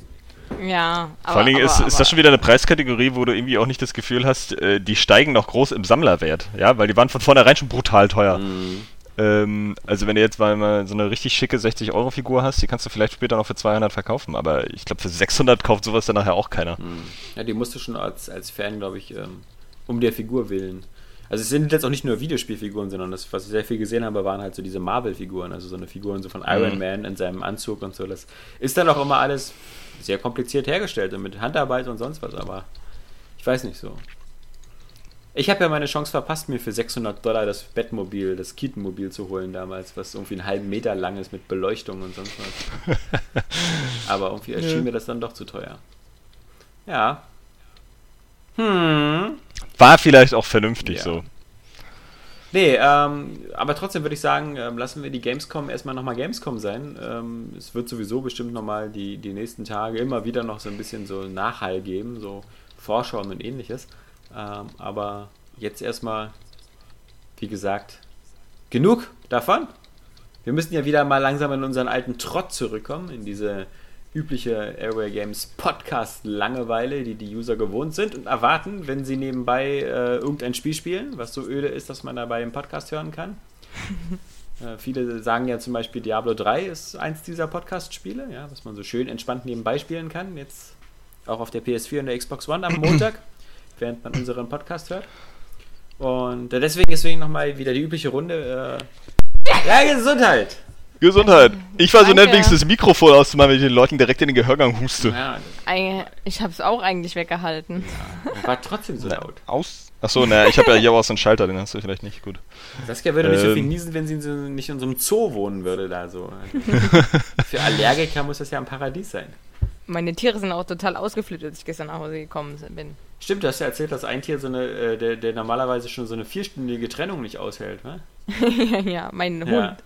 Ja, aber, Vor allen Dingen ist, aber, ist das schon wieder eine Preiskategorie, wo du irgendwie auch nicht das Gefühl hast, äh, die steigen noch groß im Sammlerwert, ja, weil die waren von vornherein schon brutal teuer. Mhm. Ähm, also wenn du jetzt mal so eine richtig schicke 60-Euro-Figur hast, die kannst du vielleicht später noch für 200 verkaufen, aber ich glaube für 600 kauft sowas dann nachher auch keiner. Mhm. Ja, die musst du schon als, als Fan, glaube ich, ähm, um der Figur willen. Also es sind jetzt auch nicht nur Videospielfiguren, sondern das, was ich sehr viel gesehen habe, waren halt so diese Marvel-Figuren, also so eine Figuren so von Iron mhm. Man in seinem Anzug und so. Das ist dann auch immer alles sehr kompliziert hergestellt und mit Handarbeit und sonst was, aber ich weiß nicht so. Ich habe ja meine Chance verpasst, mir für 600 Dollar das Bettmobil, das Keaton-Mobil zu holen damals, was irgendwie einen halben Meter lang ist mit Beleuchtung und sonst was. (laughs) aber irgendwie erschien ja. mir das dann doch zu teuer. Ja, hm. War vielleicht auch vernünftig ja. so. Nee, ähm, aber trotzdem würde ich sagen, ähm, lassen wir die Gamescom erstmal nochmal Gamescom sein. Ähm, es wird sowieso bestimmt nochmal die, die nächsten Tage immer wieder noch so ein bisschen so Nachhall geben, so Vorschauen und ähnliches. Ähm, aber jetzt erstmal, wie gesagt, genug davon. Wir müssen ja wieder mal langsam in unseren alten Trott zurückkommen, in diese übliche Airway Games Podcast Langeweile, die die User gewohnt sind und erwarten, wenn sie nebenbei äh, irgendein Spiel spielen, was so öde ist, dass man dabei im Podcast hören kann. (laughs) äh, viele sagen ja zum Beispiel Diablo 3 ist eins dieser Podcast-Spiele, ja, was man so schön entspannt nebenbei spielen kann. Jetzt auch auf der PS4 und der Xbox One am (clears throat) Montag, während man unseren Podcast hört. Und äh, deswegen, deswegen nochmal wieder die übliche Runde. Äh, ja, Gesundheit! Gesundheit. Ich war so nett, wenigstens das Mikrofon auszumachen, wenn ich den Leuten direkt in den Gehörgang huste. Ja, ich hab's auch eigentlich weggehalten. Ja, war trotzdem so laut. Aus? Achso, naja, ich habe ja hier auch so einen Schalter, den hast du vielleicht nicht gut. Saskia würde ähm, nicht so viel ähm. niesen, wenn sie nicht in so einem Zoo wohnen würde da so. (laughs) Für Allergiker muss das ja ein Paradies sein. Meine Tiere sind auch total ausgeflippt, als ich gestern nach Hause gekommen bin. Stimmt, du hast ja erzählt, dass ein Tier so eine, äh, der, der normalerweise schon so eine vierstündige Trennung nicht aushält, ne? (laughs) ja, mein Hund. Ja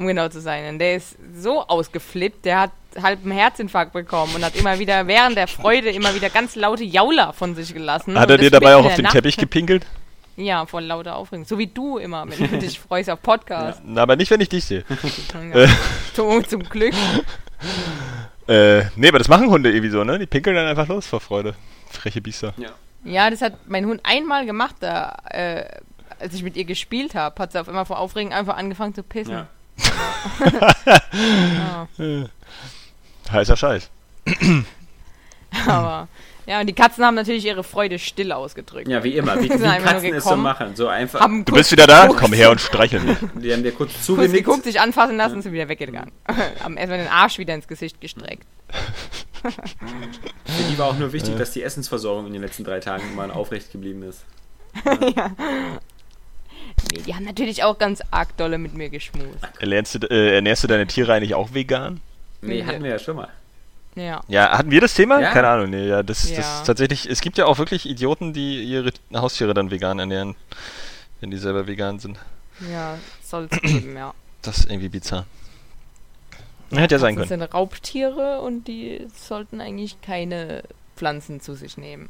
um genau zu sein. Und der ist so ausgeflippt, der hat halb einen Herzinfarkt bekommen und hat immer wieder während der Freude immer wieder ganz laute Jauler von sich gelassen. Hat er dir dabei auch auf den Nacht Teppich gepinkelt? (laughs) Ja, voll lauter Aufregung. So wie du immer, wenn du dich freust auf Podcast. Ja, aber nicht, wenn ich dich sehe. (laughs) ja. zum, zum Glück. (laughs) Äh, nee, aber das machen Hunde irgendwie so, ne? Die pinkeln dann einfach los vor Freude. Freche Biester. Ja. Ja, das hat mein Hund einmal gemacht, da, äh, als ich mit ihr gespielt habe, hat sie auf einmal vor Aufregung einfach angefangen zu pissen. Ja. (laughs) Heißer Scheiß. Aber ja, und die Katzen haben natürlich ihre Freude still ausgedrückt. Ja, wie immer, wie, (laughs) wie Katzen es so machen. So einfach. du bist wieder da? Komm her und streichel mich. Die haben dir kurz zugenickt. Sie guckt sich anfassen lassen und sind wieder weggegangen. (laughs) haben erstmal den Arsch wieder ins Gesicht gestreckt. Für die war auch nur wichtig, dass die Essensversorgung in den letzten drei Tagen mal aufrecht geblieben ist. ja. Nee, die haben natürlich auch ganz arg dolle mit mir geschmust. Ernährst du, äh, ernährst du deine Tiere eigentlich auch vegan? Nee, hatten wir ja schon mal. Ja. Ja, hatten wir das Thema? Ja. Keine Ahnung, nee, ja, das, ja. das tatsächlich, es gibt ja auch wirklich Idioten, die ihre Haustiere dann vegan ernähren, wenn die selber vegan sind. Ja, soll es geben, ja. Das ist irgendwie bizarr. Hätte ja sein können. Das sind Raubtiere und die sollten eigentlich keine Pflanzen zu sich nehmen.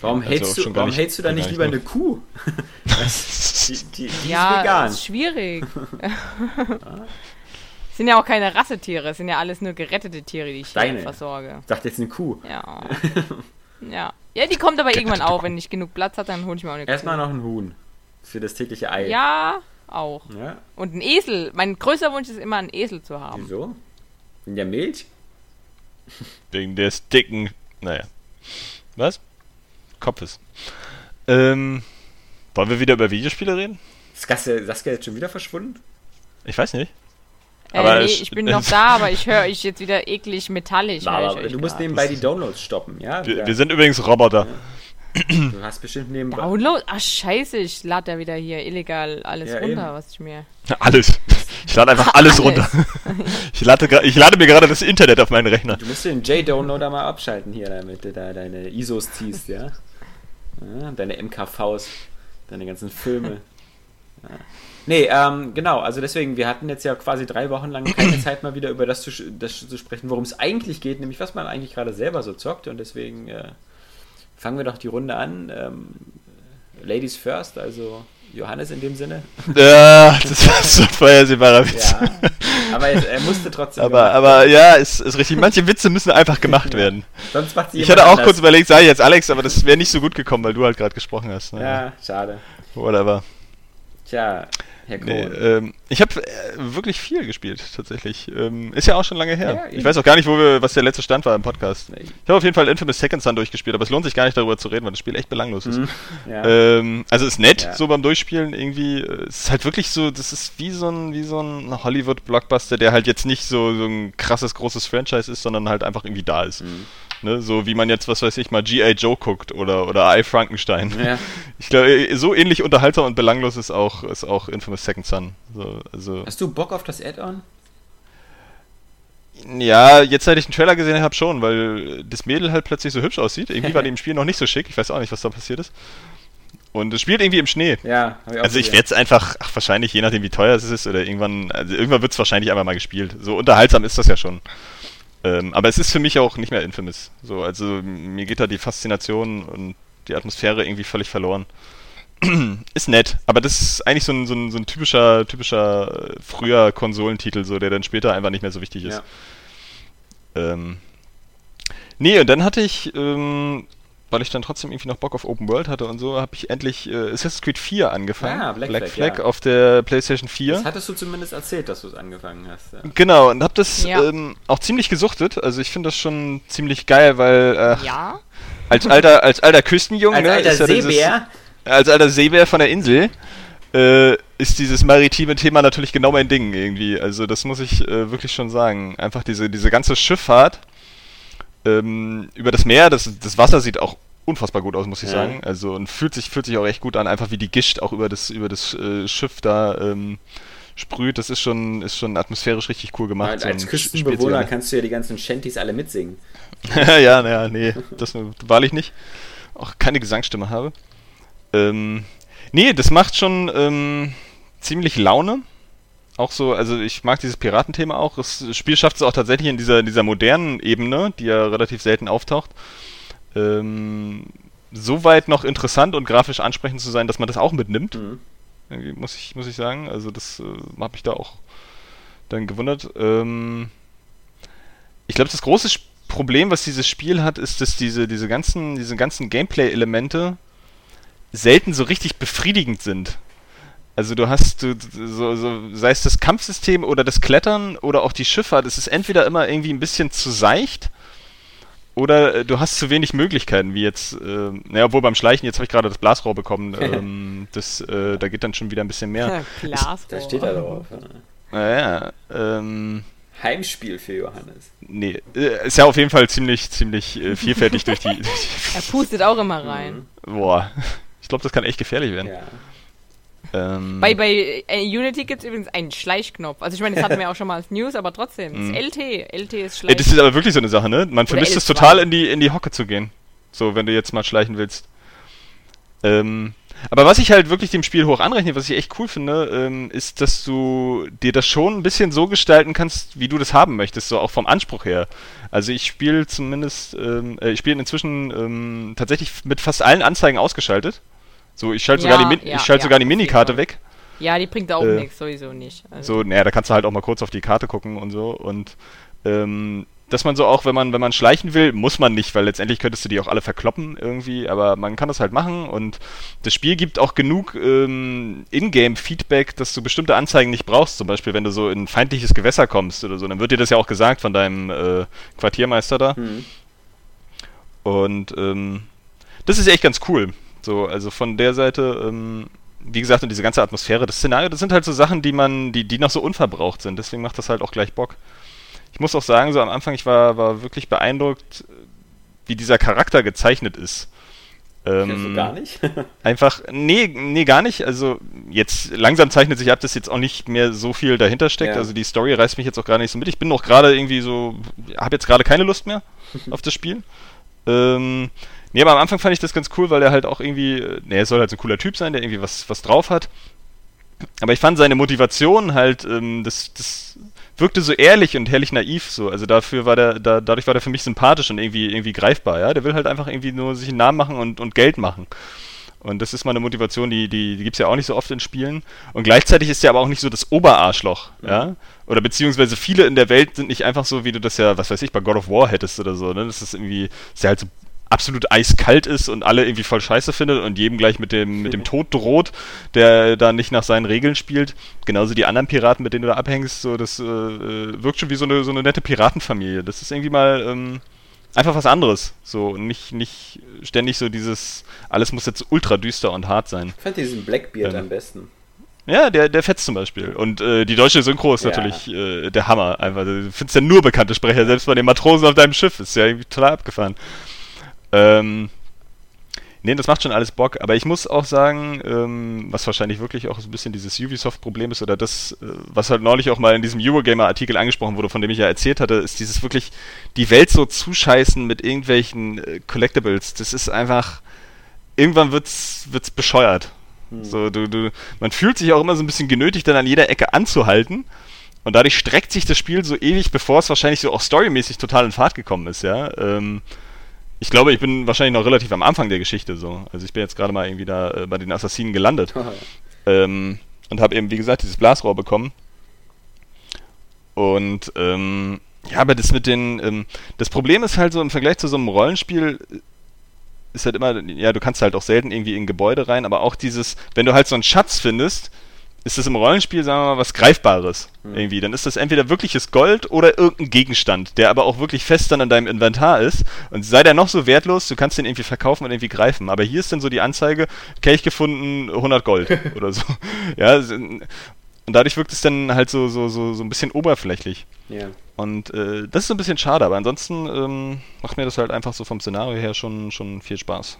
Warum also hältst du, warum nicht, hältst du dann nicht lieber eine Kuh? (laughs) die, die, die ja, ist vegan. ist schwierig. (laughs) (laughs) sind ja auch keine Rassetiere, es sind ja alles nur gerettete Tiere, die ich Deine. hier versorge. Ich dachte jetzt eine Kuh. Ja. ja. Ja, die kommt aber irgendwann auch. Wenn ich genug Platz habe, dann hole ich mir auch eine Kuh. Erstmal noch ein Huhn. Für das tägliche Ei. Ja, auch. Ja. Und ein Esel. Mein größter Wunsch ist immer, einen Esel zu haben. Wieso? In der Milch? Wegen des dicken. Naja. Was? Kopfes. Ähm, wollen wir wieder über Videospiele reden? Ist Saskia, Saskia jetzt schon wieder verschwunden? Ich weiß nicht. Äh, aber nee, ich bin (laughs) noch da, aber ich höre euch jetzt wieder eklig metallisch. Na, aber du musst nebenbei die Downloads stoppen, ja? Wir, wir sind übrigens Roboter. Ja. (clears throat) Du hast bestimmt nebenbei. Download? Ach, scheiße, ich lade ja wieder hier illegal alles ja, runter, eben. was ich mir. Alles. Ich lade einfach alles, alles. runter. (laughs) ich, lade, ich lade mir gerade das Internet auf meinen Rechner. Du musst den J-Downloader mal abschalten hier, damit du da deine ISOs ziehst, ja? Ja deine MKVs, deine ganzen Filme. (laughs) Ja. Nee, ähm, genau, also deswegen, wir hatten jetzt ja quasi drei Wochen lang keine (clears throat) Zeit mal wieder über das zu, das zu sprechen, worum es eigentlich geht, nämlich was man eigentlich gerade selber so zockt und deswegen äh, fangen wir doch die Runde an. Ähm, Ladies first, also Johannes in dem Sinne. Ja, das war so ein vorhersehbarer Witz. Ja, aber es, er musste trotzdem. Aber, aber ja, ist, ist richtig. Manche Witze müssen einfach gemacht werden. Sonst macht sie Ich hatte auch anders. kurz überlegt, sei jetzt Alex, aber das wäre nicht so gut gekommen, weil du halt gerade gesprochen hast. Ne? Ja, schade. Whatever. Tja, Herr Nee, ähm, ich habe äh, wirklich viel gespielt, tatsächlich. Ähm, ist ja auch schon lange her. Ja, ich weiß auch gar nicht, wo wir, was der letzte Stand war im Podcast. Ich habe auf jeden Fall Infamous Second Son durchgespielt, aber es lohnt sich gar nicht darüber zu reden, weil das Spiel echt belanglos ist. Mhm. Ja. Ähm, also ist nett, ja. so beim Durchspielen irgendwie. Es ist halt wirklich so, das ist wie so ein, wie so ein Hollywood-Blockbuster, der halt jetzt nicht so, so ein krasses, großes Franchise ist, sondern halt einfach irgendwie da ist. Mhm. Ne? So wie man jetzt, was weiß ich, mal G.I. Joe guckt oder, oder I. Frankenstein. Ja. (laughs) Ich glaube, so ähnlich unterhaltsam und belanglos ist auch, ist auch Infamous Second Son. So, also Hast du Bock auf das Add-on? Ja, jetzt seit ich den Trailer gesehen habe, schon, weil das Mädel halt plötzlich so hübsch aussieht. Irgendwie war die im (laughs) Spiel noch nicht so schick. Ich weiß auch nicht, was da passiert ist. Und es spielt irgendwie im Schnee. Ja, ich Also ich werde es einfach, ach, wahrscheinlich, je nachdem wie teuer es ist, oder irgendwann, also irgendwann wird es wahrscheinlich einmal mal gespielt. So unterhaltsam ist das ja schon. Ähm, aber es ist für mich auch nicht mehr Infamous. So, also mir geht da die Faszination und die Atmosphäre irgendwie völlig verloren. (clears throat) ist nett, aber das ist eigentlich so ein, so ein, so ein typischer, typischer äh, früher Konsolentitel, so, der dann später einfach nicht mehr so wichtig ist. Ja. Ähm, nee, und dann hatte ich ähm, weil ich dann trotzdem irgendwie noch Bock auf Open World hatte und so, habe ich endlich äh, Assassin's Creed 4 angefangen. Ah, Black, Black Flag, Flag ja. auf der PlayStation 4. Das hattest du zumindest erzählt, dass du es angefangen hast. Ja. Genau, und habe das ja. ähm, auch ziemlich gesuchtet. Also ich finde das schon ziemlich geil, weil äh, ja? als alter als alter Küstenjunge, als alter ist Seebär, dieses, als alter Seebär von der Insel. Äh, ist dieses maritime Thema natürlich genau mein Ding irgendwie. Also das muss ich äh, wirklich schon sagen. Einfach diese, diese ganze Schifffahrt, ähm, über das Meer, das, das Wasser sieht auch unfassbar gut aus, muss ich ja. sagen. Also und fühlt sich, fühlt sich auch echt gut an, einfach wie die Gischt auch über das, über das äh, Schiff da ähm, sprüht. Das ist schon, ist schon atmosphärisch richtig cool gemacht. Ja, als so Küstenbewohner kannst du ja die ganzen Shanties alle mitsingen. (laughs) ja, naja, nee, das wahrlich nicht. Auch keine Gesangsstimme habe. Ähm, nee, das macht schon ähm, ziemlich Laune auch so, also ich mag dieses Piratenthema auch. Das Spiel schafft es auch tatsächlich in dieser, dieser modernen Ebene, die ja relativ selten auftaucht, ähm, so weit noch interessant und grafisch ansprechend zu sein, dass man das auch mitnimmt. Mhm. muss ich, muss ich sagen. Also das äh, habe ich da auch dann gewundert. Ähm, ich glaube, das große Problem, was dieses Spiel hat, ist, dass diese, diese ganzen, diese ganzen Gameplay-Elemente selten so richtig befriedigend sind. Also du hast du, so, so, sei es das Kampfsystem oder das Klettern oder auch die Schifffahrt, es ist entweder immer irgendwie ein bisschen zu seicht oder äh, du hast zu wenig Möglichkeiten, wie jetzt, äh, naja, obwohl beim Schleichen, jetzt habe ich gerade das Blasrohr bekommen, (laughs) ähm, das, äh, da geht dann schon wieder ein bisschen mehr. Glasrohr. Da steht da drauf. Naja, ähm, Heimspiel für Johannes. Nee, äh, ist ja auf jeden Fall ziemlich, ziemlich äh, vielfältig durch die. (laughs) er pustet auch immer rein. Mhm. Boah, ich glaube, das kann echt gefährlich werden. Ja. Ähm, bei bei äh, Unity gibt es übrigens einen Schleichknopf. Also ich meine, das hatten (laughs) wir auch schon mal als News, aber trotzdem, das ist mhm. LT. LT ist Schleich. Das ist aber wirklich so eine Sache, ne? Man vermisst es total in die, in die Hocke zu gehen. So, wenn du jetzt mal schleichen willst. Ähm, aber was ich halt wirklich dem Spiel hoch anrechne, was ich echt cool finde, ähm, ist, dass du dir das schon ein bisschen so gestalten kannst, wie du das haben möchtest, so auch vom Anspruch her. Also ich spiele zumindest, ähm, äh, ich spiele inzwischen ähm, tatsächlich mit fast allen Anzeigen ausgeschaltet. So, ich schalte ja, sogar die, Min ja, ich schalte ja, sogar die Minikarte weg. Ja, die bringt auch äh, nichts, sowieso nicht. Also. So, naja, da kannst du halt auch mal kurz auf die Karte gucken und so. Und ähm, dass man so auch, wenn man, wenn man schleichen will, muss man nicht, weil letztendlich könntest du die auch alle verkloppen irgendwie, aber man kann das halt machen und das Spiel gibt auch genug ähm, Ingame-Feedback, dass du bestimmte Anzeigen nicht brauchst. Zum Beispiel, wenn du so in feindliches Gewässer kommst oder so, dann wird dir das ja auch gesagt von deinem äh, Quartiermeister da. Mhm. Und ähm, das ist echt ganz cool. So, also von der Seite, ähm, wie gesagt, und diese ganze Atmosphäre, das Szenario, das sind halt so Sachen, die man, die, die noch so unverbraucht sind. Deswegen macht das halt auch gleich Bock ich muss auch sagen, so am Anfang, ich war, war wirklich beeindruckt, wie dieser Charakter gezeichnet ist. Ähm, also gar nicht? (laughs) einfach, nee, nee, gar nicht. Also jetzt langsam zeichnet sich ab, dass jetzt auch nicht mehr so viel dahinter steckt. Ja. Also die Story reißt mich jetzt auch gar nicht so mit. Ich bin noch gerade irgendwie so, habe jetzt gerade keine Lust mehr (laughs) auf das Spiel. Ähm, nee, aber am Anfang fand ich das ganz cool, weil er halt auch irgendwie, nee, er soll halt so ein cooler Typ sein, der irgendwie was, was drauf hat. Aber ich fand seine Motivation halt, ähm, das, das wirkte so ehrlich und herrlich naiv so. Also dafür war der, da, dadurch war der für mich sympathisch und irgendwie, irgendwie greifbar, ja. Der will halt einfach irgendwie nur sich einen Namen machen und, und Geld machen. Und das ist mal eine Motivation, die, die, die gibt es ja auch nicht so oft in Spielen. Und gleichzeitig ist er aber auch nicht so das Oberarschloch, mhm. ja. Oder beziehungsweise viele in der Welt sind nicht einfach so, wie du das ja, was weiß ich, bei God of War hättest oder so, ne? Das ist irgendwie, ist ja halt so absolut eiskalt ist und alle irgendwie voll scheiße findet und jedem gleich mit dem, mit dem (laughs) Tod droht, der da nicht nach seinen Regeln spielt. Genauso die anderen Piraten, mit denen du da abhängst, so, das äh, äh, wirkt schon wie so eine, so eine nette Piratenfamilie. Das ist irgendwie mal ähm, einfach was anderes. So, und nicht, nicht ständig so dieses, alles muss jetzt ultra düster und hart sein. Ich fand diesen Blackbeard ähm, am besten. Ja, der, der fetzt zum Beispiel. Und äh, die deutsche Synchro ist ja. natürlich äh, der Hammer. Einfach. Du findest ja nur bekannte Sprecher, selbst bei den Matrosen auf deinem Schiff. Ist ja irgendwie total abgefahren. Ähm, nee, das macht schon alles Bock, aber ich muss auch sagen, ähm, was wahrscheinlich wirklich auch so ein bisschen dieses Ubisoft-Problem ist oder das, äh, was halt neulich auch mal in diesem Eurogamer-Artikel angesprochen wurde, von dem ich ja erzählt hatte, ist dieses wirklich die Welt so zuscheißen mit irgendwelchen äh, Collectibles. Das ist einfach, irgendwann wird's, wird's bescheuert. Hm. So, du, du, man fühlt sich auch immer so ein bisschen genötigt, dann an jeder Ecke anzuhalten. Und dadurch streckt sich das Spiel so ewig, bevor es wahrscheinlich so auch storymäßig total in Fahrt gekommen ist, ja. Ähm, ich glaube, ich bin wahrscheinlich noch relativ am Anfang der Geschichte so. Also ich bin jetzt gerade mal irgendwie da äh, bei den Assassinen gelandet. ähm, und habe eben, wie gesagt, dieses Blasrohr bekommen. Und ähm, ja, aber das mit den, ähm, das Problem ist halt so im Vergleich zu so einem Rollenspiel ist halt immer, ja, du kannst halt auch selten irgendwie in Gebäude rein, aber auch dieses, wenn du halt so einen Schatz findest, ist das im Rollenspiel, sagen wir mal, was Greifbares mhm. irgendwie. Dann ist das entweder wirkliches Gold oder irgendein Gegenstand, der aber auch wirklich fest dann in deinem Inventar ist. Und sei der noch so wertlos, du kannst den irgendwie verkaufen und irgendwie greifen. Aber hier ist dann so die Anzeige, Kelch gefunden, 100 Gold (laughs) oder so. Ja, und dadurch wirkt es dann halt so, so, so, so ein bisschen oberflächlich. Ja. Und äh, das ist so ein bisschen schade, aber ansonsten ähm, macht mir das halt einfach so vom Szenario her schon, schon viel Spaß.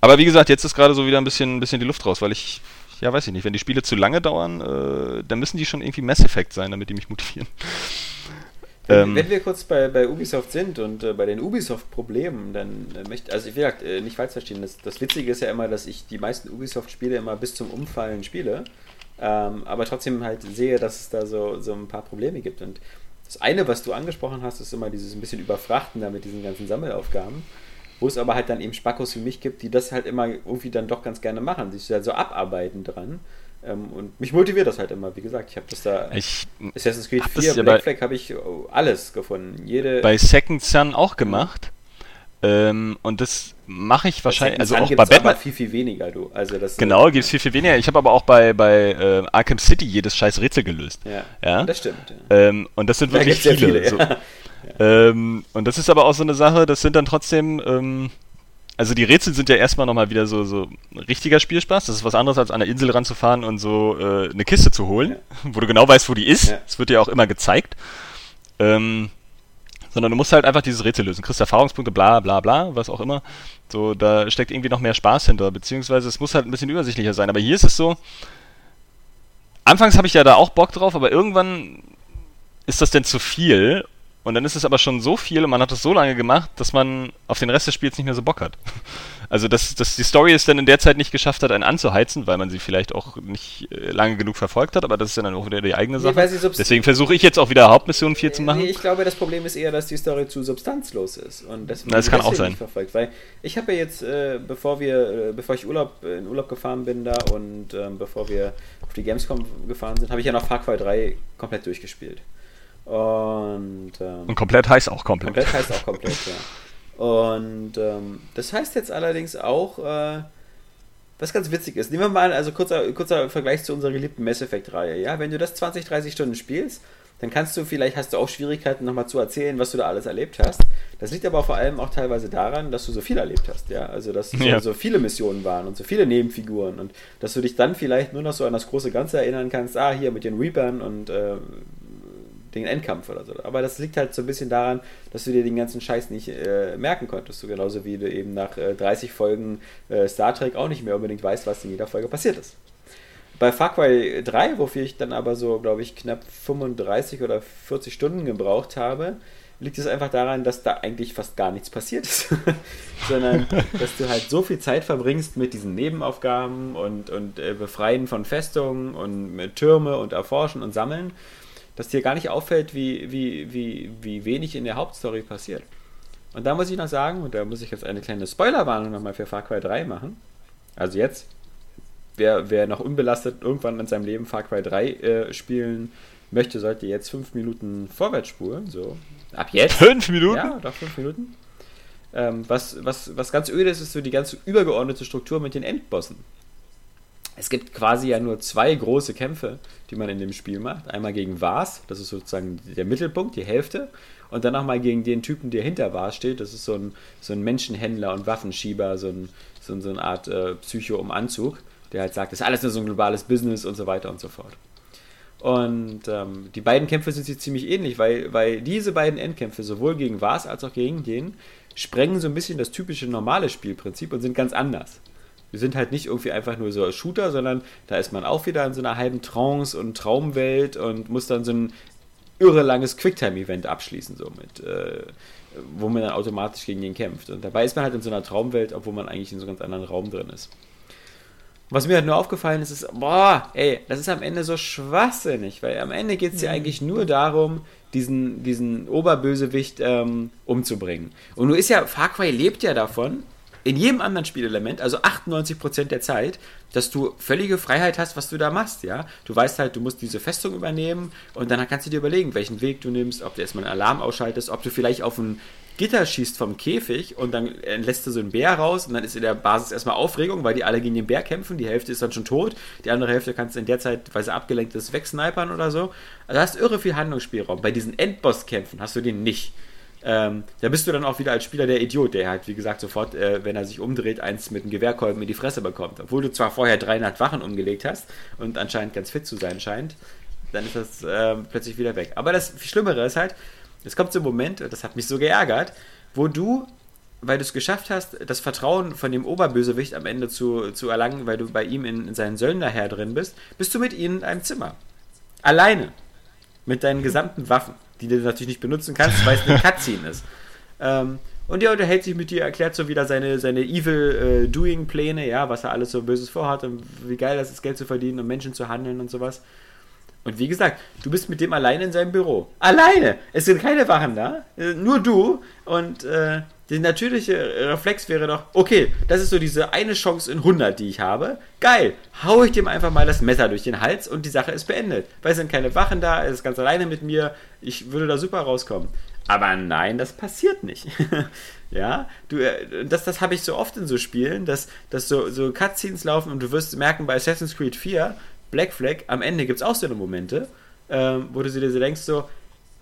Aber wie gesagt, jetzt ist gerade so wieder ein bisschen, ein bisschen die Luft raus, weil ich ja, weiß ich nicht, wenn die Spiele zu lange dauern, äh, dann müssen die schon irgendwie Mass Effect sein, damit die mich motivieren. Wenn, ähm, wenn wir kurz bei, bei Ubisoft sind und äh, bei den Ubisoft-Problemen, dann äh, möchte, also ich will äh, nicht falsch verstehen, das, das Witzige ist ja immer, dass ich die meisten Ubisoft-Spiele immer bis zum Umfallen spiele, ähm, aber trotzdem halt sehe, dass es da so, so ein paar Probleme gibt. Und das eine, was du angesprochen hast, ist immer dieses ein bisschen Überfrachten da mit diesen ganzen Sammelaufgaben wo es aber halt dann eben Spackos wie mich gibt, die das halt immer irgendwie dann doch ganz gerne machen, sich da so abarbeiten dran. Ähm, und mich motiviert das halt immer, wie gesagt, ich habe das da. Ich, Assassin's Creed 4, ja Black Flag habe ich alles gefunden. Jede bei Second Sun auch gemacht. Ähm, und das mache ich wahrscheinlich, also auch bei Batman. viel, viel weniger, du. Also das genau, gibt es viel, viel weniger. Ich habe aber auch bei, bei äh, Arkham City jedes scheiß Rätsel gelöst. Ja, ja? das stimmt. Ja. Ähm, und das sind wirklich viele. viele so. Ähm, und das ist aber auch so eine Sache, das sind dann trotzdem, ähm, also die Rätsel sind ja erstmal nochmal wieder so, so richtiger Spielspaß. Das ist was anderes, als an der Insel ranzufahren und so äh, eine Kiste zu holen, (laughs) wo du genau weißt, wo die ist. Es wird dir auch immer gezeigt. Ähm, sondern du musst halt einfach dieses Rätsel lösen. Kriegst Erfahrungspunkte, bla bla bla, was auch immer. So, da steckt irgendwie noch mehr Spaß hinter, beziehungsweise es muss halt ein bisschen übersichtlicher sein. Aber hier ist es so, anfangs habe ich ja da auch Bock drauf, aber irgendwann ist das denn zu viel und dann ist es aber schon so viel und man hat es so lange gemacht, dass man auf den Rest des Spiels nicht mehr so Bock hat. (laughs) Also, dass, dass die Story es dann in der Zeit nicht geschafft hat, einen anzuheizen, weil man sie vielleicht auch nicht äh, lange genug verfolgt hat, aber das ist dann auch wieder die eigene Sache. Nee, Deswegen versuche ich jetzt auch wieder Hauptmission 4 zu machen. Nee, ich glaube, das Problem ist eher, dass die Story zu substanzlos ist und deswegen das kann auch sein. nicht verfolgt. Weil ich habe ja jetzt, äh, bevor wir, äh, bevor ich Urlaub, in Urlaub gefahren bin da und ähm, bevor wir auf die Gamescom gefahren sind, habe ich ja noch Far Cry 3 komplett durchgespielt. Und, ähm, und komplett heißt auch komplett. Komplett heißt auch komplett, ja. Und ähm, das heißt jetzt allerdings auch, äh, was ganz witzig ist. Nehmen wir mal, also kurzer, kurzer Vergleich zu unserer geliebten Mass Effect-Reihe. Ja, wenn du das 20, 30 Stunden spielst, dann kannst du vielleicht, hast du auch Schwierigkeiten, nochmal zu erzählen, was du da alles erlebt hast. Das liegt aber vor allem auch teilweise daran, dass du so viel erlebt hast, ja. Also, dass ja. so, so, viele Missionen waren und so viele Nebenfiguren und dass du dich dann vielleicht nur noch so an das große Ganze erinnern kannst, ah, hier mit den Reapern und äh, den Endkampf oder so. Aber das liegt halt so ein bisschen daran, dass du dir den ganzen Scheiß nicht äh, merken konntest. So genauso wie du eben nach äh, 30 Folgen äh, Star Trek auch nicht mehr unbedingt weißt, was in jeder Folge passiert ist. Bei Far Cry 3, wofür ich dann aber so, glaube ich, knapp 35 oder 40 Stunden gebraucht habe, liegt es einfach daran, dass da eigentlich fast gar nichts passiert ist, (laughs) sondern dass du halt so viel Zeit verbringst mit diesen Nebenaufgaben und, und äh, Befreien von Festungen und Türme und Erforschen und Sammeln, dass dir gar nicht auffällt, wie, wie, wie, wie wenig in der Hauptstory passiert. Und da muss ich noch sagen, und da muss ich jetzt eine kleine Spoilerwarnung nochmal für Far Cry 3 machen. Also jetzt, wer, wer noch unbelastet irgendwann in seinem Leben Far Cry 3 äh, spielen möchte, sollte jetzt fünf Minuten vorwärts spulen. So, ab jetzt. Fünf Minuten? Ja, doch fünf Minuten. Ähm, was, was, was ganz öde ist, ist so die ganze übergeordnete Struktur mit den Endbossen. Es gibt quasi ja nur zwei große Kämpfe, die man in dem Spiel macht. Einmal gegen Vars, das ist sozusagen der Mittelpunkt, die Hälfte. Und dann nochmal gegen den Typen, der hinter Vars steht. Das ist so ein, so ein Menschenhändler und Waffenschieber, so, ein, so, so eine Art äh, Psycho um Anzug, der halt sagt, das ist alles nur so ein globales Business und so weiter und so fort. Und ähm, die beiden Kämpfe sind sich ziemlich ähnlich, weil, weil diese beiden Endkämpfe, sowohl gegen Vars als auch gegen den, sprengen so ein bisschen das typische normale Spielprinzip und sind ganz anders. Wir sind halt nicht irgendwie einfach nur so ein Shooter, sondern da ist man auch wieder in so einer halben Trance und Traumwelt und muss dann so ein irre langes Quicktime-Event abschließen, so mit, äh, wo man dann automatisch gegen ihn kämpft. Und dabei ist man halt in so einer Traumwelt, obwohl man eigentlich in so einem ganz anderen Raum drin ist. Was mir halt nur aufgefallen ist, ist, boah, ey, das ist am Ende so schwachsinnig, weil am Ende geht es ja mhm. eigentlich nur darum, diesen, diesen Oberbösewicht ähm, umzubringen. Und nur ist ja, Far Cry lebt ja davon, in jedem anderen Spielelement, also 98% der Zeit, dass du völlige Freiheit hast, was du da machst, ja. Du weißt halt, du musst diese Festung übernehmen und dann kannst du dir überlegen, welchen Weg du nimmst, ob du erstmal einen Alarm ausschaltest, ob du vielleicht auf ein Gitter schießt vom Käfig und dann lässt du so einen Bär raus und dann ist in der Basis erstmal Aufregung, weil die alle gegen den Bär kämpfen. Die Hälfte ist dann schon tot, die andere Hälfte kannst du in der Zeit, weil sie abgelenkt ist, wegsnipern oder so. Also hast du irre viel Handlungsspielraum. Bei diesen Endboss-Kämpfen hast du den nicht. Ähm, da bist du dann auch wieder als Spieler der Idiot, der halt, wie gesagt, sofort, äh, wenn er sich umdreht, eins mit einem Gewehrkolben in die Fresse bekommt. Obwohl du zwar vorher 300 Wachen umgelegt hast und anscheinend ganz fit zu sein scheint, dann ist das äh, plötzlich wieder weg. Aber das viel Schlimmere ist halt, es kommt so ein Moment, das hat mich so geärgert, wo du, weil du es geschafft hast, das Vertrauen von dem Oberbösewicht am Ende zu, zu erlangen, weil du bei ihm in, in seinen Söldnerherr drin bist, bist du mit ihnen in einem Zimmer. Alleine. Mit deinen gesamten Waffen die du natürlich nicht benutzen kannst, weil es eine (laughs) Cutscene ist. Ähm, und er unterhält sich mit dir, erklärt so wieder seine, seine Evil-Doing-Pläne, äh, ja, was er alles so Böses vorhat und wie geil das ist, Geld zu verdienen und Menschen zu handeln und sowas. Und wie gesagt, du bist mit dem alleine in seinem Büro. Alleine! Es sind keine Wachen da, nur du und äh, der natürliche Reflex wäre doch, okay, das ist so diese eine Chance in 100, die ich habe. Geil, hau ich dem einfach mal das Messer durch den Hals und die Sache ist beendet. Weil es sind keine Wachen da, er ist ganz alleine mit mir, ich würde da super rauskommen. Aber nein, das passiert nicht. (laughs) ja, du, äh, das, das habe ich so oft in so Spielen, dass, dass so, so Cutscenes laufen und du wirst merken, bei Assassin's Creed 4, Black Flag, am Ende gibt es auch so eine Momente, ähm, wo du dir denkst so,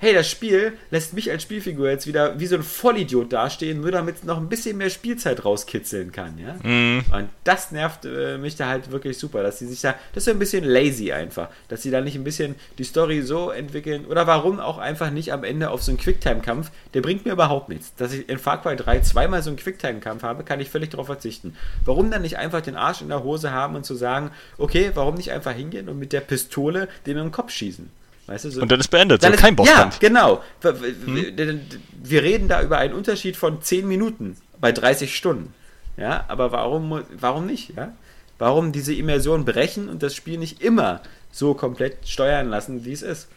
hey, das Spiel lässt mich als Spielfigur jetzt wieder wie so ein Vollidiot dastehen, nur damit es noch ein bisschen mehr Spielzeit rauskitzeln kann, ja. Mhm. Und das nervt äh, mich da halt wirklich super, dass sie sich da, das ist ein bisschen lazy einfach, dass sie da nicht ein bisschen die Story so entwickeln oder warum auch einfach nicht am Ende auf so einen Quicktime-Kampf, der bringt mir überhaupt nichts. Dass ich in Far Cry 3 zweimal so einen Quicktime-Kampf habe, kann ich völlig darauf verzichten. Warum dann nicht einfach den Arsch in der Hose haben und zu sagen, okay, warum nicht einfach hingehen und mit der Pistole dem im Kopf schießen? Weißt du, so, und dann ist beendet, dann so ist, kein Bosskampf. Ja, genau. Hm? Wir reden da über einen Unterschied von 10 Minuten bei 30 Stunden. Ja, aber warum, warum nicht? Ja? Warum diese Immersion brechen und das Spiel nicht immer so komplett steuern lassen, wie es ist?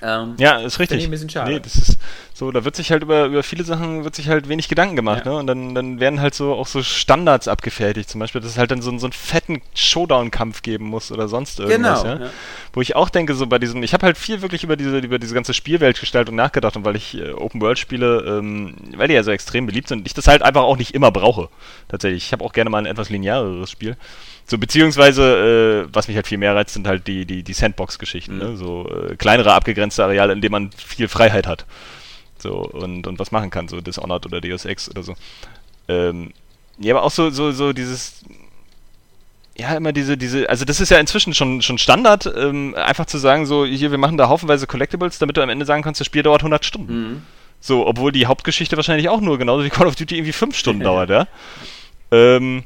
Ähm, ja, ist richtig. Ein bisschen schade. Nee, das ist so, da wird sich halt über, über viele Sachen wird sich halt wenig Gedanken gemacht, ja. ne? Und dann, dann werden halt so auch so Standards abgefertigt. Zum Beispiel, dass es halt dann so, so einen fetten Showdown-Kampf geben muss oder sonst irgendwas, genau, ja? ja? Wo ich auch denke, so bei diesem, ich habe halt viel wirklich über diese, über diese ganze Spielweltgestaltung nachgedacht und weil ich äh, Open World spiele, ähm, weil die ja so extrem beliebt sind, ich das halt einfach auch nicht immer brauche. Tatsächlich. Ich habe auch gerne mal ein etwas lineareres Spiel. So, beziehungsweise, äh, was mich halt viel mehr reizt, sind halt die, die, die Sandbox-Geschichten, mhm. ne? So äh, kleinere abgegrenzte Areale, in denen man viel Freiheit hat. So, und, und was machen kann, so Dishonored oder Deus Ex oder so. Ähm, ja, aber auch so, so, so dieses, ja, immer diese, diese, also das ist ja inzwischen schon, schon Standard, ähm, einfach zu sagen, so, hier, wir machen da haufenweise Collectibles, damit du am Ende sagen kannst, das Spiel dauert 100 Stunden. Mhm. So, obwohl die Hauptgeschichte wahrscheinlich auch nur, genauso wie Call of Duty, irgendwie 5 Stunden (laughs) dauert, ja. Ähm,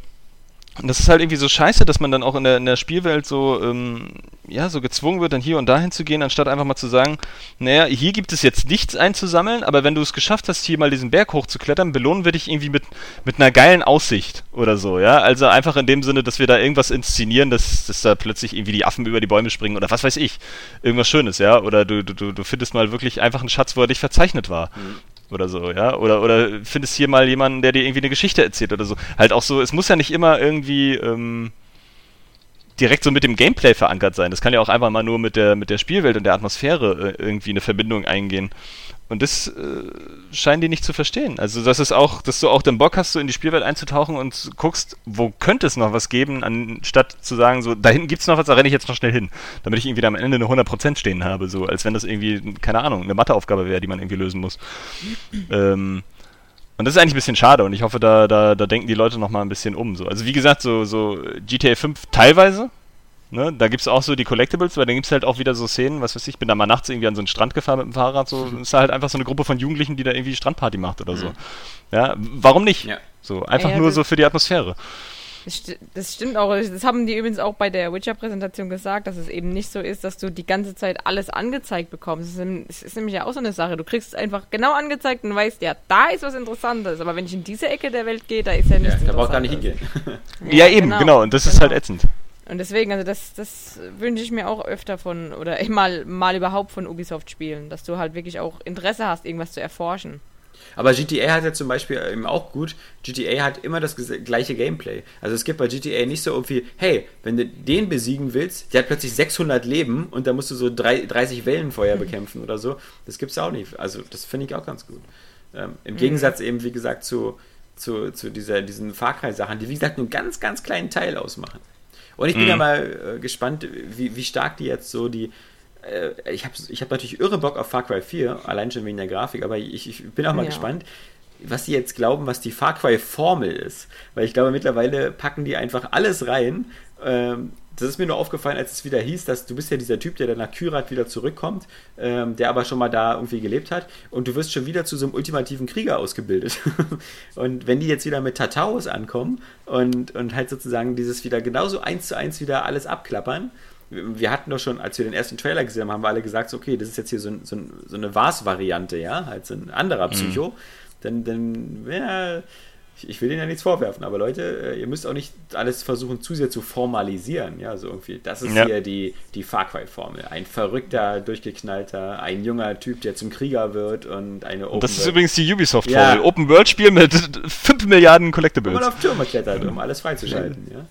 und das ist halt irgendwie so scheiße, dass man dann auch in der, in der Spielwelt so, ähm, ja, so gezwungen wird, dann hier und dahin zu gehen, anstatt einfach mal zu sagen, naja, hier gibt es jetzt nichts einzusammeln, aber wenn du es geschafft hast, hier mal diesen Berg hochzuklettern, belohnen wir dich irgendwie mit, mit einer geilen Aussicht oder so, ja. Also einfach in dem Sinne, dass wir da irgendwas inszenieren, dass, dass da plötzlich irgendwie die Affen über die Bäume springen oder was weiß ich. Irgendwas Schönes, ja. Oder du, du, du findest mal wirklich einfach einen Schatz, wo er dich verzeichnet war. Mhm oder so, ja, oder oder findest hier mal jemanden, der dir irgendwie eine Geschichte erzählt oder so. Halt auch so, es muss ja nicht immer irgendwie ähm, direkt so mit dem Gameplay verankert sein. Das kann ja auch einfach mal nur mit der mit der Spielwelt und der Atmosphäre äh, irgendwie eine Verbindung eingehen. Und das äh, scheinen die nicht zu verstehen. Also, das ist auch, dass du auch den Bock hast, so in die Spielwelt einzutauchen und guckst, wo könnte es noch was geben, anstatt zu sagen, so, da hinten gibt es noch was, da renne ich jetzt noch schnell hin. Damit ich irgendwie am Ende eine 100% stehen habe, so, als wenn das irgendwie, keine Ahnung, eine Matheaufgabe wäre, die man irgendwie lösen muss. ähm, und das ist eigentlich ein bisschen schade und ich hoffe, da, da, da denken die Leute nochmal ein bisschen um. So. Also, wie gesagt, so, so GTA 5 teilweise, Ne? Da gibt es auch so die Collectibles, weil dann gibt es halt auch wieder so Szenen, was weiß ich, bin da mal nachts irgendwie an so einen Strand gefahren mit dem Fahrrad, so mhm. ist halt einfach so eine Gruppe von Jugendlichen, die da irgendwie Strandparty macht oder so. Mhm. Ja, warum nicht? Ja. So, einfach ja, nur so für die Atmosphäre. Das, das, stimmt auch. Das haben die übrigens auch bei der Witcher-Präsentation gesagt, dass es eben nicht so ist, dass du die ganze Zeit alles angezeigt bekommst. Es ist, ist, nämlich ja auch so eine Sache. Du kriegst es einfach genau angezeigt und weißt, ja, da ist was Interessantes. Aber wenn ich in diese Ecke der Welt gehe, da ist ja nichts ja, Da braucht gar nicht hingehen. ja, ja, eben, genau. genau. Und das genau. ist halt ätzend. Und deswegen, also das, das wünsche ich mir auch öfter von, oder mal, mal überhaupt von Ubisoft-Spielen, dass du halt wirklich auch Interesse hast, irgendwas zu erforschen. Aber GTA hat ja zum Beispiel eben auch gut, GTA hat immer das gleiche Gameplay. Also es gibt bei GTA nicht so irgendwie, hey, wenn du den besiegen willst, der hat plötzlich 600 Leben und da musst du so 30 Wellenfeuer (laughs) bekämpfen oder so. Das gibt es auch nicht. Also das finde ich auch ganz gut. Ähm, Im mhm. Gegensatz eben, wie gesagt, zu, zu, zu dieser, diesen Far Cry-Sachen, die wie gesagt nur einen ganz, ganz kleinen Teil ausmachen. Und ich bin mhm. ja mal äh, gespannt, wie, wie stark die jetzt so die. Äh, ich habe ich hab natürlich irre Bock auf Far Cry 4, allein schon wegen der Grafik, aber ich, ich bin auch mal ja. gespannt, was die jetzt glauben, was die Far Cry Formel ist. Weil ich glaube, mittlerweile packen die einfach alles rein. Ähm, das ist mir nur aufgefallen, als es wieder hieß, dass du bist ja dieser Typ, der dann nach Kyrat wieder zurückkommt, ähm, der aber schon mal da irgendwie gelebt hat und du wirst schon wieder zu so einem ultimativen Krieger ausgebildet. (laughs) und wenn die jetzt wieder mit Tataus ankommen und, und halt sozusagen dieses wieder genauso eins zu eins wieder alles abklappern, wir hatten doch schon, als wir den ersten Trailer gesehen haben, haben wir alle gesagt, okay, das ist jetzt hier so, so, so eine Vars-Variante, ja, halt so ein anderer mhm. Psycho. Mhm. Dann, dann, ja, ich, will denen ja nichts vorwerfen, aber Leute, äh, ihr müsst auch nicht alles versuchen, zu sehr zu formalisieren. Ja, so irgendwie. Das ist ja. hier die, die Far Cry-Formel. Ein verrückter, durchgeknallter, ein junger Typ, der zum Krieger wird und eine Open Das ist übrigens die Ubisoft-Formel. Ja. Open-World-Spiel mit (laughs) 5 Milliarden Collectibles. Und auf Türme klettert, um alles freizuschalten. ja.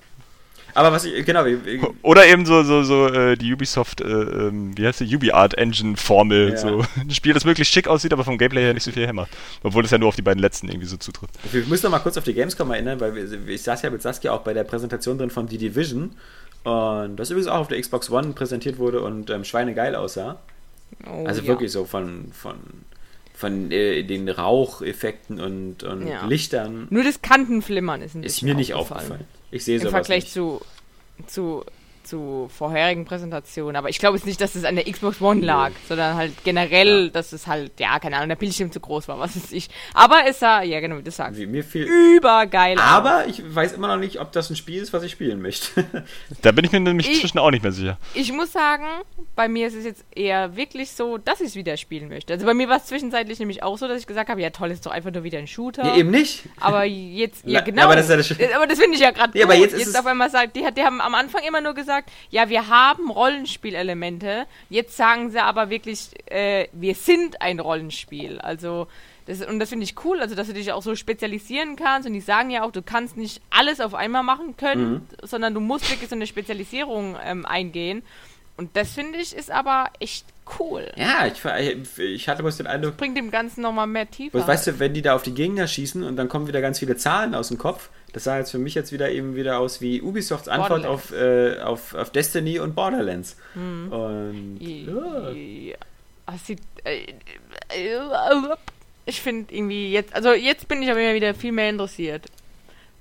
Aber was ich, genau. Ich, Oder eben so, so, so äh, die Ubisoft, äh, ähm, wie heißt die, UbiArt Engine Formel. Ja. So. (laughs) Ein Spiel, das wirklich schick aussieht, aber vom Gameplay her nicht so viel hämmert. Obwohl es ja nur auf die beiden letzten irgendwie so zutritt. Wir müssen noch mal kurz auf die Gamescom erinnern, weil wir, ich saß ja mit Saskia auch bei der Präsentation drin von The Division. Und das übrigens auch auf der Xbox One präsentiert wurde und ähm, schweinegeil aussah. Oh, also ja. wirklich so von, von, von äh, den Raucheffekten und, und ja. Lichtern. Nur das Kantenflimmern ist, ist mir nicht aufgefallen. Ich sehe sowas Im Vergleich nicht. zu, zu zu vorherigen Präsentationen. Aber ich glaube jetzt nicht, dass es an der Xbox One lag, sondern halt generell, ja. dass es halt, ja, keine Ahnung, der Bildschirm zu groß war, was ist ich. Aber es sah, ja genau, wie du sagst, wie mir viel übergeil Aber ich weiß immer noch nicht, ob das ein Spiel ist, was ich spielen möchte. da bin ich mir nämlich ich, zwischen auch nicht mehr sicher. Ich muss sagen, bei mir ist es jetzt eher wirklich so, dass ich es wieder spielen möchte. Also bei mir war es zwischenzeitlich nämlich auch so, dass ich gesagt habe, ja toll, ist doch einfach nur wieder ein Shooter. Ja, eben nicht. Aber jetzt, ja (laughs) genau. Ja, aber das, ja das, aber das finde ich ja gerade ja, aber jetzt, jetzt auf einmal sagt, die, die haben am Anfang immer nur gesagt, ja, wir haben Rollenspielelemente. Jetzt sagen sie aber wirklich, äh, wir sind ein Rollenspiel. Also das, und das finde ich cool, also dass du dich auch so spezialisieren kannst. Und die sagen ja auch, du kannst nicht alles auf einmal machen können, mhm. sondern du musst wirklich so eine Spezialisierung ähm, eingehen. Und das finde ich ist aber echt cool. Ja, ich, ich hatte bloß den Eindruck. Das bringt dem Ganzen nochmal mehr Tiefe. Weißt du, wenn die da auf die Gegner schießen und dann kommen wieder ganz viele Zahlen aus dem Kopf, das sah jetzt für mich jetzt wieder eben wieder aus wie Ubisofts Antwort auf, äh, auf, auf Destiny und Borderlands. Mhm. Und. Ja. ja. Sieht, äh, äh, ich finde irgendwie jetzt, also jetzt bin ich aber immer wieder viel mehr interessiert.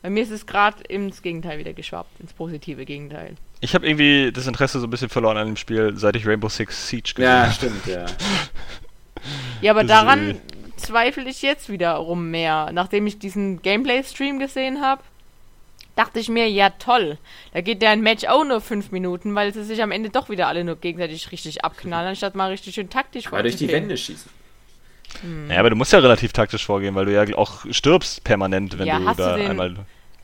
Bei mir ist es gerade ins Gegenteil wieder geschwappt, ins positive Gegenteil. Ich habe irgendwie das Interesse so ein bisschen verloren an dem Spiel, seit ich Rainbow Six Siege gesehen habe. Ja, stimmt, ja. (laughs) ja, aber daran zweifle ich jetzt wiederum mehr. Nachdem ich diesen Gameplay-Stream gesehen habe, dachte ich mir, ja toll, da geht der ein Match auch nur fünf Minuten, weil sie sich am Ende doch wieder alle nur gegenseitig richtig abknallen, anstatt mal richtig schön taktisch vorzugehen. durch die Wände schießen. Hm. Ja, aber du musst ja relativ taktisch vorgehen, weil du ja auch stirbst permanent, wenn ja, du da du einmal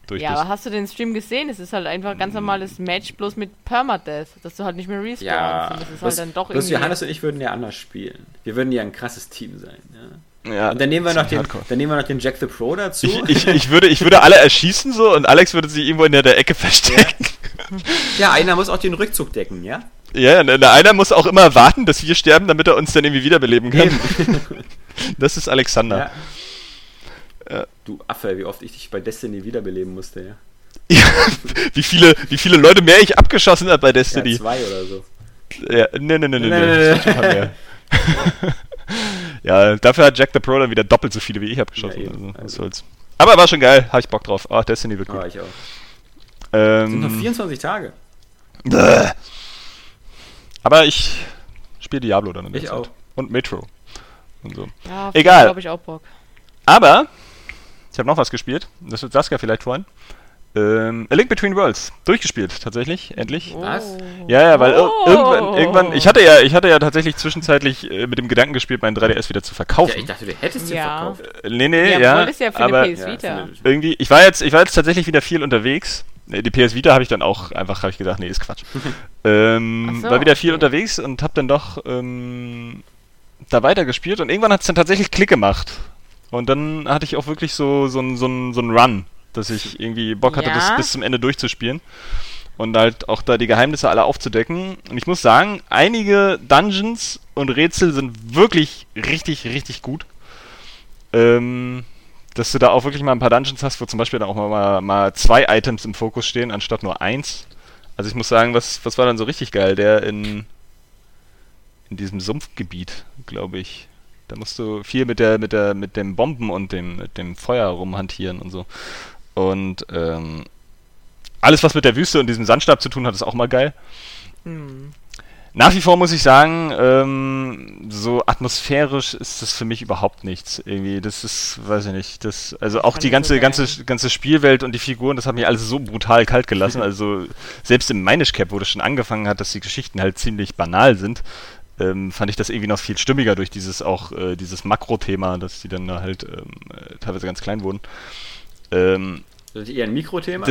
durch Ja, aber hast du den Stream gesehen? Es ist halt einfach ein ganz hm. normales Match, bloß mit Permadeath, dass du halt nicht mehr respawnst. Ja, das ist halt dann doch irgendwie... Johannes und ich würden ja anders spielen. Wir würden ja ein krasses Team sein, ja. Ja, und dann nehmen wir noch den, dann nehmen wir noch den Jack the Pro dazu. Ich, ich, ich, würde, ich würde alle erschießen so und Alex würde sich irgendwo in der, der Ecke verstecken. Ja. ja, einer muss auch den Rückzug decken, ja? Ja, einer muss auch immer warten, dass wir sterben, damit er uns dann irgendwie wiederbeleben kann. (laughs) das ist Alexander. Ja. Ja. Du Affe, wie oft ich dich bei Destiny wiederbeleben musste, ja. ja (laughs) wie, viele, wie viele Leute mehr ich abgeschossen habe bei Destiny. Ja, zwei oder so. Ja, ne, ne, ne, ne, ne. ne. (laughs) ja, dafür hat Jack the Pro dann wieder doppelt so viele wie ich abgeschossen. Ja, also, was soll's. Aber war schon geil, hab ich Bock drauf. Ah, Destiny wird gut. Ah, ich auch. Ähm, sind noch 24 Tage. Bäh. Aber ich spiele Diablo dann in der ich Zeit. auch. Und Metro. Und so. Ja, Egal. habe ich auch Bock. Aber ich habe noch was gespielt. Das wird Saskia vielleicht freuen. Ähm, A Link Between Worlds. Durchgespielt, tatsächlich, endlich. Was? Ja, ja, weil oh. irgendwann, irgendwann, ich hatte ja, ich hatte ja tatsächlich zwischenzeitlich äh, mit dem Gedanken gespielt, meinen 3DS wieder zu verkaufen. Ja, ich dachte, du hättest den ja. verkauft. Äh, nee, nee, ja. ja, ja für aber PS Vita. irgendwie, ich war jetzt, ich war jetzt tatsächlich wieder viel unterwegs. Die PS Vita habe ich dann auch einfach, habe ich gedacht, nee, ist Quatsch. (laughs) ähm, so, war wieder viel okay. unterwegs und habe dann doch ähm, da weitergespielt und irgendwann hat es dann tatsächlich Klick gemacht. Und dann hatte ich auch wirklich so, so, so, so einen Run dass ich irgendwie Bock hatte, ja. das bis zum Ende durchzuspielen. Und halt auch da die Geheimnisse alle aufzudecken. Und ich muss sagen, einige Dungeons und Rätsel sind wirklich richtig, richtig gut. Ähm, dass du da auch wirklich mal ein paar Dungeons hast, wo zum Beispiel dann auch mal, mal zwei Items im Fokus stehen, anstatt nur eins. Also ich muss sagen, was, was war dann so richtig geil? Der in, in diesem Sumpfgebiet, glaube ich. Da musst du viel mit der, mit der, mit dem Bomben und dem, mit dem Feuer rumhantieren und so. Und ähm, alles, was mit der Wüste und diesem Sandstab zu tun hat, ist auch mal geil. Mhm. Nach wie vor muss ich sagen, ähm, so atmosphärisch ist das für mich überhaupt nichts. Irgendwie, das ist, weiß ich nicht, das, also auch die ganze, so ganze, ganze Spielwelt und die Figuren, das hat mich alles so brutal kalt gelassen. (laughs) also selbst im Minish Cap, wo das schon angefangen hat, dass die Geschichten halt ziemlich banal sind, ähm, fand ich das irgendwie noch viel stimmiger durch dieses auch äh, dieses Makro-Thema, dass die dann da halt ähm, äh, teilweise ganz klein wurden. Ähm, das ist eher ein Mikrothema?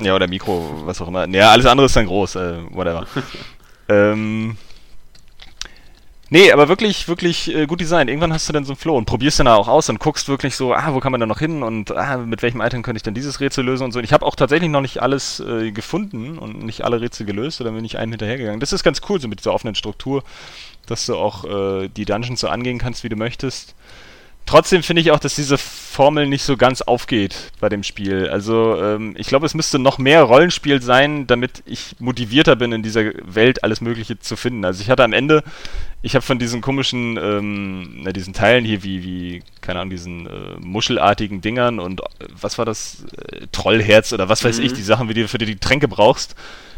Ja, oder Mikro, was auch immer. Ja, alles andere ist dann groß, äh, whatever. (laughs) ähm, nee, aber wirklich, wirklich äh, gut designt. Irgendwann hast du dann so einen Flow und probierst dann auch aus und guckst wirklich so, ah, wo kann man da noch hin und ah, mit welchem Item könnte ich denn dieses Rätsel lösen und so. Und ich habe auch tatsächlich noch nicht alles äh, gefunden und nicht alle Rätsel gelöst oder bin ich einem hinterhergegangen. Das ist ganz cool, so mit dieser offenen Struktur, dass du auch äh, die Dungeons so angehen kannst, wie du möchtest trotzdem finde ich auch, dass diese Formel nicht so ganz aufgeht bei dem Spiel. Also ähm, ich glaube, es müsste noch mehr Rollenspiel sein, damit ich motivierter bin, in dieser Welt alles Mögliche zu finden. Also ich hatte am Ende ich habe von diesen komischen, ähm, na, diesen Teilen hier wie, wie, keine Ahnung, diesen äh, muschelartigen Dingern und äh, was war das? Äh, Trollherz oder was weiß mhm. ich, die Sachen, wie die, für die, die Tränke brauchst.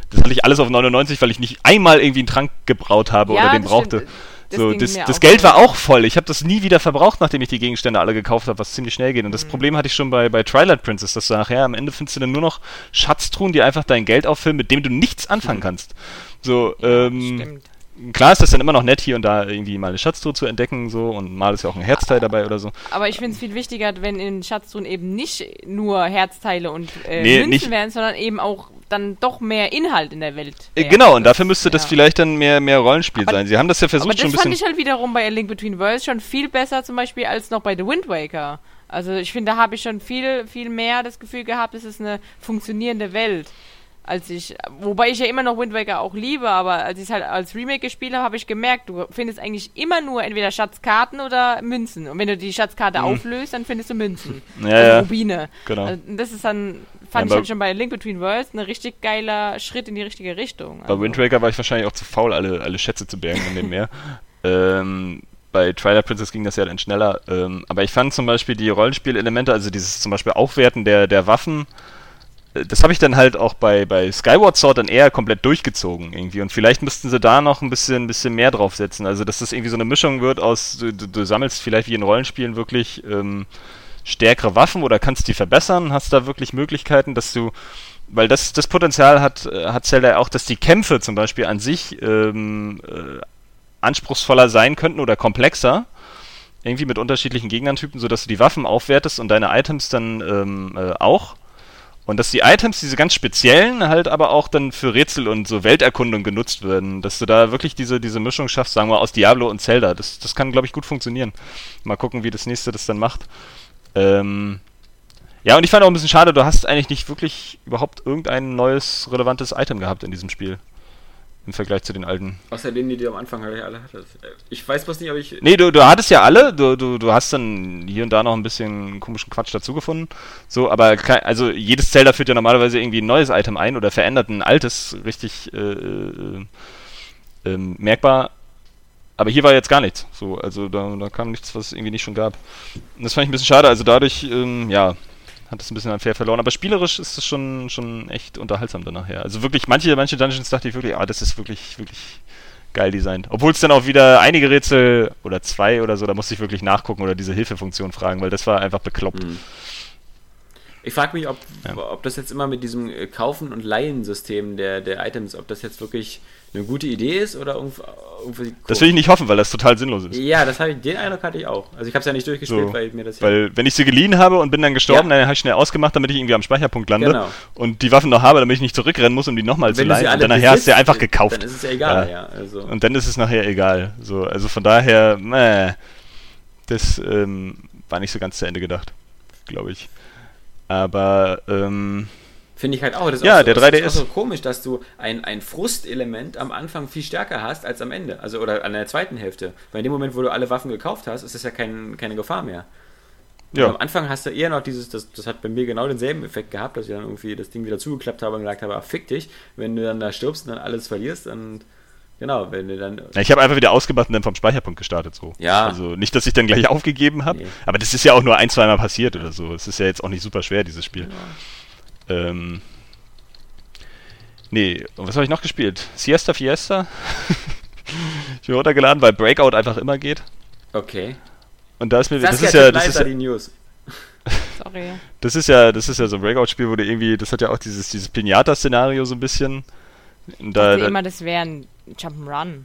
Das hatte ich alles auf 99, weil ich nicht einmal irgendwie einen Trank gebraut habe ja, oder den brauchte. Stimmt. Das, so, das, das Geld war auch voll. Ich habe das nie wieder verbraucht, nachdem ich die Gegenstände alle gekauft habe, was ziemlich schnell geht. Und das mhm. Problem hatte ich schon bei, bei Twilight Princess, dass du nachher am Ende findest du dann nur noch Schatztruhen, die einfach dein Geld auffüllen, mit dem du nichts anfangen mhm. kannst. So, ja, ähm, stimmt klar ist das dann immer noch nett, hier und da irgendwie mal eine Schatztruhe zu entdecken, so und mal ist ja auch ein Herzteil dabei oder so. Aber ich finde es viel wichtiger, wenn in Schatztruhen eben nicht nur Herzteile und äh, nee, Münzen nicht. werden, sondern eben auch dann doch mehr Inhalt in der Welt. Äh, genau, und dafür müsste das vielleicht dann mehr, mehr Rollenspiel aber, sein. Sie haben das ja versucht aber das schon ein bisschen. Das fand ich halt wiederum bei A Link Between Worlds schon viel besser zum Beispiel als noch bei The Wind Waker. Also ich finde, da habe ich schon viel, viel mehr das Gefühl gehabt, es ist eine funktionierende Welt als ich, wobei ich ja immer noch Wind Waker auch liebe, aber als ich es halt als Remake gespielt habe, habe ich gemerkt, du findest eigentlich immer nur entweder Schatzkarten oder Münzen. Und wenn du die Schatzkarte mhm. auflöst, dann findest du Münzen. (laughs) Ja, also ja. Rubine. Genau. Also das ist dann, fand ja, ich halt schon bei Link Between Worlds ein richtig geiler Schritt in die richtige Richtung. Also. Bei Wind Waker war ich wahrscheinlich auch zu faul, alle, alle Schätze zu bergen in dem Meer. ähm, bei Twilight Princess ging das ja dann schneller. Ähm, aber ich fand zum Beispiel die Rollenspielelemente, also dieses zum Beispiel Aufwerten der, der Waffen, das habe ich dann halt auch bei, bei Skyward Sword dann eher komplett durchgezogen irgendwie. Und vielleicht müssten sie da noch ein bisschen, ein bisschen mehr draufsetzen. Also, dass das irgendwie so eine Mischung wird aus, du, du sammelst vielleicht wie in Rollenspielen wirklich ähm, stärkere Waffen oder kannst die verbessern, hast da wirklich Möglichkeiten, dass du, weil das, das Potenzial hat, äh, hat Zelda auch, dass die Kämpfe zum Beispiel an sich ähm, äh, anspruchsvoller sein könnten oder komplexer irgendwie mit unterschiedlichen Gegnertypen, sodass du die Waffen aufwertest und deine Items dann ähm, äh, auch. Und dass die Items, diese ganz speziellen, halt aber auch dann für Rätsel und so Welterkundung genutzt werden. Dass du da wirklich diese, diese Mischung schaffst, sagen wir, aus Diablo und Zelda. Das, das kann, glaube ich, gut funktionieren. Mal gucken, wie das nächste das dann macht. Ähm, ja, und ich fand auch ein bisschen schade, du hast eigentlich nicht wirklich überhaupt irgendein neues, relevantes Item gehabt in diesem Spiel im Vergleich zu den alten. Außer denen, die du am Anfang halt alle hattest. Ich weiß bloß nicht, ob ich. Nee, du, du hattest ja alle, du, du, du hast dann hier und da noch ein bisschen komischen Quatsch dazu gefunden. So, aber also jedes Zelda führt ja normalerweise irgendwie ein neues Item ein oder verändert ein altes richtig äh, äh, äh, merkbar. Aber hier war jetzt gar nichts. So, also da, da kam nichts, was es irgendwie nicht schon gab. Und das fand ich ein bisschen schade. Also dadurch, ähm, ja, hat es ein bisschen an Fair verloren. Aber spielerisch ist es schon, schon echt unterhaltsam dann nachher. Also wirklich, manche, manche Dungeons dachte ich wirklich, ah, das ist wirklich, wirklich geil designt. Obwohl es dann auch wieder einige Rätsel oder zwei oder so, da musste ich wirklich nachgucken oder diese Hilfefunktion fragen, weil das war einfach bekloppt. Mhm. Ich frage mich, ob, ja. ob das jetzt immer mit diesem Kaufen- und Leihen-System der, der Items, ob das jetzt wirklich eine gute Idee ist oder irgendwie. Das will ich nicht hoffen, weil das total sinnlos ist. Ja, das ich, den Eindruck hatte ich auch. Also ich habe es ja nicht durchgespielt, so, weil mir das. Weil wenn ich sie geliehen habe und bin dann gestorben, ja. dann habe ich schnell ausgemacht, damit ich irgendwie am Speicherpunkt lande genau. und die Waffen noch habe, damit ich nicht zurückrennen muss, um die nochmal zu leihen. Und dann nachher hast du sie einfach gekauft. Dann ist es ja egal, ja. ja also. Und dann ist es nachher egal. So, also von daher, meh, das ähm, war nicht so ganz zu Ende gedacht, glaube ich. Aber ähm, Finde ich halt auch. Das ist ja, so, der 3DS. ist auch so komisch, dass du ein, ein Frustelement am Anfang viel stärker hast als am Ende. Also oder an der zweiten Hälfte. Weil in dem Moment, wo du alle Waffen gekauft hast, ist das ja kein, keine Gefahr mehr. Ja. am Anfang hast du eher noch dieses, das, das hat bei mir genau denselben Effekt gehabt, dass ich dann irgendwie das Ding wieder zugeklappt habe und gesagt habe, ach fick dich, wenn du dann da stirbst und dann alles verlierst, dann Genau, wenn du dann. Ja, ich habe einfach wieder ausgemacht und dann vom Speicherpunkt gestartet so. Ja. Also nicht, dass ich dann gleich aufgegeben habe, nee. aber das ist ja auch nur ein, zweimal passiert oder so. Es ist ja jetzt auch nicht super schwer, dieses Spiel. Genau. Ähm. Nee, und was habe ich noch gespielt? Siesta Fiesta? (laughs) ich bin runtergeladen, weil Breakout einfach immer geht. Okay. Und da ist mir das, das ist ja das ist ja, die News. Sorry. Das ist ja das ist ja so ein Breakout Spiel, wo du irgendwie das hat ja auch dieses dieses Pinata Szenario so ein bisschen. Da, ich dachte immer, das wäre ein Jump'n'Run.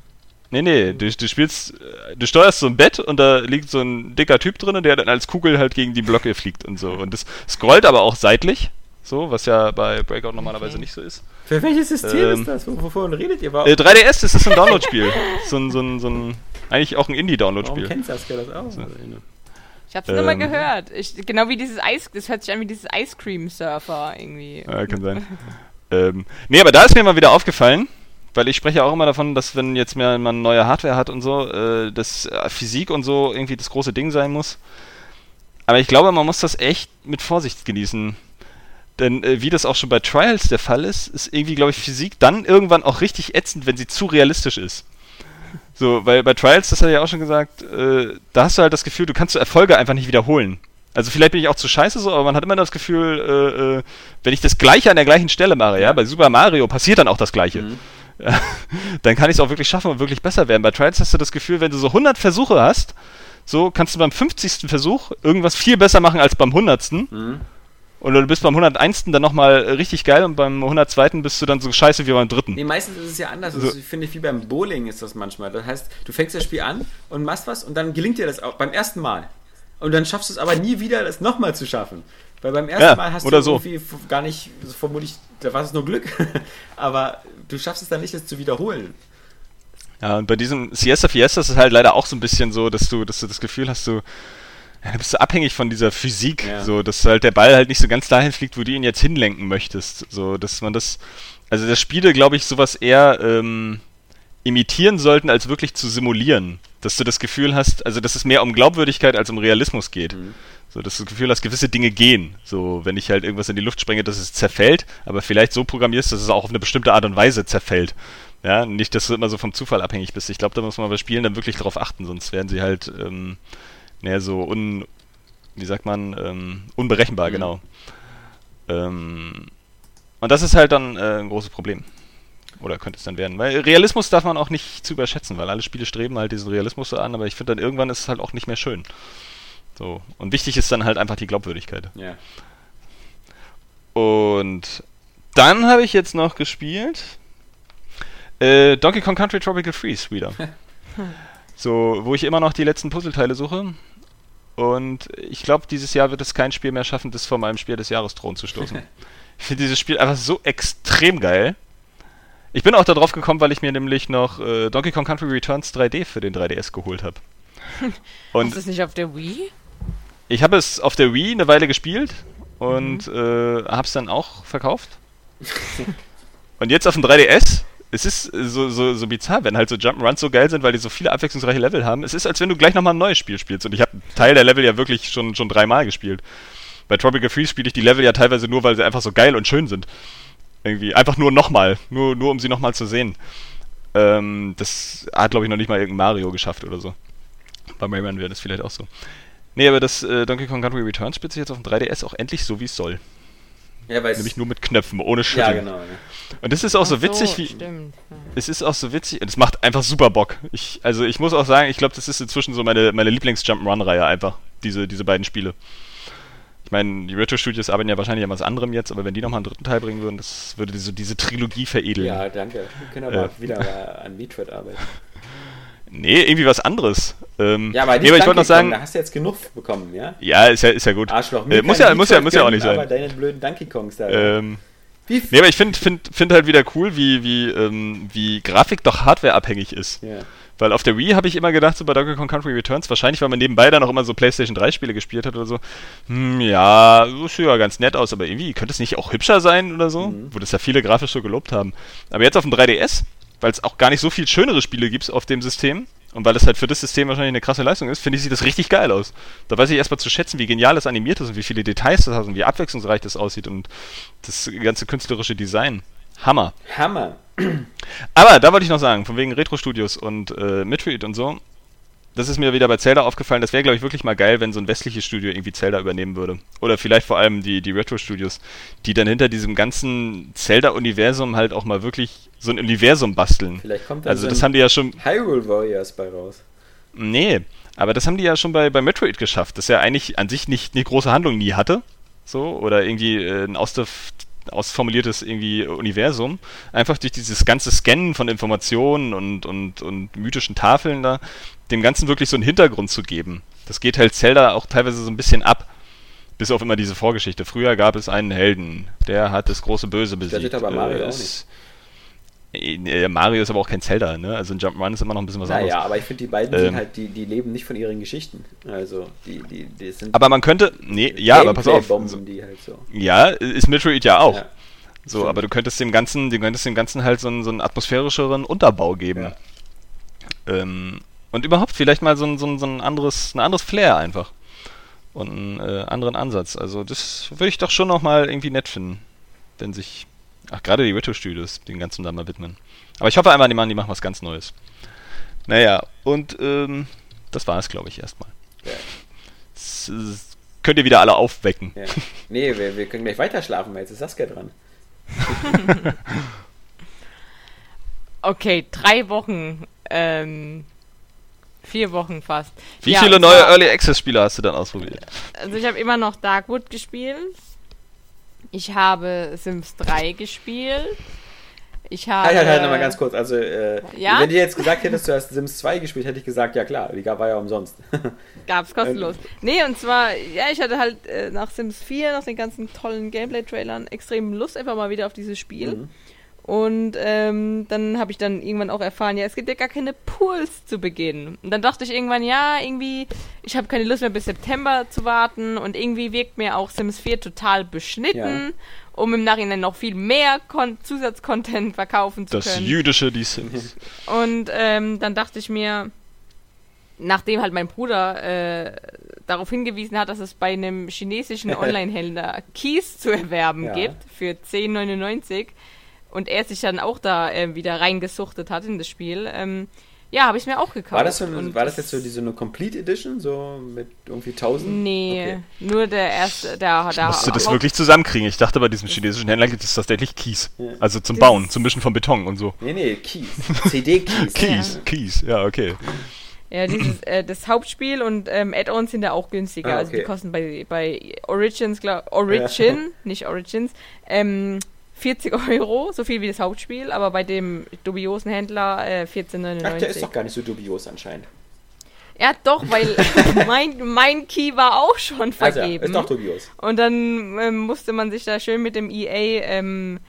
Nee, nee, du, du spielst, du steuerst so ein Bett und da liegt so ein dicker Typ drin, der dann als Kugel halt gegen die Blöcke fliegt und so. Und das scrollt aber auch seitlich, so, was ja bei Breakout normalerweise okay. nicht so ist. Für welches System ähm, ist das? Wovon redet ihr überhaupt? Äh, 3DS, das ist ein Download-Spiel. (laughs) so, ein, so, ein, so ein, eigentlich auch ein Indie-Download-Spiel. Warum kennt Saskia das auch? So. Ich hab's ähm, immer gehört. Ich, genau wie dieses Eis, das hört sich an wie dieses Ice Cream Surfer irgendwie. Ja, kann sein. ähm, nee, aber da ist mir mal wieder aufgefallen, weil ich spreche auch immer davon, dass wenn jetzt mehr man neue Hardware hat und so, äh, dass äh, Physik und so irgendwie das große Ding sein muss. Aber ich glaube, man muss das echt mit Vorsicht genießen. Denn äh, wie das auch schon bei Trials der Fall ist, ist irgendwie, glaube ich, Physik dann irgendwann auch richtig ätzend, wenn sie zu realistisch ist. So, weil bei Trials, das hat er ja auch schon gesagt, äh, da hast du halt das Gefühl, du kannst so Erfolge einfach nicht wiederholen. Also vielleicht bin ich auch zu scheiße so, aber man hat immer das Gefühl, äh, äh, wenn ich das gleiche an der gleichen Stelle mache, ja, bei Super Mario passiert dann auch das gleiche. Mhm. (laughs) dann kann ich es auch wirklich schaffen und wirklich besser werden. Bei Trials hast du das Gefühl, wenn du so 100 Versuche hast, so kannst du beim 50. Versuch irgendwas viel besser machen als beim 100. Mhm. Und du bist beim 101. dann nochmal richtig geil und beim 102. bist du dann so scheiße wie beim dritten. Nee, meistens ist es ja anders. Also, ich finde, wie beim Bowling ist das manchmal. Das heißt, du fängst das Spiel an und machst was und dann gelingt dir das auch beim ersten Mal. Und dann schaffst du es aber nie wieder, das nochmal zu schaffen. Weil beim ersten ja, Mal hast du irgendwie so. gar nicht, vermutlich, da war es nur Glück. (laughs) aber du schaffst es dann nicht, das zu wiederholen. Ja, und bei diesem Siesta Fiesta ist es halt leider auch so ein bisschen so, dass du, dass du das Gefühl hast, du, ja, du bist so abhängig von dieser Physik, ja. so, dass halt der Ball halt nicht so ganz dahin fliegt, wo du ihn jetzt hinlenken möchtest. So, dass man das, also das Spiele, glaube ich, sowas eher ähm, imitieren sollten, als wirklich zu simulieren. Dass du das Gefühl hast, also dass es mehr um Glaubwürdigkeit als um Realismus geht. Mhm. So, dass du das Gefühl hast, gewisse Dinge gehen. So, wenn ich halt irgendwas in die Luft sprenge, dass es zerfällt, aber vielleicht so programmierst, dass es auch auf eine bestimmte Art und Weise zerfällt. Ja, nicht, dass du immer so vom Zufall abhängig bist. Ich glaube, da muss man bei Spielen dann wirklich darauf achten, sonst werden sie halt, ähm, naja, so un, wie sagt man, ähm, unberechenbar, mhm. genau. Ähm, und das ist halt dann äh, ein großes Problem. Oder könnte es dann werden. Weil Realismus darf man auch nicht zu überschätzen, weil alle Spiele streben halt diesen Realismus so an, aber ich finde dann irgendwann ist es halt auch nicht mehr schön. So. Und wichtig ist dann halt einfach die Glaubwürdigkeit. Ja. Und dann habe ich jetzt noch gespielt äh, Donkey Kong Country Tropical Freeze wieder. (laughs) so, wo ich immer noch die letzten Puzzleteile suche. Und ich glaube, dieses Jahr wird es kein Spiel mehr schaffen, das vor meinem Spiel des Jahres Thron zu stoßen. (laughs) ich finde dieses Spiel einfach so extrem geil. Ich bin auch darauf gekommen, weil ich mir nämlich noch äh, Donkey Kong Country Returns 3D für den 3DS geholt habe. (laughs) Und Ist das nicht auf der Wii? Ich habe es auf der Wii eine Weile gespielt und mhm. äh, habe es dann auch verkauft. (laughs) und jetzt auf dem 3DS es ist so, so, so bizarr, wenn halt so Jump'n'Runs so geil sind, weil die so viele abwechslungsreiche Level haben. Es ist, als wenn du gleich nochmal ein neues Spiel spielst. Und ich habe einen Teil der Level ja wirklich schon, schon dreimal gespielt. Bei Tropical Freeze spiele ich die Level ja teilweise nur, weil sie einfach so geil und schön sind. Irgendwie. Einfach nur nochmal. Nur, nur um sie nochmal zu sehen. Ähm, das hat, glaube ich, noch nicht mal irgendein Mario geschafft oder so. Bei Rayman wäre das vielleicht auch so. Nee, aber das äh, Donkey Kong Country Returns spielt sich jetzt auf dem 3DS auch endlich so, wie es soll. Ja, Nämlich nur mit Knöpfen, ohne Schütteln. Ja, genau. Ja. Und das ist auch so witzig, so, wie. Stimmt. Es ist auch so witzig und es macht einfach super Bock. Ich, also ich muss auch sagen, ich glaube, das ist inzwischen so meine, meine Lieblings-Jump'n'Run-Reihe einfach. Diese, diese beiden Spiele. Ich meine, die Retro Studios arbeiten ja wahrscheinlich an was anderem jetzt, aber wenn die nochmal einen dritten Teil bringen würden, das würde diese, diese Trilogie veredeln. Ja, danke. Wir können aber äh. wieder (laughs) an Metroid arbeiten. Nee, irgendwie was anderes. Ähm, ja, aber, nee, aber ich wollte noch sagen. Da hast du jetzt genug bekommen, ja? Ja, ist ja, ist ja gut. Arschloch. Äh, muss, ja, muss, ja, muss ja auch nicht sein. Aber deine blöden Donkey Kongs da. Ähm, wie nee, aber ich finde find, find halt wieder cool, wie, wie, ähm, wie Grafik doch hardwareabhängig ist. Ja. Weil auf der Wii habe ich immer gedacht, so bei Donkey Kong Country Returns, wahrscheinlich, weil man nebenbei dann auch immer so PlayStation 3 Spiele gespielt hat oder so, hm, ja, sieht ja ganz nett aus, aber irgendwie könnte es nicht auch hübscher sein oder so, mhm. wo das ja viele grafisch so gelobt haben. Aber jetzt auf dem 3DS, weil es auch gar nicht so viel schönere Spiele gibt auf dem System, und weil das halt für das System wahrscheinlich eine krasse Leistung ist, finde ich, sieht das richtig geil aus. Da weiß ich erstmal zu schätzen, wie genial das animiert ist und wie viele Details das hat und wie abwechslungsreich das aussieht und das ganze künstlerische Design. Hammer. Hammer. Aber da wollte ich noch sagen, von wegen Retro-Studios und äh, Midfield und so, das ist mir wieder bei Zelda aufgefallen, das wäre, glaube ich, wirklich mal geil, wenn so ein westliches Studio irgendwie Zelda übernehmen würde. Oder vielleicht vor allem die, die Retro-Studios, die dann hinter diesem ganzen Zelda-Universum halt auch mal wirklich so ein Universum basteln. Vielleicht kommt dann also so das haben die ja schon Hyrule Warriors bei raus. Nee, aber das haben die ja schon bei, bei Metroid geschafft, das ja eigentlich an sich nicht eine große Handlung nie hatte. So, oder irgendwie äh, ein ausformuliertes irgendwie Universum. Einfach durch dieses ganze Scannen von Informationen und, und, und mythischen Tafeln da, dem Ganzen wirklich so einen Hintergrund zu geben. Das geht halt Zelda auch teilweise so ein bisschen ab. Bis auf immer diese Vorgeschichte. Früher gab es einen Helden, der hat das große Böse besiegt. Das aber Mario äh, auch nicht. Äh, Mario ist aber auch kein Zelda, ne? Also ein Jump'n'Run ist immer noch ein bisschen was naja, anderes. Ja, aber ich finde, die beiden ähm, sind halt, die, die leben nicht von ihren Geschichten. Also, die, die, die sind. Aber man könnte. Nee, ja, aber pass auf. So, halt so. Ja, ist Metroid ja auch. Ja, so, stimmt. aber du könntest dem Ganzen, du könntest dem Ganzen halt so einen, so einen atmosphärischeren Unterbau geben. Ja. Ähm, und überhaupt vielleicht mal so ein, so ein, so ein anderes, ein anderes Flair einfach. Und einen äh, anderen Ansatz. Also das würde ich doch schon nochmal irgendwie nett finden, wenn sich Ach, gerade die Retro-Studios den ganzen da mal widmen. Aber ich hoffe einfach, die machen, die machen was ganz Neues. Naja, und ähm, das war es, glaube ich, erstmal. Ja. Das, das könnt ihr wieder alle aufwecken. Ja. Nee, wir, wir können gleich weiter schlafen, weil jetzt ist Saskia dran. (laughs) okay, drei Wochen. Ähm, vier Wochen fast. Wie ja, viele neue Early Access Spiele hast du dann ausprobiert? Also ich habe immer noch Darkwood gespielt. Ich habe Sims 3 gespielt. Ich habe. Halt, halt, halt, nochmal ganz kurz. Also, äh, ja? wenn du jetzt gesagt hättest, du hast Sims 2 gespielt, hätte ich gesagt, ja klar, die war ja umsonst. (laughs) Gab's kostenlos. nee, und zwar, ja, ich hatte halt äh, nach Sims 4, nach den ganzen tollen Gameplay-Trailern, extrem Lust einfach mal wieder auf dieses Spiel. Mhm. Und ähm, dann habe ich dann irgendwann auch erfahren, ja, es gibt ja gar keine Pools zu Beginn. Und dann dachte ich irgendwann, ja, irgendwie, ich habe keine Lust mehr bis September zu warten und irgendwie wirkt mir auch Sims 4 total beschnitten. Ja um im Nachhinein noch viel mehr Kon Zusatzcontent verkaufen zu das können. Das jüdische Die Sims. (laughs) Und ähm, dann dachte ich mir, nachdem halt mein Bruder äh, darauf hingewiesen hat, dass es bei einem chinesischen (laughs) Online-Händler Keys zu erwerben ja. gibt für 10,99 und er sich dann auch da äh, wieder reingesuchtet hat in das Spiel, ähm, ja, habe ich mir auch gekauft. War das, so eine, war das jetzt so diese eine Complete Edition, so mit irgendwie 1000? Nee, okay. nur der erste, der ich musste das wirklich zusammenkriegen. Ich dachte, bei diesem chinesischen Händler gibt es tatsächlich Keys. Ja. Also zum das Bauen, zum Mischen von Beton und so. Nee, nee, Keys. CD-Keys. (laughs) Keys, ja. Keys, ja, okay. Ja, dieses, äh, das Hauptspiel und ähm, Add-ons sind da auch günstiger. Ah, okay. Also die kosten bei, bei Origins, glaub, Origin, ja. nicht Origins, ähm, 40 Euro, so viel wie das Hauptspiel, aber bei dem dubiosen Händler äh, 14,99. Ach, der ist doch gar nicht so dubios anscheinend. Ja, doch, weil (laughs) mein, mein Key war auch schon vergeben. Also, ist doch dubios. Und dann ähm, musste man sich da schön mit dem EA ähm,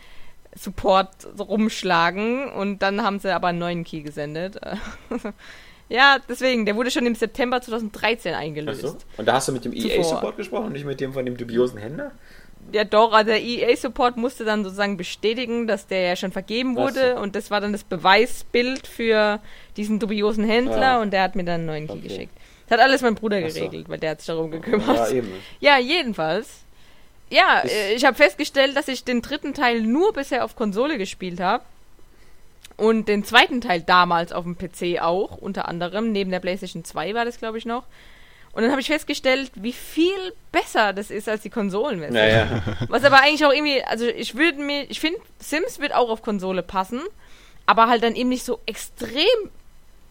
Support rumschlagen und dann haben sie aber einen neuen Key gesendet. (laughs) ja, deswegen, der wurde schon im September 2013 eingelöst. So. Und da hast du mit dem EA Support gesprochen und nicht mit dem von dem dubiosen Händler? Ja doch, also der EA-Support musste dann sozusagen bestätigen, dass der ja schon vergeben wurde so. und das war dann das Beweisbild für diesen dubiosen Händler ja. und der hat mir dann einen neuen Key okay. geschickt. Das hat alles mein Bruder geregelt, so. weil der hat sich darum gekümmert. Ja, ja jedenfalls. Ja, ich, äh, ich habe festgestellt, dass ich den dritten Teil nur bisher auf Konsole gespielt habe. Und den zweiten Teil damals auf dem PC auch, unter anderem. Neben der PlayStation 2 war das, glaube ich, noch. Und dann habe ich festgestellt, wie viel besser das ist als die Konsolenversion. Naja. (laughs) Was aber eigentlich auch irgendwie, also ich würde mir, ich finde, Sims wird auch auf Konsole passen, aber halt dann eben nicht so extrem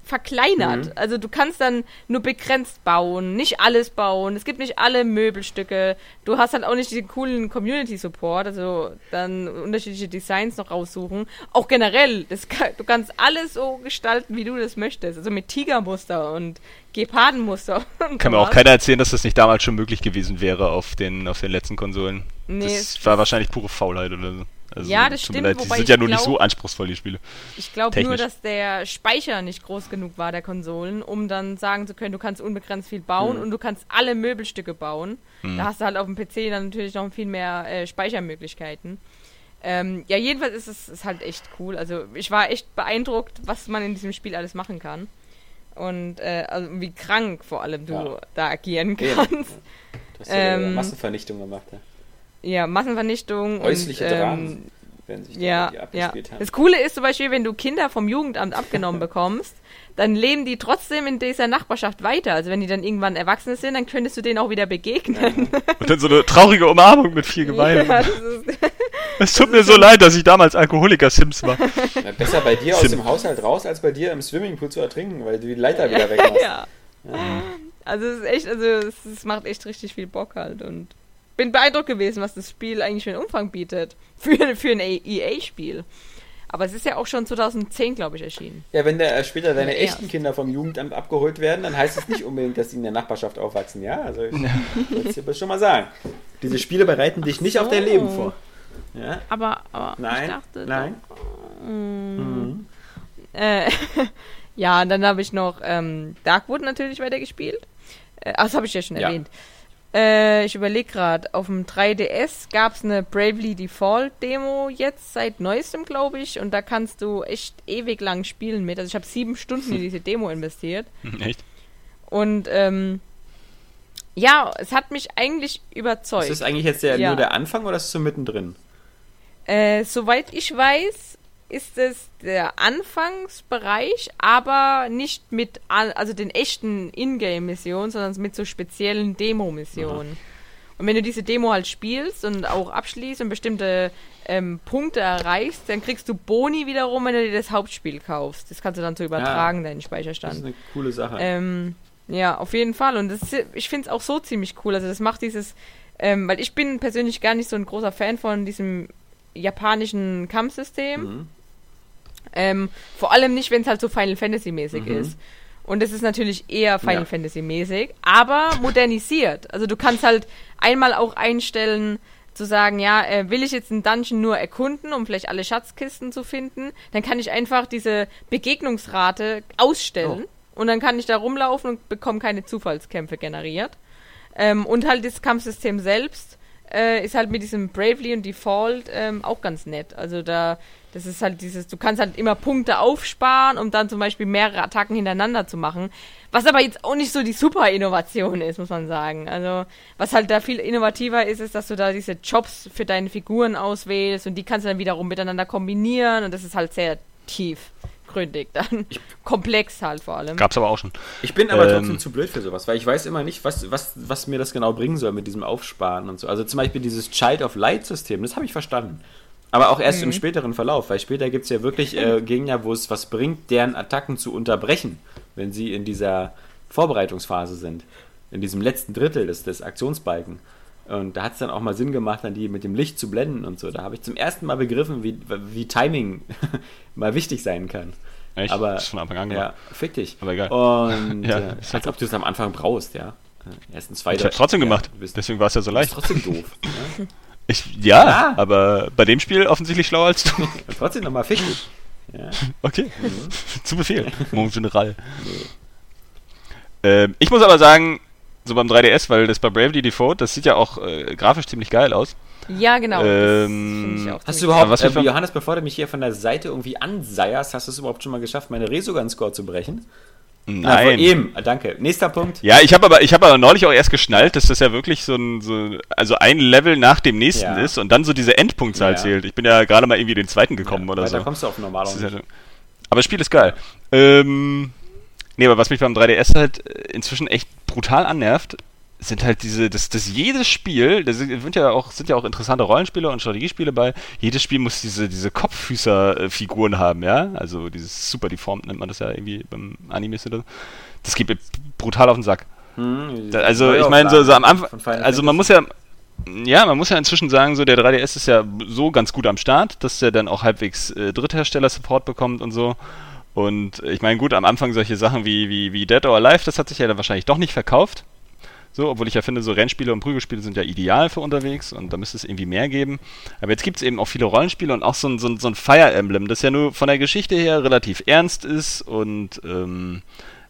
verkleinert. Mhm. Also du kannst dann nur begrenzt bauen, nicht alles bauen. Es gibt nicht alle Möbelstücke. Du hast halt auch nicht diesen coolen Community Support, also dann unterschiedliche Designs noch raussuchen. Auch generell, das, du kannst alles so gestalten, wie du das möchtest. Also mit Tigermuster und Gepardenmuster. (laughs) Kann mir auch keiner erzählen, dass das nicht damals schon möglich gewesen wäre auf den, auf den letzten Konsolen. Nee, das war wahrscheinlich pure Faulheit oder so. Also, ja, das stimmt. Leid, die sind ja nur glaub, nicht so anspruchsvoll, die Spiele. Ich glaube nur, dass der Speicher nicht groß genug war, der Konsolen, um dann sagen zu können, du kannst unbegrenzt viel bauen mhm. und du kannst alle Möbelstücke bauen. Mhm. Da hast du halt auf dem PC dann natürlich noch viel mehr äh, Speichermöglichkeiten. Ähm, ja, jedenfalls ist es ist halt echt cool. Also ich war echt beeindruckt, was man in diesem Spiel alles machen kann. Und äh, also wie krank vor allem du ja. da agieren kannst. Ja. Du hast ja ähm, Massenvernichtung gemacht, ja. Ja, Massenvernichtung. Häusliche und, ähm, wenn sich ja, ja. Haben. Das Coole ist zum Beispiel, wenn du Kinder vom Jugendamt abgenommen (laughs) bekommst, dann leben die trotzdem in dieser Nachbarschaft weiter. Also wenn die dann irgendwann Erwachsene sind, dann könntest du denen auch wieder begegnen. Ja. (laughs) Und dann so eine traurige Umarmung mit viel Geweih. Ja, (laughs) es tut mir so leid, dass ich damals Alkoholiker-Sims war. Na, besser bei dir aus dem Haushalt raus, als bei dir im Swimmingpool zu ertrinken, weil du die Leiter wieder wegmachst. ja. ja. Also es ist echt, also es, es macht echt richtig viel Bock halt und bin beeindruckt gewesen, was das Spiel eigentlich für einen Umfang bietet. (laughs) Für, für ein EA-Spiel. Aber es ist ja auch schon 2010, glaube ich, erschienen. Ja, wenn da später deine ja, echten Kinder vom Jugendamt abgeholt werden, dann heißt es nicht unbedingt, dass sie in der Nachbarschaft aufwachsen, ja? Also ich wollte dir schon mal sagen. Diese Spiele bereiten dich nicht so. auf dein Leben vor. Ja? Aber, aber nein, ich dachte. Nein. Doch, mhm. äh, (laughs) ja, dann habe ich noch ähm, Darkwood natürlich weitergespielt. Äh, das habe ich ja schon ja. erwähnt. Äh, ich überlege gerade, auf dem 3DS gab es eine Bravely Default Demo jetzt seit neuestem, glaube ich. Und da kannst du echt ewig lang spielen mit. Also ich habe sieben Stunden in diese Demo investiert. (laughs) Echt? Und ähm, ja, es hat mich eigentlich überzeugt. Ist das eigentlich jetzt der, ja. nur der Anfang oder ist es so mittendrin? Äh, soweit ich weiß, ist es der Anfangsbereich, aber nicht mit also den echten Ingame-Missionen, sondern mit so speziellen Demo-Missionen. Und wenn du diese Demo halt spielst und auch abschließt und bestimmte ähm, Punkte erreichst, dann kriegst du Boni wiederum, wenn du dir das Hauptspiel kaufst. Das kannst du dann so übertragen, ja, deinen Speicherstand. Das ist eine coole Sache. Ähm, ja, auf jeden Fall. Und das ist, ich finde es auch so ziemlich cool. Also das macht dieses, ähm, weil ich bin persönlich gar nicht so ein großer Fan von diesem japanischen Kampfsystem. Mhm. Ähm, vor allem nicht, wenn es halt so Final Fantasy mäßig mhm. ist. Und es ist natürlich eher Final ja. Fantasy mäßig, aber modernisiert. Also du kannst halt einmal auch einstellen, zu sagen, ja, äh, will ich jetzt einen Dungeon nur erkunden, um vielleicht alle Schatzkisten zu finden, dann kann ich einfach diese Begegnungsrate ausstellen oh. und dann kann ich da rumlaufen und bekomme keine Zufallskämpfe generiert. Ähm, und halt das Kampfsystem selbst äh, ist halt mit diesem Bravely und Default ähm, auch ganz nett. Also da das ist halt dieses, du kannst halt immer Punkte aufsparen, um dann zum Beispiel mehrere Attacken hintereinander zu machen. Was aber jetzt auch nicht so die super Innovation ist, muss man sagen. Also, was halt da viel innovativer ist, ist, dass du da diese Jobs für deine Figuren auswählst und die kannst du dann wiederum miteinander kombinieren und das ist halt sehr tiefgründig dann. Ich, Komplex halt vor allem. Gab's aber auch schon. Ich bin aber ähm, trotzdem zu blöd für sowas, weil ich weiß immer nicht, was, was, was mir das genau bringen soll mit diesem Aufsparen und so. Also zum Beispiel dieses Child of Light System, das habe ich verstanden. Aber auch erst mhm. im späteren Verlauf, weil später gibt es ja wirklich äh, Gegner, wo es was bringt, deren Attacken zu unterbrechen, wenn sie in dieser Vorbereitungsphase sind. In diesem letzten Drittel des, des Aktionsbalken. Und da hat es dann auch mal Sinn gemacht, dann die mit dem Licht zu blenden und so. Da habe ich zum ersten Mal begriffen, wie, wie Timing (laughs) mal wichtig sein kann. Echt? Aber, das ist von Anfang. Ja, fick dich. Aber egal. Und ja, äh, als ob du es am Anfang brauchst, ja. Erstens, zweitens. Ich habe trotzdem ja, gemacht. Deswegen war es ja so leicht. trotzdem doof. ja? (laughs) Ich, ja, ja, aber bei dem Spiel offensichtlich schlauer als du. (laughs) Trotzdem nochmal ficken. Ja. Okay, mhm. zu Befehl, Mon General. Ähm, ich muss aber sagen, so beim 3DS, weil das bei Bravely Default, das sieht ja auch äh, grafisch ziemlich geil aus. Ja, genau. Ähm, hast du überhaupt, äh, Johannes, bevor du mich hier von der Seite irgendwie anseierst, hast du es überhaupt schon mal geschafft, meine Resogun-Score zu brechen? Nein. Na, eben, danke. Nächster Punkt. Ja, ich habe aber, ich habe aber neulich auch erst geschnallt, dass das ja wirklich so ein, so, also ein Level nach dem nächsten ja. ist und dann so diese Endpunktzahl ja. zählt. Ich bin ja gerade mal irgendwie den zweiten gekommen ja, oder so. Da kommst du auf normal Aber das Spiel ist geil. Ähm, nee, aber was mich beim 3DS halt inzwischen echt brutal annervt, sind halt diese, dass, dass jedes Spiel, da sind ja auch, sind ja auch interessante Rollenspiele und Strategiespiele bei, jedes Spiel muss diese, diese Kopffüßer-Figuren haben, ja. Also dieses super deformt nennt man das ja irgendwie beim Anime oder Das geht mir brutal auf den Sack. Hm, da, also ich meine, so, so am Anfang, also man muss ja, ja, man muss ja inzwischen sagen, so der 3DS ist ja so ganz gut am Start, dass der dann auch halbwegs äh, Dritthersteller-Support bekommt und so. Und ich meine, gut, am Anfang solche Sachen wie, wie, wie Dead or Alive, das hat sich ja dann wahrscheinlich doch nicht verkauft. So, obwohl ich ja finde, so Rennspiele und Prügelspiele sind ja ideal für unterwegs und da müsste es irgendwie mehr geben. Aber jetzt gibt es eben auch viele Rollenspiele und auch so ein, so, ein, so ein Fire Emblem, das ja nur von der Geschichte her relativ ernst ist und ähm,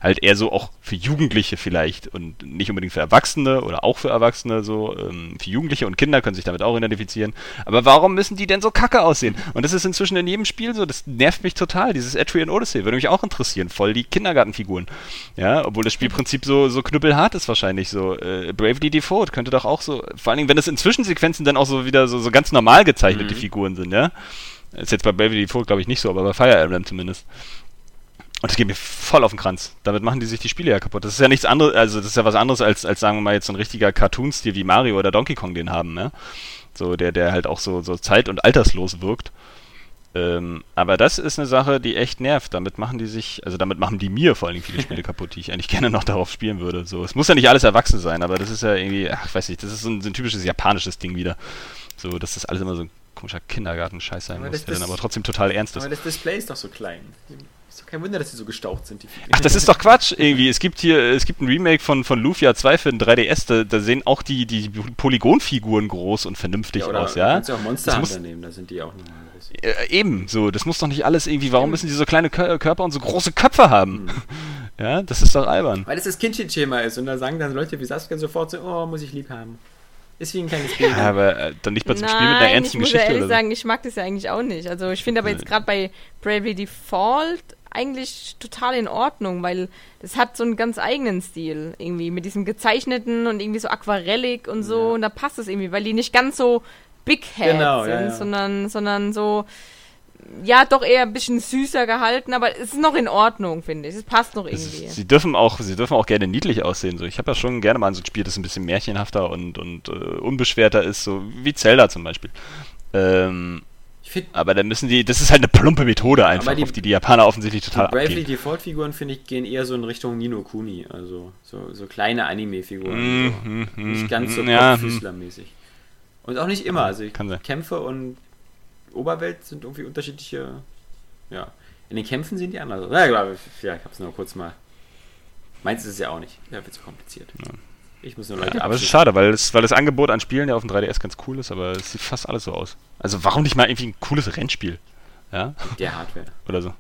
halt eher so auch für Jugendliche vielleicht und nicht unbedingt für Erwachsene oder auch für Erwachsene so. Ähm, für Jugendliche und Kinder können sich damit auch identifizieren. Aber warum müssen die denn so kacke aussehen? Und das ist inzwischen in jedem Spiel so. Das nervt mich total. Dieses Etrian Odyssey würde mich auch interessieren. Voll die Kindergartenfiguren. Ja, obwohl das Spielprinzip so, so knüppelhart ist wahrscheinlich so. Äh, Bravely Default könnte doch auch so, vor allen Dingen, wenn es in Zwischensequenzen dann auch so wieder so, so ganz normal gezeichnete mhm. Figuren sind, ja. Ist jetzt bei Bravely Default, glaube ich, nicht so, aber bei Fire Emblem zumindest. Und das geht mir voll auf den Kranz. Damit machen die sich die Spiele ja kaputt. Das ist ja nichts anderes, also das ist ja was anderes als, als sagen wir mal jetzt so ein richtiger Cartoon-Stil wie Mario oder Donkey Kong den haben, ne? So, der, der halt auch so, so zeit- und alterslos wirkt. Ähm, aber das ist eine Sache, die echt nervt. Damit machen die sich, also damit machen die mir vor allen Dingen viele Spiele (laughs) kaputt, die ich eigentlich gerne noch darauf spielen würde. So, es muss ja nicht alles erwachsen sein, aber das ist ja irgendwie, ach, ich weiß nicht, das ist so ein, so ein typisches japanisches Ding wieder. So, dass das alles immer so ein komischer Kindergarten-Scheiß sein aber muss, der dann aber trotzdem total ernst ist. Aber das Display ist doch so klein. Ist doch kein Wunder, dass sie so gestaucht sind. Ach, das ist doch Quatsch irgendwie. Es gibt hier, es gibt ein Remake von, von Lufia 2 für den 3DS, da, da sehen auch die, die Polygonfiguren groß und vernünftig ja, aus, ja? Kannst du auch Monster Hunter nehmen, da sind die auch nicht äh, Eben, so, das muss doch nicht alles irgendwie, warum müssen die so kleine Körper und so große Köpfe haben? Mhm. (laughs) Ja, das ist doch albern. Weil es das Kindchenschema ist und da sagen dann Leute wie Saskia sofort so, oh, muss ich lieb haben. Ist wie ein kleines Baby. Ja, aber äh, dann nicht mal zum Nein, Spiel mit einer ernsten Geschichte. Ich muss ehrlich oder? sagen, ich mag das ja eigentlich auch nicht. Also ich finde aber jetzt gerade bei Bravely Default eigentlich total in Ordnung, weil das hat so einen ganz eigenen Stil irgendwie mit diesem gezeichneten und irgendwie so aquarellig und so ja. und da passt es irgendwie, weil die nicht ganz so big head genau, sind, ja, ja. sondern sondern so ja, doch eher ein bisschen süßer gehalten, aber es ist noch in Ordnung, finde ich. Es passt noch irgendwie. Sie dürfen auch, sie dürfen auch gerne niedlich aussehen. So, ich habe ja schon gerne mal so ein Spiel, das ein bisschen märchenhafter und, und uh, unbeschwerter ist, so wie Zelda zum Beispiel. Ähm, aber dann müssen die, das ist halt eine plumpe Methode einfach, die, auf die die Japaner offensichtlich total die Bravely Default-Figuren, finde ich, gehen eher so in Richtung Nino Kuni, also so, so kleine Anime-Figuren. Mm, so. mm, mm, nicht ganz so ja, mäßig Und auch nicht immer, also ich, Kämpfe und Oberwelt sind irgendwie unterschiedliche, ja. In den Kämpfen sind die anders. Ja, glaube ich, ja, ich habe es nur kurz mal. Meins ist es ja auch nicht. Ja, wird zu kompliziert. Ja. Ich muss nur Leute. Ja, aber es ist schade, weil, es, weil das Angebot an Spielen ja auf dem 3DS ganz cool ist, aber es sieht fast alles so aus. Also warum nicht mal irgendwie ein cooles Rennspiel? Ja? Der Hardware. Oder so.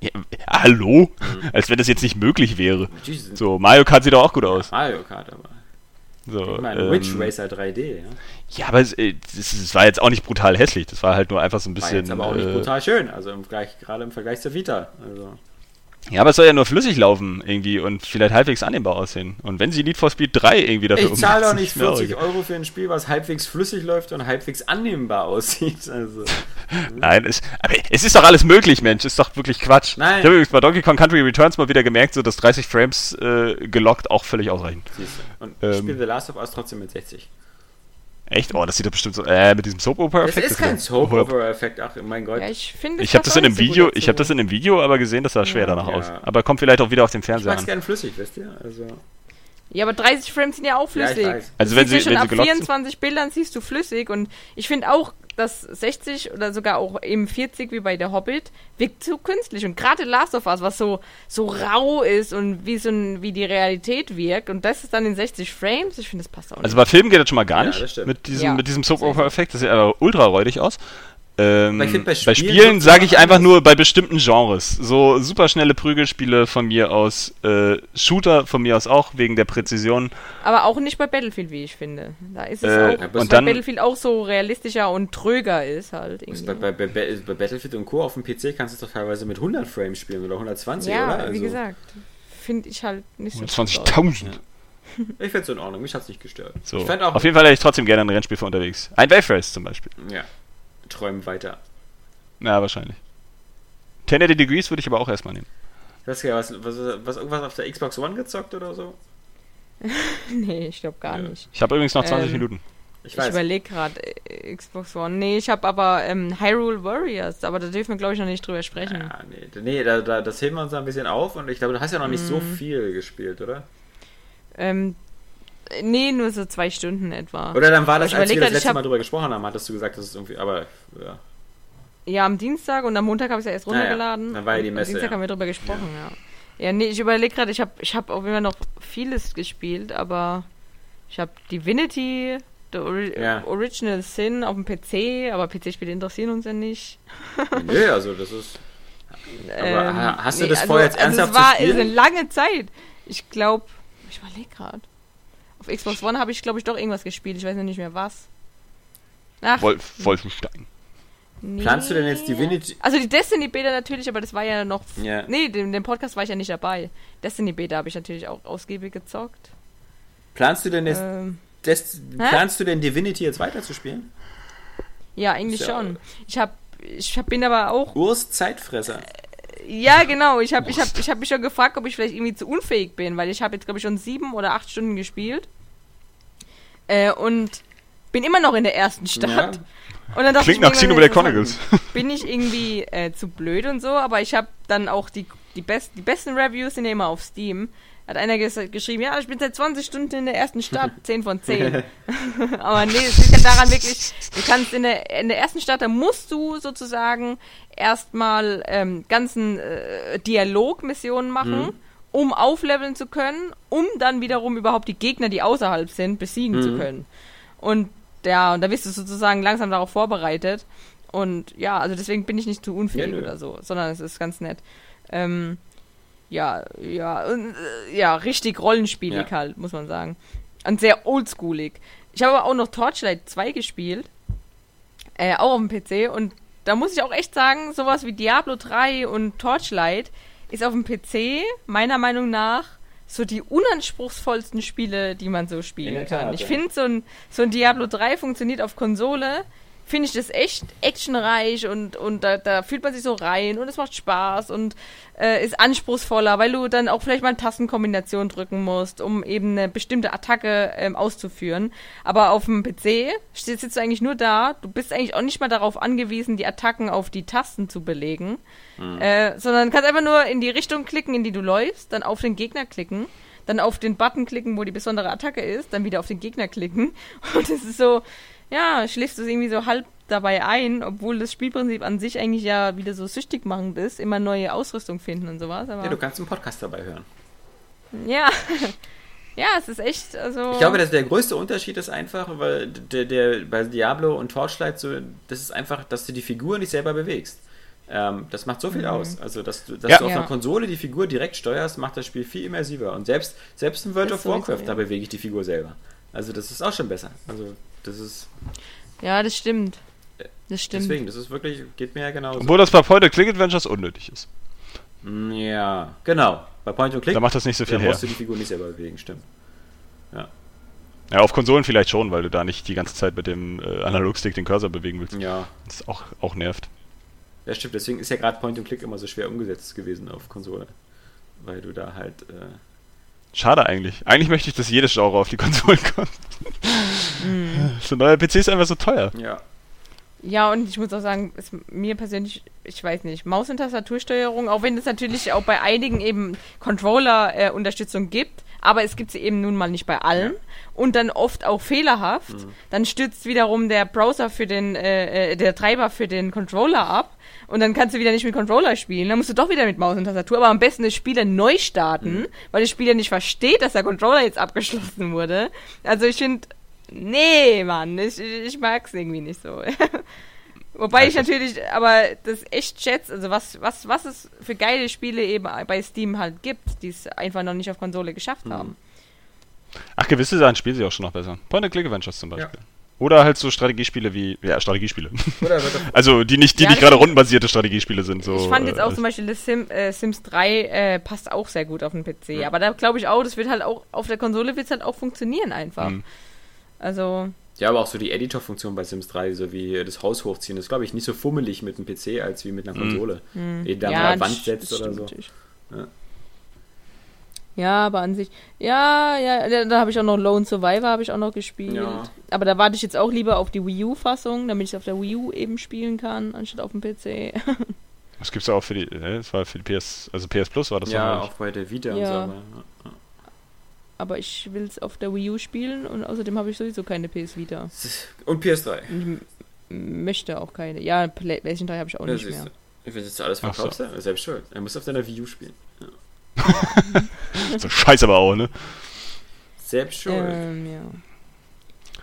Ja, hallo? Mhm. Als wenn das jetzt nicht möglich wäre. So, Mario Kart sieht doch auch gut aus. Mario Kart, aber. So, ich meine, ähm, Witch Racer 3D, ja. Ja, aber es, äh, es, es, war jetzt auch nicht brutal hässlich. Das war halt nur einfach so ein bisschen. War jetzt aber auch nicht äh, brutal schön, also im, gerade im Vergleich zur Vita. Also. Ja, aber es soll ja nur flüssig laufen irgendwie und vielleicht halbwegs annehmbar aussehen. Und wenn sie Need for Speed 3 irgendwie dafür Ich zahle doch nicht 40 Euro für ein Spiel, was halbwegs flüssig läuft und halbwegs annehmbar aussieht. (laughs) Also. Nein, es, es ist doch alles möglich, Mensch. Ist doch wirklich Quatsch. Nein. Ich habe übrigens bei Donkey Kong Country Returns mal wieder gemerkt, so dass 30 Frames äh, gelockt auch völlig ausreichen. Siehst du. Und ähm, ich spiele The Last of Us trotzdem mit 60. Echt? Oh, das sieht doch bestimmt so, äh, mit diesem Soap-Opera-Effekt. Das ist kein Soap-Opera-Effekt, ach mein Gott. Ja, ich finde Ich habe das in einem Video, ich habe das in einem Video aber gesehen, das sah schwer ja, danach ja. aus. Aber kommt vielleicht auch wieder auf dem Fernseher ich mag's gerne flüssig, wisst ihr? Also ja, aber 30 Frames sind ja auch flüssig. Ja, also wenn sie, ja schon wenn ab 24 Bildern siehst du flüssig und ich finde auch, dass 60 oder sogar auch eben 40 wie bei der Hobbit wirkt zu künstlich und gerade Last of Us, was so so rau ist und wie so ein, wie die Realität wirkt und das ist dann in 60 Frames, ich finde das passt auch nicht. Also bei Filmen geht das schon mal gar ja, nicht mit diesem ja. mit diesem Soap Opera Effekt, das sieht aber ultra räudig aus. Ähm, bei, Spielen, bei Spielen sage ich einfach nur bei bestimmten Genres. So superschnelle Prügelspiele von mir aus, äh, Shooter von mir aus auch, wegen der Präzision. Aber auch nicht bei Battlefield, wie ich finde. Da ist es äh, auch, und dann, Battlefield auch so realistischer und tröger ist halt. Bei, bei, bei, bei, Battlefield und Co. auf dem PC kannst du es doch teilweise mit 100 Frames spielen oder 120, ja, oder? Also wie gesagt, finde ich halt nicht so 20.000. Ja. Ich finde es in Ordnung, mich hat es nicht gestört. So. auf jeden Fall hätte ich trotzdem gerne ein Rennspiel für unterwegs. Ein Wave Race zum Beispiel. Ja träumen weiter. Ja, wahrscheinlich. 1080 Degrees würde ich aber auch erstmal nehmen. Ich weiß gar was, was, was irgendwas auf der Xbox One gezockt oder so? (laughs) nee, ich glaube gar ja. nicht. Ich habe übrigens noch 20 ähm, Minuten. Ich, ich überlege gerade äh, Xbox One. Nee, ich habe aber ähm, Hyrule Warriors, aber da dürfen wir, glaube ich, noch nicht drüber sprechen. Ja, nee, nee da, da, das heben wir uns ein bisschen auf und ich glaube, du hast ja noch nicht mm. so mhm. viel gespielt, oder? Ähm, Nee, nur so zwei Stunden etwa. Oder dann war das, als wir das letzte Mal drüber gesprochen haben, hattest du gesagt, dass es irgendwie, aber ja. Ja, am Dienstag und am Montag habe ich es ja erst runtergeladen. Ja, Dann war ja die Messe. Am Dienstag ja. haben wir drüber gesprochen, ja. Ja, ja nee, ich überlege gerade, ich habe ich hab auch immer noch vieles gespielt, aber ich habe Divinity, The Ori ja. Original Sin auf dem PC, aber PC-Spiele interessieren uns ja nicht. (laughs) nee, also das ist. Aber ähm, hast du das nee, vorher also, jetzt ernsthaft also es war, zu spielen? eine lange Zeit. Ich glaube, ich überlege gerade. Auf Xbox One habe ich, glaube ich, doch irgendwas gespielt. Ich weiß noch nicht mehr was. Ach. Wolf, Wolfenstein. Nee. Planst du denn jetzt Divinity? Also die Destiny Beta natürlich, aber das war ja noch. Yeah. Nee, dem, dem Podcast war ich ja nicht dabei. Destiny Beta habe ich natürlich auch ausgiebig gezockt. Planst du denn jetzt. Ähm. planst du denn Divinity jetzt weiterzuspielen? Ja, eigentlich ja schon. Ich habe ich hab, bin aber auch. Urs Zeitfresser. Ja, genau. Ich habe ich hab, ich hab mich schon gefragt, ob ich vielleicht irgendwie zu unfähig bin, weil ich habe jetzt, glaube ich, schon sieben oder acht Stunden gespielt. Äh, und bin immer noch in der ersten Stadt. Ja. Und dann Klingt nach Xenoblade Chronicles. Bin ich irgendwie äh, zu blöd und so, aber ich habe dann auch die, die, best, die besten Reviews sind ja immer auf Steam. Hat einer ges geschrieben, ja, ich bin seit 20 Stunden in der ersten Stadt, (laughs) 10 von 10. (laughs) (laughs) aber nee, es liegt ja daran wirklich, du kannst in der, in der ersten Stadt, da musst du sozusagen erstmal ähm, ganzen äh, Dialogmissionen machen, mhm. um aufleveln zu können, um dann wiederum überhaupt die Gegner, die außerhalb sind, besiegen mhm. zu können. Und ja, und da bist du sozusagen langsam darauf vorbereitet. Und ja, also deswegen bin ich nicht zu unfähig ja, oder so, sondern es ist ganz nett. Ähm, ja, ja, äh, ja, richtig rollenspielig ja. halt, muss man sagen. Und sehr oldschoolig. Ich habe aber auch noch Torchlight 2 gespielt. Äh, auch auf dem PC. Und da muss ich auch echt sagen, sowas wie Diablo 3 und Torchlight ist auf dem PC meiner Meinung nach so die unanspruchsvollsten Spiele, die man so spielen kann. Ich finde, so ein, so ein Diablo 3 funktioniert auf Konsole finde ich das echt actionreich und, und da, da fühlt man sich so rein und es macht Spaß und äh, ist anspruchsvoller, weil du dann auch vielleicht mal eine Tastenkombination drücken musst, um eben eine bestimmte Attacke ähm, auszuführen. Aber auf dem PC sitzt du eigentlich nur da, du bist eigentlich auch nicht mal darauf angewiesen, die Attacken auf die Tasten zu belegen, mhm. äh, sondern kannst einfach nur in die Richtung klicken, in die du läufst, dann auf den Gegner klicken dann auf den Button klicken, wo die besondere Attacke ist, dann wieder auf den Gegner klicken. (laughs) Und es ist so, ja, schläfst du es irgendwie so halb dabei ein, obwohl das Spielprinzip an sich eigentlich ja wieder so süchtig machend ist, immer neue Ausrüstung finden und sowas. ja, du kannst einen Podcast dabei hören. Ja. (laughs) Ja, es ist echt, also. Ich glaube, dass der größte Unterschied ist einfach, weil der, der bei Diablo und Torchlight so, das ist einfach, dass du die Figur nicht selber bewegst. Ähm, das macht so viel mhm. aus. Also, dass du, dass ja. du auf ja. einer Konsole die Figur direkt steuerst, macht das Spiel viel immersiver. Und selbst, selbst in World das of Warcraft, so, ja. da bewege ich die Figur selber. Also, das ist auch schon besser. Also, das ist. Ja, das stimmt. Das stimmt. Deswegen, das ist wirklich, geht mir ja genauso. Obwohl das bei Point and Click Adventures unnötig ist. Mm, ja, genau. Bei Point and Click. Da macht das nicht so viel da her. Da musst du die Figur nicht selber bewegen, stimmt. Ja. Ja, auf Konsolen vielleicht schon, weil du da nicht die ganze Zeit mit dem äh, Analogstick den Cursor bewegen willst. Ja. Das auch, auch nervt. Ja, stimmt. Deswegen ist ja gerade Point and Click immer so schwer umgesetzt gewesen auf Konsole. Weil du da halt. Äh Schade eigentlich. Eigentlich möchte ich, dass jedes Genre auf die Konsolen (laughs) kommt. Mm. So ein neuer PC ist einfach so teuer. Ja. Ja, und ich muss auch sagen, mir persönlich, ich weiß nicht, Maus- und Tastatursteuerung, auch wenn es natürlich auch bei einigen eben Controller-Unterstützung äh, gibt, aber es gibt sie eben nun mal nicht bei allen ja. und dann oft auch fehlerhaft. Mhm. Dann stürzt wiederum der Browser für den, äh, äh, der Treiber für den Controller ab und dann kannst du wieder nicht mit Controller spielen. Dann musst du doch wieder mit Maus und Tastatur, aber am besten das Spiel dann neu starten, mhm. weil das Spiel ja nicht versteht, dass der Controller jetzt abgeschlossen wurde. Also ich finde, nee, Mann, ich, ich mag's irgendwie nicht so. (laughs) Wobei ich natürlich aber das echt schätze, also was, was, was es für geile Spiele eben bei Steam halt gibt, die es einfach noch nicht auf Konsole geschafft mhm. haben. Ach, gewisse Sachen spielen sie auch schon noch besser. Point-and-Click-Adventures zum Beispiel. Ja. Oder halt so Strategiespiele wie, ja, Strategiespiele. (laughs) also die nicht, die ja, nicht gerade rundenbasierte Strategiespiele sind. So, ich fand jetzt äh, auch zum Beispiel das Sim, äh, Sims 3 äh, passt auch sehr gut auf den PC. Mhm. Aber da glaube ich auch, das wird halt auch, auf der Konsole wird es halt auch funktionieren einfach. Mhm. Also. Ja, aber auch so die Editor-Funktion bei Sims 3, so wie das Haus hochziehen, ist, glaube ich, nicht so fummelig mit einem PC als wie mit einer mhm. Konsole. Mhm. Ehe da ja, mal Wand setzt oder so. Ja. Ja. aber an sich, ja, ja, da habe ich auch noch Lone Survivor habe ich auch noch gespielt. Ja. Aber da warte ich jetzt auch lieber auf die Wii U-Fassung, damit ich es auf der Wii U eben spielen kann, anstatt auf dem PC. (laughs) das gibt es auch für die, das war für die PS, also PS Plus war das Ja, auch bei der Vita ja. und so. Aber, ich will es auf der Wii U spielen und außerdem habe ich sowieso keine PS Vita. Und PS3. Und ich möchte auch keine. Ja, PlayStation 3 habe ich auch das nicht mehr. Wenn du jetzt alles verkaufst, so. selbst schuld. Er muss auf deiner Wii U spielen. (laughs) So scheiße aber auch, ne? Selbst schuld. Ähm, ja.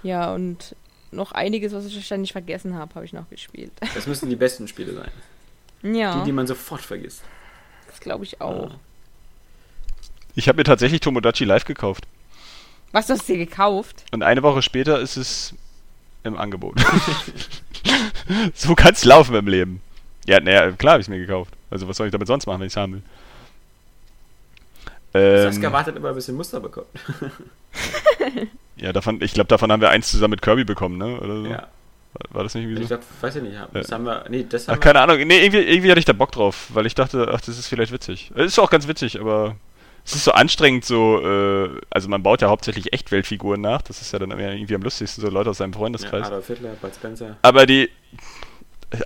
Ja, und noch einiges, was ich wahrscheinlich vergessen habe, habe ich noch gespielt. (laughs) Das müssen die besten Spiele sein. Ja. Die, die man sofort vergisst. Das glaube ich auch. Ja. Ich habe mir tatsächlich Tomodachi Live gekauft. Was hast du dir gekauft? Und eine Woche später ist es im Angebot. (laughs) so kann es laufen im Leben. Ja, naja, klar habe ich es mir gekauft. Also was soll ich damit sonst machen, wenn ich es haben will? Ähm, Saskia wartet immer, bis sie Muster bekommt. (laughs) ja, davon, ich glaube, davon haben wir eins zusammen mit Kirby bekommen, ne? Oder so. Ja. War das nicht irgendwie so? Ich glaub, weiß ich nicht. Das äh, haben wir, nee, das haben ach, keine Ahnung. Nee, irgendwie, irgendwie hatte ich da Bock drauf, weil ich dachte, ach, das ist vielleicht witzig. Es ist auch ganz witzig, aber es ist so anstrengend, so, äh, also man baut ja hauptsächlich Echtweltfiguren nach, das ist ja dann irgendwie am lustigsten, so Leute aus seinem Freundeskreis. Ja, Adolf Hitler, Bud Spencer. Aber die,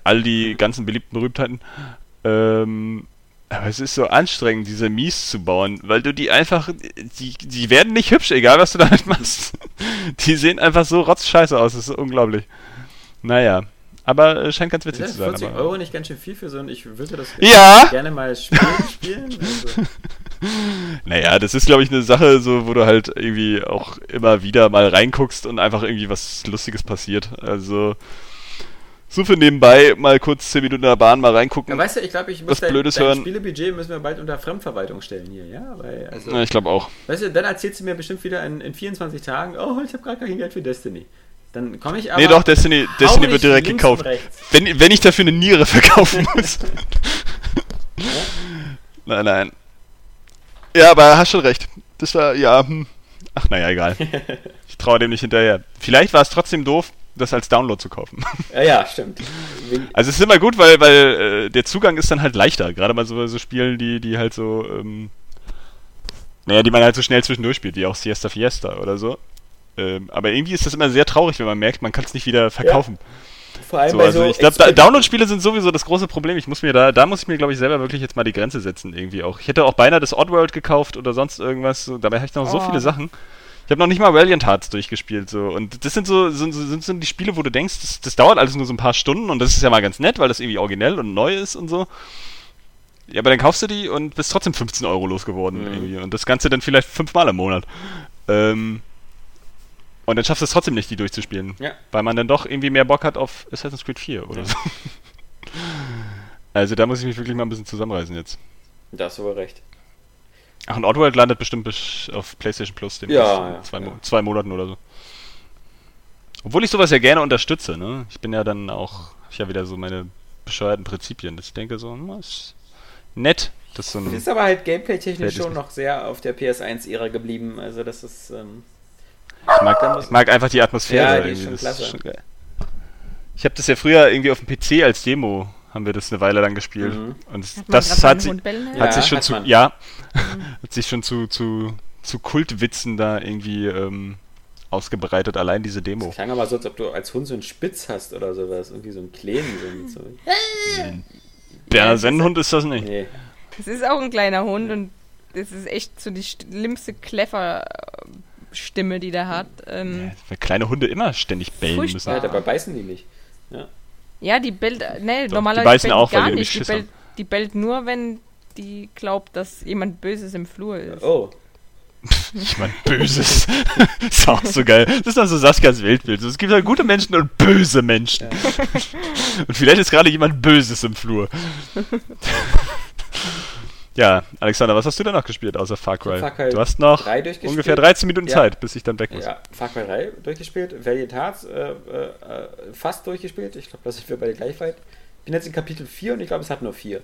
all die ganzen beliebten Berühmtheiten, ähm, aber es ist so anstrengend, diese Mies zu bauen, weil du die einfach, die, die werden nicht hübsch, egal was du damit machst. (laughs) Die sehen einfach so rotzscheiße aus, das ist unglaublich. Naja. Aber äh, scheint ganz witzig zu sein. 40 aber. Euro nicht ganz schön viel für so ein, ich würde das ja. gerne mal spielen. spielen (laughs) also. Naja, das ist, glaube ich, eine Sache, so, wo du halt irgendwie auch immer wieder mal reinguckst und einfach irgendwie was Lustiges passiert. Also so für nebenbei mal kurz 10 Minuten in der Bahn mal reingucken. Ja, weißt du, ich glaube, ich muss was dein, Blödes dein hören. Spielebudget müssen wir bald unter Fremdverwaltung stellen hier, ja? Weil, also, ja, ich glaube auch. Weißt du, dann erzählst du mir bestimmt wieder in, in 24 Tagen, oh, ich habe gerade kein Geld für Destiny. Dann komme ich aber. Nee, doch, Destiny, Destiny wird direkt gekauft. Wenn, wenn ich dafür eine Niere verkaufen (laughs) muss. nein, nein. Ja, aber hast schon recht. Das war, ja, hm. Ach, naja, egal. (laughs) ich traue dem nicht hinterher. Vielleicht war es trotzdem doof, das als Download zu kaufen. Ja, ja stimmt. (laughs) Also es ist immer gut, weil, weil äh, der Zugang ist dann halt leichter. Gerade bei so, so Spielen, die, die halt so, ähm, naja, die man halt so schnell zwischendurch spielt, wie auch Siesta Fiesta oder so. Ähm, aber irgendwie ist das immer sehr traurig, wenn man merkt, man kann es nicht wieder verkaufen. Ja. Vor allem so, bei also so ich glaube, Download-Spiele sind sowieso das große Problem. Ich muss mir da, da muss ich mir, glaube ich, selber wirklich jetzt mal die Grenze setzen irgendwie auch. Ich hätte auch beinahe das Oddworld gekauft oder sonst irgendwas. So, dabei habe ich noch oh. so viele Sachen. Ich habe noch nicht mal Valiant Hearts durchgespielt so und das sind so sind, sind, sind die Spiele, wo du denkst, das, das dauert alles nur so ein paar Stunden und das ist ja mal ganz nett, weil das irgendwie originell und neu ist und so. Ja, aber dann kaufst du die und bist trotzdem 15 Euro losgeworden mhm. irgendwie und das Ganze dann vielleicht fünfmal im Monat. Ähm, und dann schaffst du es trotzdem nicht, die durchzuspielen. Ja. Weil man dann doch irgendwie mehr Bock hat auf Assassin's Creed 4 oder ja. so. (laughs) Also da muss ich mich wirklich mal ein bisschen zusammenreißen jetzt. Da hast du wohl recht. Ach, und Oddworld landet bestimmt auf PlayStation Plus den ja, ja, zwei, ja. zwei Monaten oder so. Obwohl ich sowas ja gerne unterstütze, ne? Ich bin ja dann auch, ich habe wieder so meine bescheuerten Prinzipien, dass ich denke so, hm, ist nett. Das, so ist aber halt gameplay-technisch schon noch sehr auf der PS1-Ära geblieben. Also das ist. Ähm, ich, mag, ich mag einfach die Atmosphäre. Ja, die ist schon klasse. Ist schon ich habe das ja früher irgendwie auf dem PC als Demo haben wir das eine Weile lang gespielt. Mhm. Und hat das hat, sie, hat ja, sich schon zu, man. ja, mhm. (laughs) hat sich schon zu, zu, zu Kultwitzen da irgendwie ähm, ausgebreitet, allein diese Demo. Das klang aber so, als ob du als Hund so einen Spitz hast oder sowas, irgendwie so einen kleinen. So, so. (laughs) Der Sennenhund ist das nicht. Nee. Es ist auch ein kleiner Hund und das ist echt so die schlimmste Kleffer-Stimme, die der hat. Ähm, ja, weil kleine Hunde immer ständig bellen furchtbar. müssen. Ja, dabei beißen die nicht. Ja. Ja, die bellt, ne, normalerweise die beißen bellt auch, gar weil nicht. Die bellt, die bellt nur, wenn die glaubt, dass jemand Böses im Flur ist. Oh. (laughs) Jemand Böses. (laughs) ist auch so geil. Das ist doch so Saskias Weltbild. Es gibt halt gute Menschen und böse Menschen. Ja. (laughs) und vielleicht ist gerade jemand Böses im Flur. Ja, Alexander, was hast du denn noch gespielt außer Far Cry? Far Cry du hast noch ungefähr 13 Minuten ja. Zeit, bis ich dann weg muss. Ja, Far Cry 3 durchgespielt, Valiant Hearts äh, äh, fast durchgespielt. Ich glaube, das sind wir bei der gleich weit. Ich bin jetzt in Kapitel 4 und ich glaube, es hat nur 4.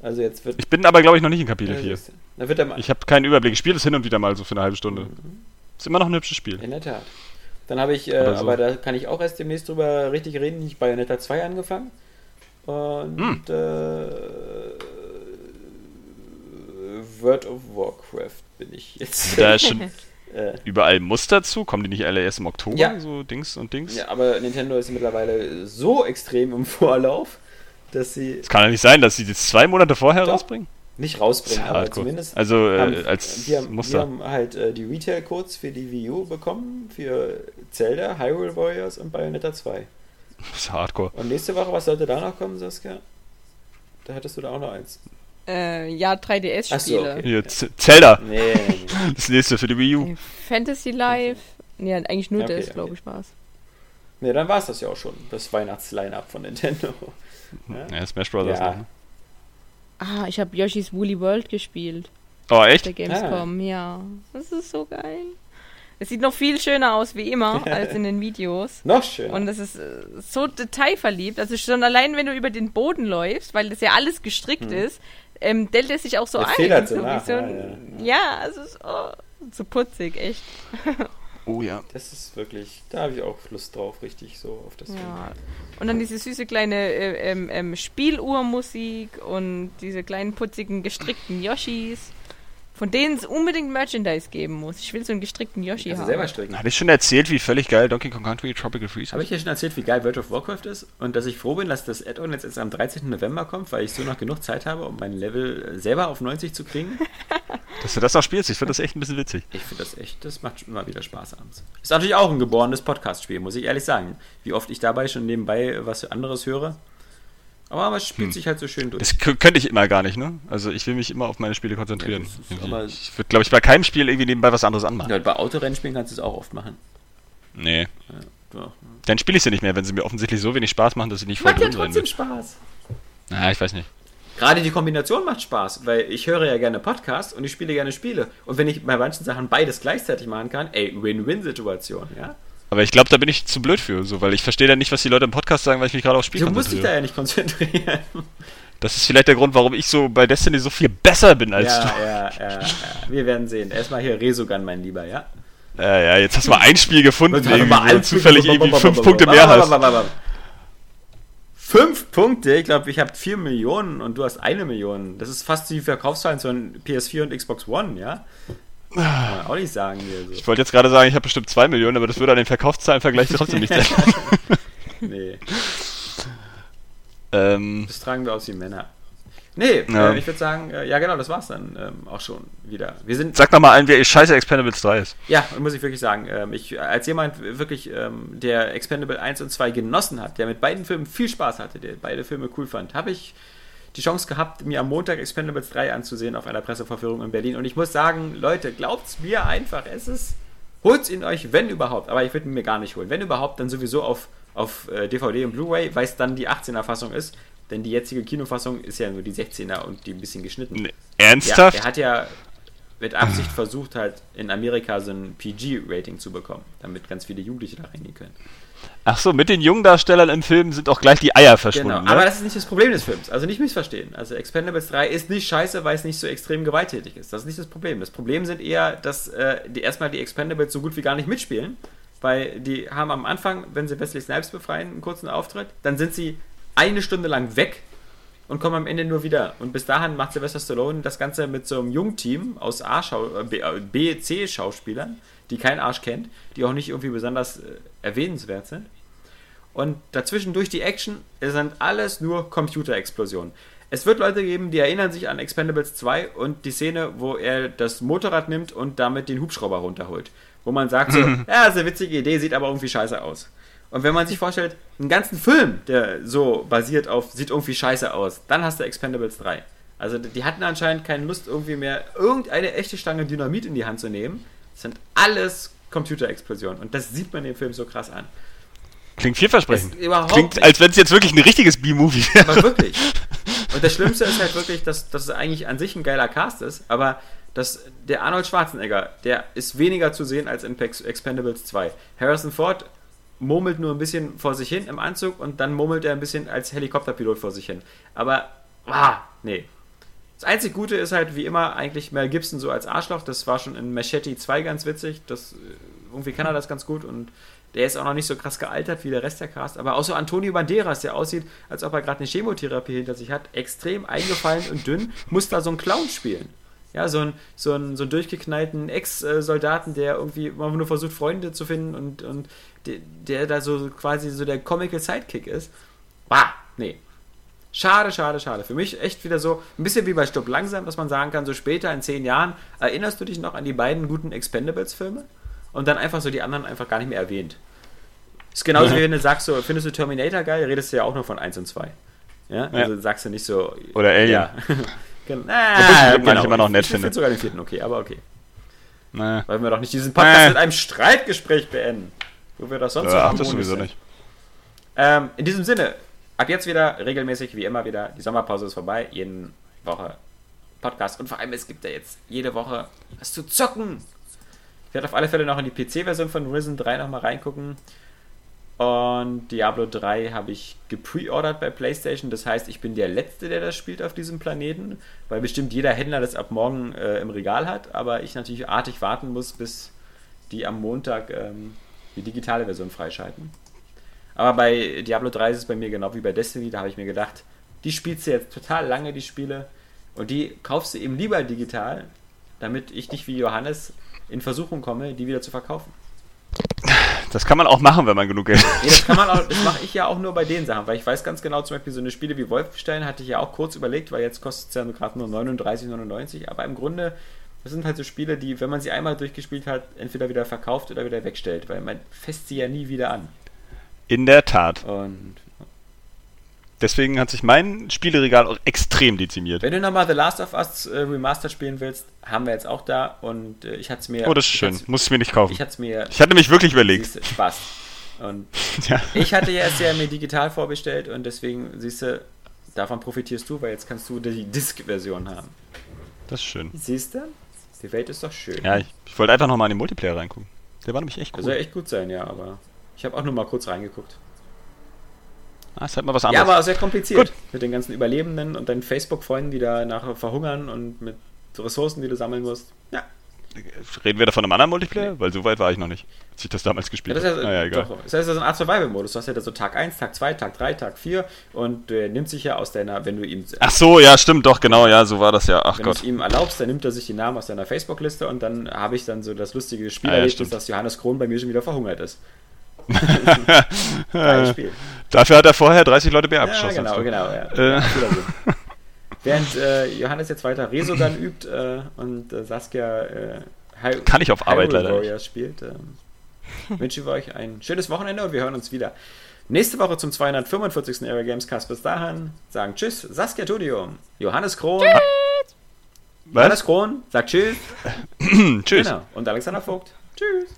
Also jetzt wird ich bin aber, glaube ich, noch nicht in Kapitel 4. Da wird ich habe keinen Überblick. Ich spiele das hin und wieder mal so für eine halbe Stunde. Mhm. Ist immer noch ein hübsches Spiel. In der Tat. Dann habe ich, äh, so. aber da kann ich auch erst demnächst drüber richtig reden, ich Bayonetta 2 angefangen. Und hm. äh, World of Warcraft bin ich jetzt. Da ist schon (laughs) äh. überall Muster zu. Kommen die nicht alle erst im Oktober? Ja. So Dings und Dings? Ja, aber Nintendo ist mittlerweile so extrem im Vorlauf, dass sie. Es kann ja nicht sein, dass sie das zwei Monate vorher Doch. rausbringen. Nicht rausbringen, aber cool. zumindest. Also äh, haben, als wir haben, Muster. Wir haben halt äh, die Retail-Codes für die Wii U bekommen, für Zelda, Hyrule Warriors und Bayonetta 2. Das ist hardcore. Und nächste Woche, was sollte da noch kommen, Saskia? Da hattest du da auch noch eins. Äh, ja, 3DS-Spiele. So, okay. Hier, Zelda. Nee, nee, (laughs) Das nächste für die Wii U. Fantasy Life. Nee, eigentlich nur okay, das, glaube ich, war es. Nee, dann war es das ja auch schon. Das Weihnachts-Line-Up von Nintendo. (laughs) Ja, ja Smash Bros. Ja. Ne? Ah, ich habe Yoshi's Woolly World gespielt. Oh, echt? Der Gamescom, ah. ja. Das ist so geil. Es sieht noch viel schöner aus wie immer (laughs) als in den Videos. noch schöner. Und es ist äh, so detailverliebt. Also schon allein, wenn du über den Boden läufst, weil das ja alles gestrickt hm. ist, ähm, dellt er sich auch so ein. So, so nach, so ein, ja, ja. ja, es ist oh, so putzig, echt. (laughs) Oh ja. Das ist wirklich, da habe ich auch Lust drauf, richtig so auf das. Ja. Und dann diese süße kleine äh, ähm, ähm, Spieluhrmusik und diese kleinen putzigen gestrickten Yoshis von denen es unbedingt Merchandise geben muss. Ich will so einen gestrickten Yoshi also haben. selber stricken. Habe ich schon erzählt, wie völlig geil Donkey Kong Country Tropical Freeze ist? Habe ich ja schon erzählt, wie geil World of Warcraft ist und dass ich froh bin, dass das Add-on jetzt erst am 13. November kommt, weil ich so noch genug Zeit habe, um mein Level selber auf 90 zu kriegen. (laughs) dass du das auch spielst, ich finde das echt ein bisschen witzig. Ich finde das echt, das macht immer wieder Spaß abends. Ist natürlich auch ein geborenes Podcast-Spiel, muss ich ehrlich sagen. Wie oft ich dabei schon nebenbei was anderes höre. Aber es spielt hm. sich halt so schön durch. Das könnte ich immer gar nicht, ne? Also ich will mich immer auf meine Spiele konzentrieren. Ja, ich würde, glaube ich, bei keinem Spiel irgendwie nebenbei was anderes anmachen. Ja, bei Autorennspielen kannst du es auch oft machen. Nee. Ja, doch. Dann spiele ich sie nicht mehr, wenn sie mir offensichtlich so wenig Spaß machen, dass ich nicht voll macht drin ja trotzdem Spaß. Na, ich weiß nicht. Gerade die Kombination macht Spaß, weil ich höre ja gerne Podcasts und ich spiele gerne Spiele. Und wenn ich bei manchen Sachen beides gleichzeitig machen kann, ey, Win-Win-Situation, ja? Aber ich glaube, da bin ich zu blöd für, so, weil ich verstehe dann nicht, was die Leute im Podcast sagen, weil ich mich gerade aufs Spiel du konzentriere. Du musst dich da ja nicht konzentrieren. Das ist vielleicht der Grund, warum ich so bei Destiny so viel besser bin als ja, du. Ja, ja, ja. Wir werden sehen. Erstmal hier Resogun, mein Lieber, ja? Ja, ja, jetzt hast du mal ein Spiel gefunden, irgendwie, wo zufällig irgendwie fünf Punkte mehr hast. Fünf Punkte? Ich glaube, ich habe vier Millionen und du hast eine Million. Das ist fast die Verkaufszahlen von PS4 und Xbox One, ja? Kann man auch nicht sagen hier. So. Ich wollte jetzt gerade sagen, ich habe bestimmt zwei Millionen, aber das würde an den Verkaufszahlen vergleichen trotzdem nicht sein. (laughs) nee. (laughs) ähm, das tragen wir aus wie Männer. Nee, ja. äh, ich würde sagen, äh, ja genau, das war's dann ähm, auch schon wieder. Wir sind Sag doch mal allen, wie scheiße Expendables 3 ist. Ja, muss ich wirklich sagen. Ähm, ich, als jemand wirklich, ähm, der Expendable 1 und 2 genossen hat, der mit beiden Filmen viel Spaß hatte, der beide Filme cool fand, habe ich die Chance gehabt, mir am Montag Expendables 3 anzusehen auf einer Presseverführung in Berlin. Und ich muss sagen, Leute, glaubt's mir einfach, es ist. Holt's ihn euch, wenn überhaupt. Aber ich würde ihn mir gar nicht holen. Wenn überhaupt, dann sowieso auf, auf äh, DVD und Blu-ray, weil es dann die 18er Fassung ist. Denn die jetzige Kinofassung ist ja nur die 16er und die ein bisschen geschnitten. Nee, ernsthaft? Ja, er hat ja mit Absicht versucht, halt in Amerika so ein PG-Rating zu bekommen, damit ganz viele Jugendliche da reingehen können. Ach so, mit den jungen Darstellern im Film sind auch gleich die Eier verschwunden. Genau, ne? aber das ist nicht das Problem des Films. Also nicht missverstehen. Also Expendables 3 ist nicht scheiße, weil es nicht so extrem gewalttätig ist. Das ist nicht das Problem. Das Problem sind eher, dass äh, die erstmal die Expendables so gut wie gar nicht mitspielen. Weil die haben am Anfang, wenn sie Wesley Snipes befreien, einen kurzen Auftritt. Dann sind sie eine Stunde lang weg und kommen am Ende nur wieder. Und bis dahin macht Sylvester Stallone das Ganze mit so einem Jungteam aus A äh, B, äh, C Schauspielern, die kein Arsch kennt, die auch nicht irgendwie besonders äh, erwähnenswert sind. Und dazwischen durch die Action sind alles nur Computerexplosionen. Es wird Leute geben, die erinnern sich an Expendables 2 und die Szene, wo er das Motorrad nimmt und damit den Hubschrauber runterholt. Wo man sagt so, (laughs) ja, ist eine witzige Idee, sieht aber irgendwie scheiße aus. Und wenn man sich vorstellt, einen ganzen Film, der so basiert auf, sieht irgendwie scheiße aus, dann hast du Expendables 3. Also die hatten anscheinend keine Lust, irgendwie mehr irgendeine echte Stange Dynamit in die Hand zu nehmen. Das sind alles Computerexplosionen. Und das sieht man dem Film so krass an. Klingt vielversprechend. Klingt, nicht. als wenn es jetzt wirklich ein richtiges B-Movie wäre. Aber wirklich. Und das Schlimmste ist halt wirklich, dass, dass es eigentlich an sich ein geiler Cast ist, aber dass der Arnold Schwarzenegger, der ist weniger zu sehen als in Expendables 2. Harrison Ford murmelt nur ein bisschen vor sich hin im Anzug und dann murmelt er ein bisschen als Helikopterpilot vor sich hin. Aber, ah, nee. Das einzig Gute ist halt wie immer eigentlich Mel Gibson so als Arschloch. Das war schon in Machete 2 ganz witzig. Das, äh, irgendwie kann er das ganz gut und der ist auch noch nicht so krass gealtert wie der Rest der Cast. Aber auch so Antonio Banderas, der aussieht, als ob er gerade eine Chemotherapie hinter sich hat, extrem eingefallen und dünn, muss da so einen Clown spielen. Ja, so einen, so einen, so durchgeknallten Ex-Soldaten, der irgendwie immer nur versucht, Freunde zu finden und, und der, der da so quasi so der Comical Sidekick ist. Bah, nee. Schade, schade, schade. Für mich echt wieder so ein bisschen wie bei Stopp langsam, dass man sagen kann, so später in zehn Jahren, erinnerst du dich noch an die beiden guten Expendables-Filme? Und dann einfach so die anderen einfach gar nicht mehr erwähnt. Ist genauso wie wenn du sagst, so, findest du Terminator geil, redest du ja auch nur von 1 und 2. Ja? Also ja. sagst du nicht so. Oder Alien. Ja. (laughs) genau. Ah, ich genau. immer noch nett ich finde. Ich finde sogar den vierten okay, aber okay. Naja. Wollen wir doch nicht diesen Podcast naja. mit einem Streitgespräch beenden. Wo wir das sonst ja, ach, das sowieso sind. nicht. Ähm, in diesem Sinne, ab jetzt wieder regelmäßig, wie immer wieder, die Sommerpause ist vorbei, jede Woche Podcast und vor allem, es gibt ja jetzt jede Woche was zu zocken. Ich werde auf alle Fälle noch in die PC-Version von Risen 3 nochmal reingucken. Und Diablo 3 habe ich gepreordert bei PlayStation. Das heißt, ich bin der Letzte, der das spielt auf diesem Planeten, weil bestimmt jeder Händler das ab morgen äh, im Regal hat. Aber ich natürlich artig warten muss, bis die am Montag ähm, die digitale Version freischalten. Aber bei Diablo 3 ist es bei mir genau wie bei Destiny. Da habe ich mir gedacht, die spielst du jetzt total lange, die Spiele. Und die kaufst du eben lieber digital, damit ich nicht wie Johannes in Versuchung komme, die wieder zu verkaufen. Das kann man auch machen, wenn man genug Geld hat. Nee, das kann man auch, das mache ich ja auch nur bei den Sachen, weil ich weiß ganz genau, zum Beispiel so eine Spiele wie Wolfenstein hatte ich ja auch kurz überlegt, weil jetzt kostet es ja gerade nur 39,99, aber im Grunde, das sind halt so Spiele, die, wenn man sie einmal durchgespielt hat, entweder wieder verkauft oder wieder wegstellt, weil man fässt sie ja nie wieder an. In der Tat. Und Deswegen hat sich mein Spieleregal auch extrem dezimiert. Wenn du nochmal The Last of Us äh, Remastered spielen willst, haben wir jetzt auch da und äh, ich hatte es mir. Oh, das ist schön. Muss ich mir nicht kaufen. Ich hatte mir. Ich hatte mich wirklich überlegt. Siehste, Spaß. Und (laughs) ja. ich hatte ja erst ja mir digital vorbestellt und deswegen siehst du, davon profitierst du, weil jetzt kannst du die Disk-Version haben. Das ist schön. Siehst du? Die Welt ist doch schön. Ja, ich, ich wollte einfach nochmal in den Multiplayer reingucken. Der war nämlich echt cool. Der soll echt gut sein, ja, aber ich habe auch nur mal kurz reingeguckt. Ah, ist halt mal was anderes. Ja, auch sehr kompliziert. Gut. Mit den ganzen Überlebenden und deinen Facebook-Freunden, die da nachher verhungern und mit Ressourcen, die du sammeln musst. Ja. Reden wir da von einem anderen Multiplayer? Nee. Weil so weit war ich noch nicht, als ich das damals gespielt habe. Ja, das, naja, egal. das heißt, das ist ein Art Survival-Modus. Du hast ja da so Tag 1, Tag 2, Tag 3, Tag 4 und der nimmt sich ja aus deiner, wenn du ihm. Ach so, ja, stimmt, doch, genau, ja, so war das ja. Ach wenn Gott. Wenn du ihm erlaubst, dann nimmt er sich die Namen aus deiner Facebook-Liste und dann habe ich dann so das lustige Spiel ah, ja, dass Johannes Krohn bei mir schon wieder verhungert ist. (laughs) Spiel. Dafür hat er vorher 30 Leute mehr abgeschossen. Ja, genau, genau. Ja. Äh. Während äh, Johannes jetzt weiter Resogun (clears throat) übt äh, und äh, Saskia äh, Hi Kann ich auf Arbeit leider Warriors spielt, ähm, wünschen wir euch ein schönes Wochenende und wir hören uns wieder nächste Woche zum 245. Area Games Cast. Bis dahin sagen Tschüss, Saskia Tudium, Johannes Krohn. Tschüss. Johannes Krohn sagt Tschüss. (clears throat) tschüss. Genau. Und Alexander Vogt. Tschüss.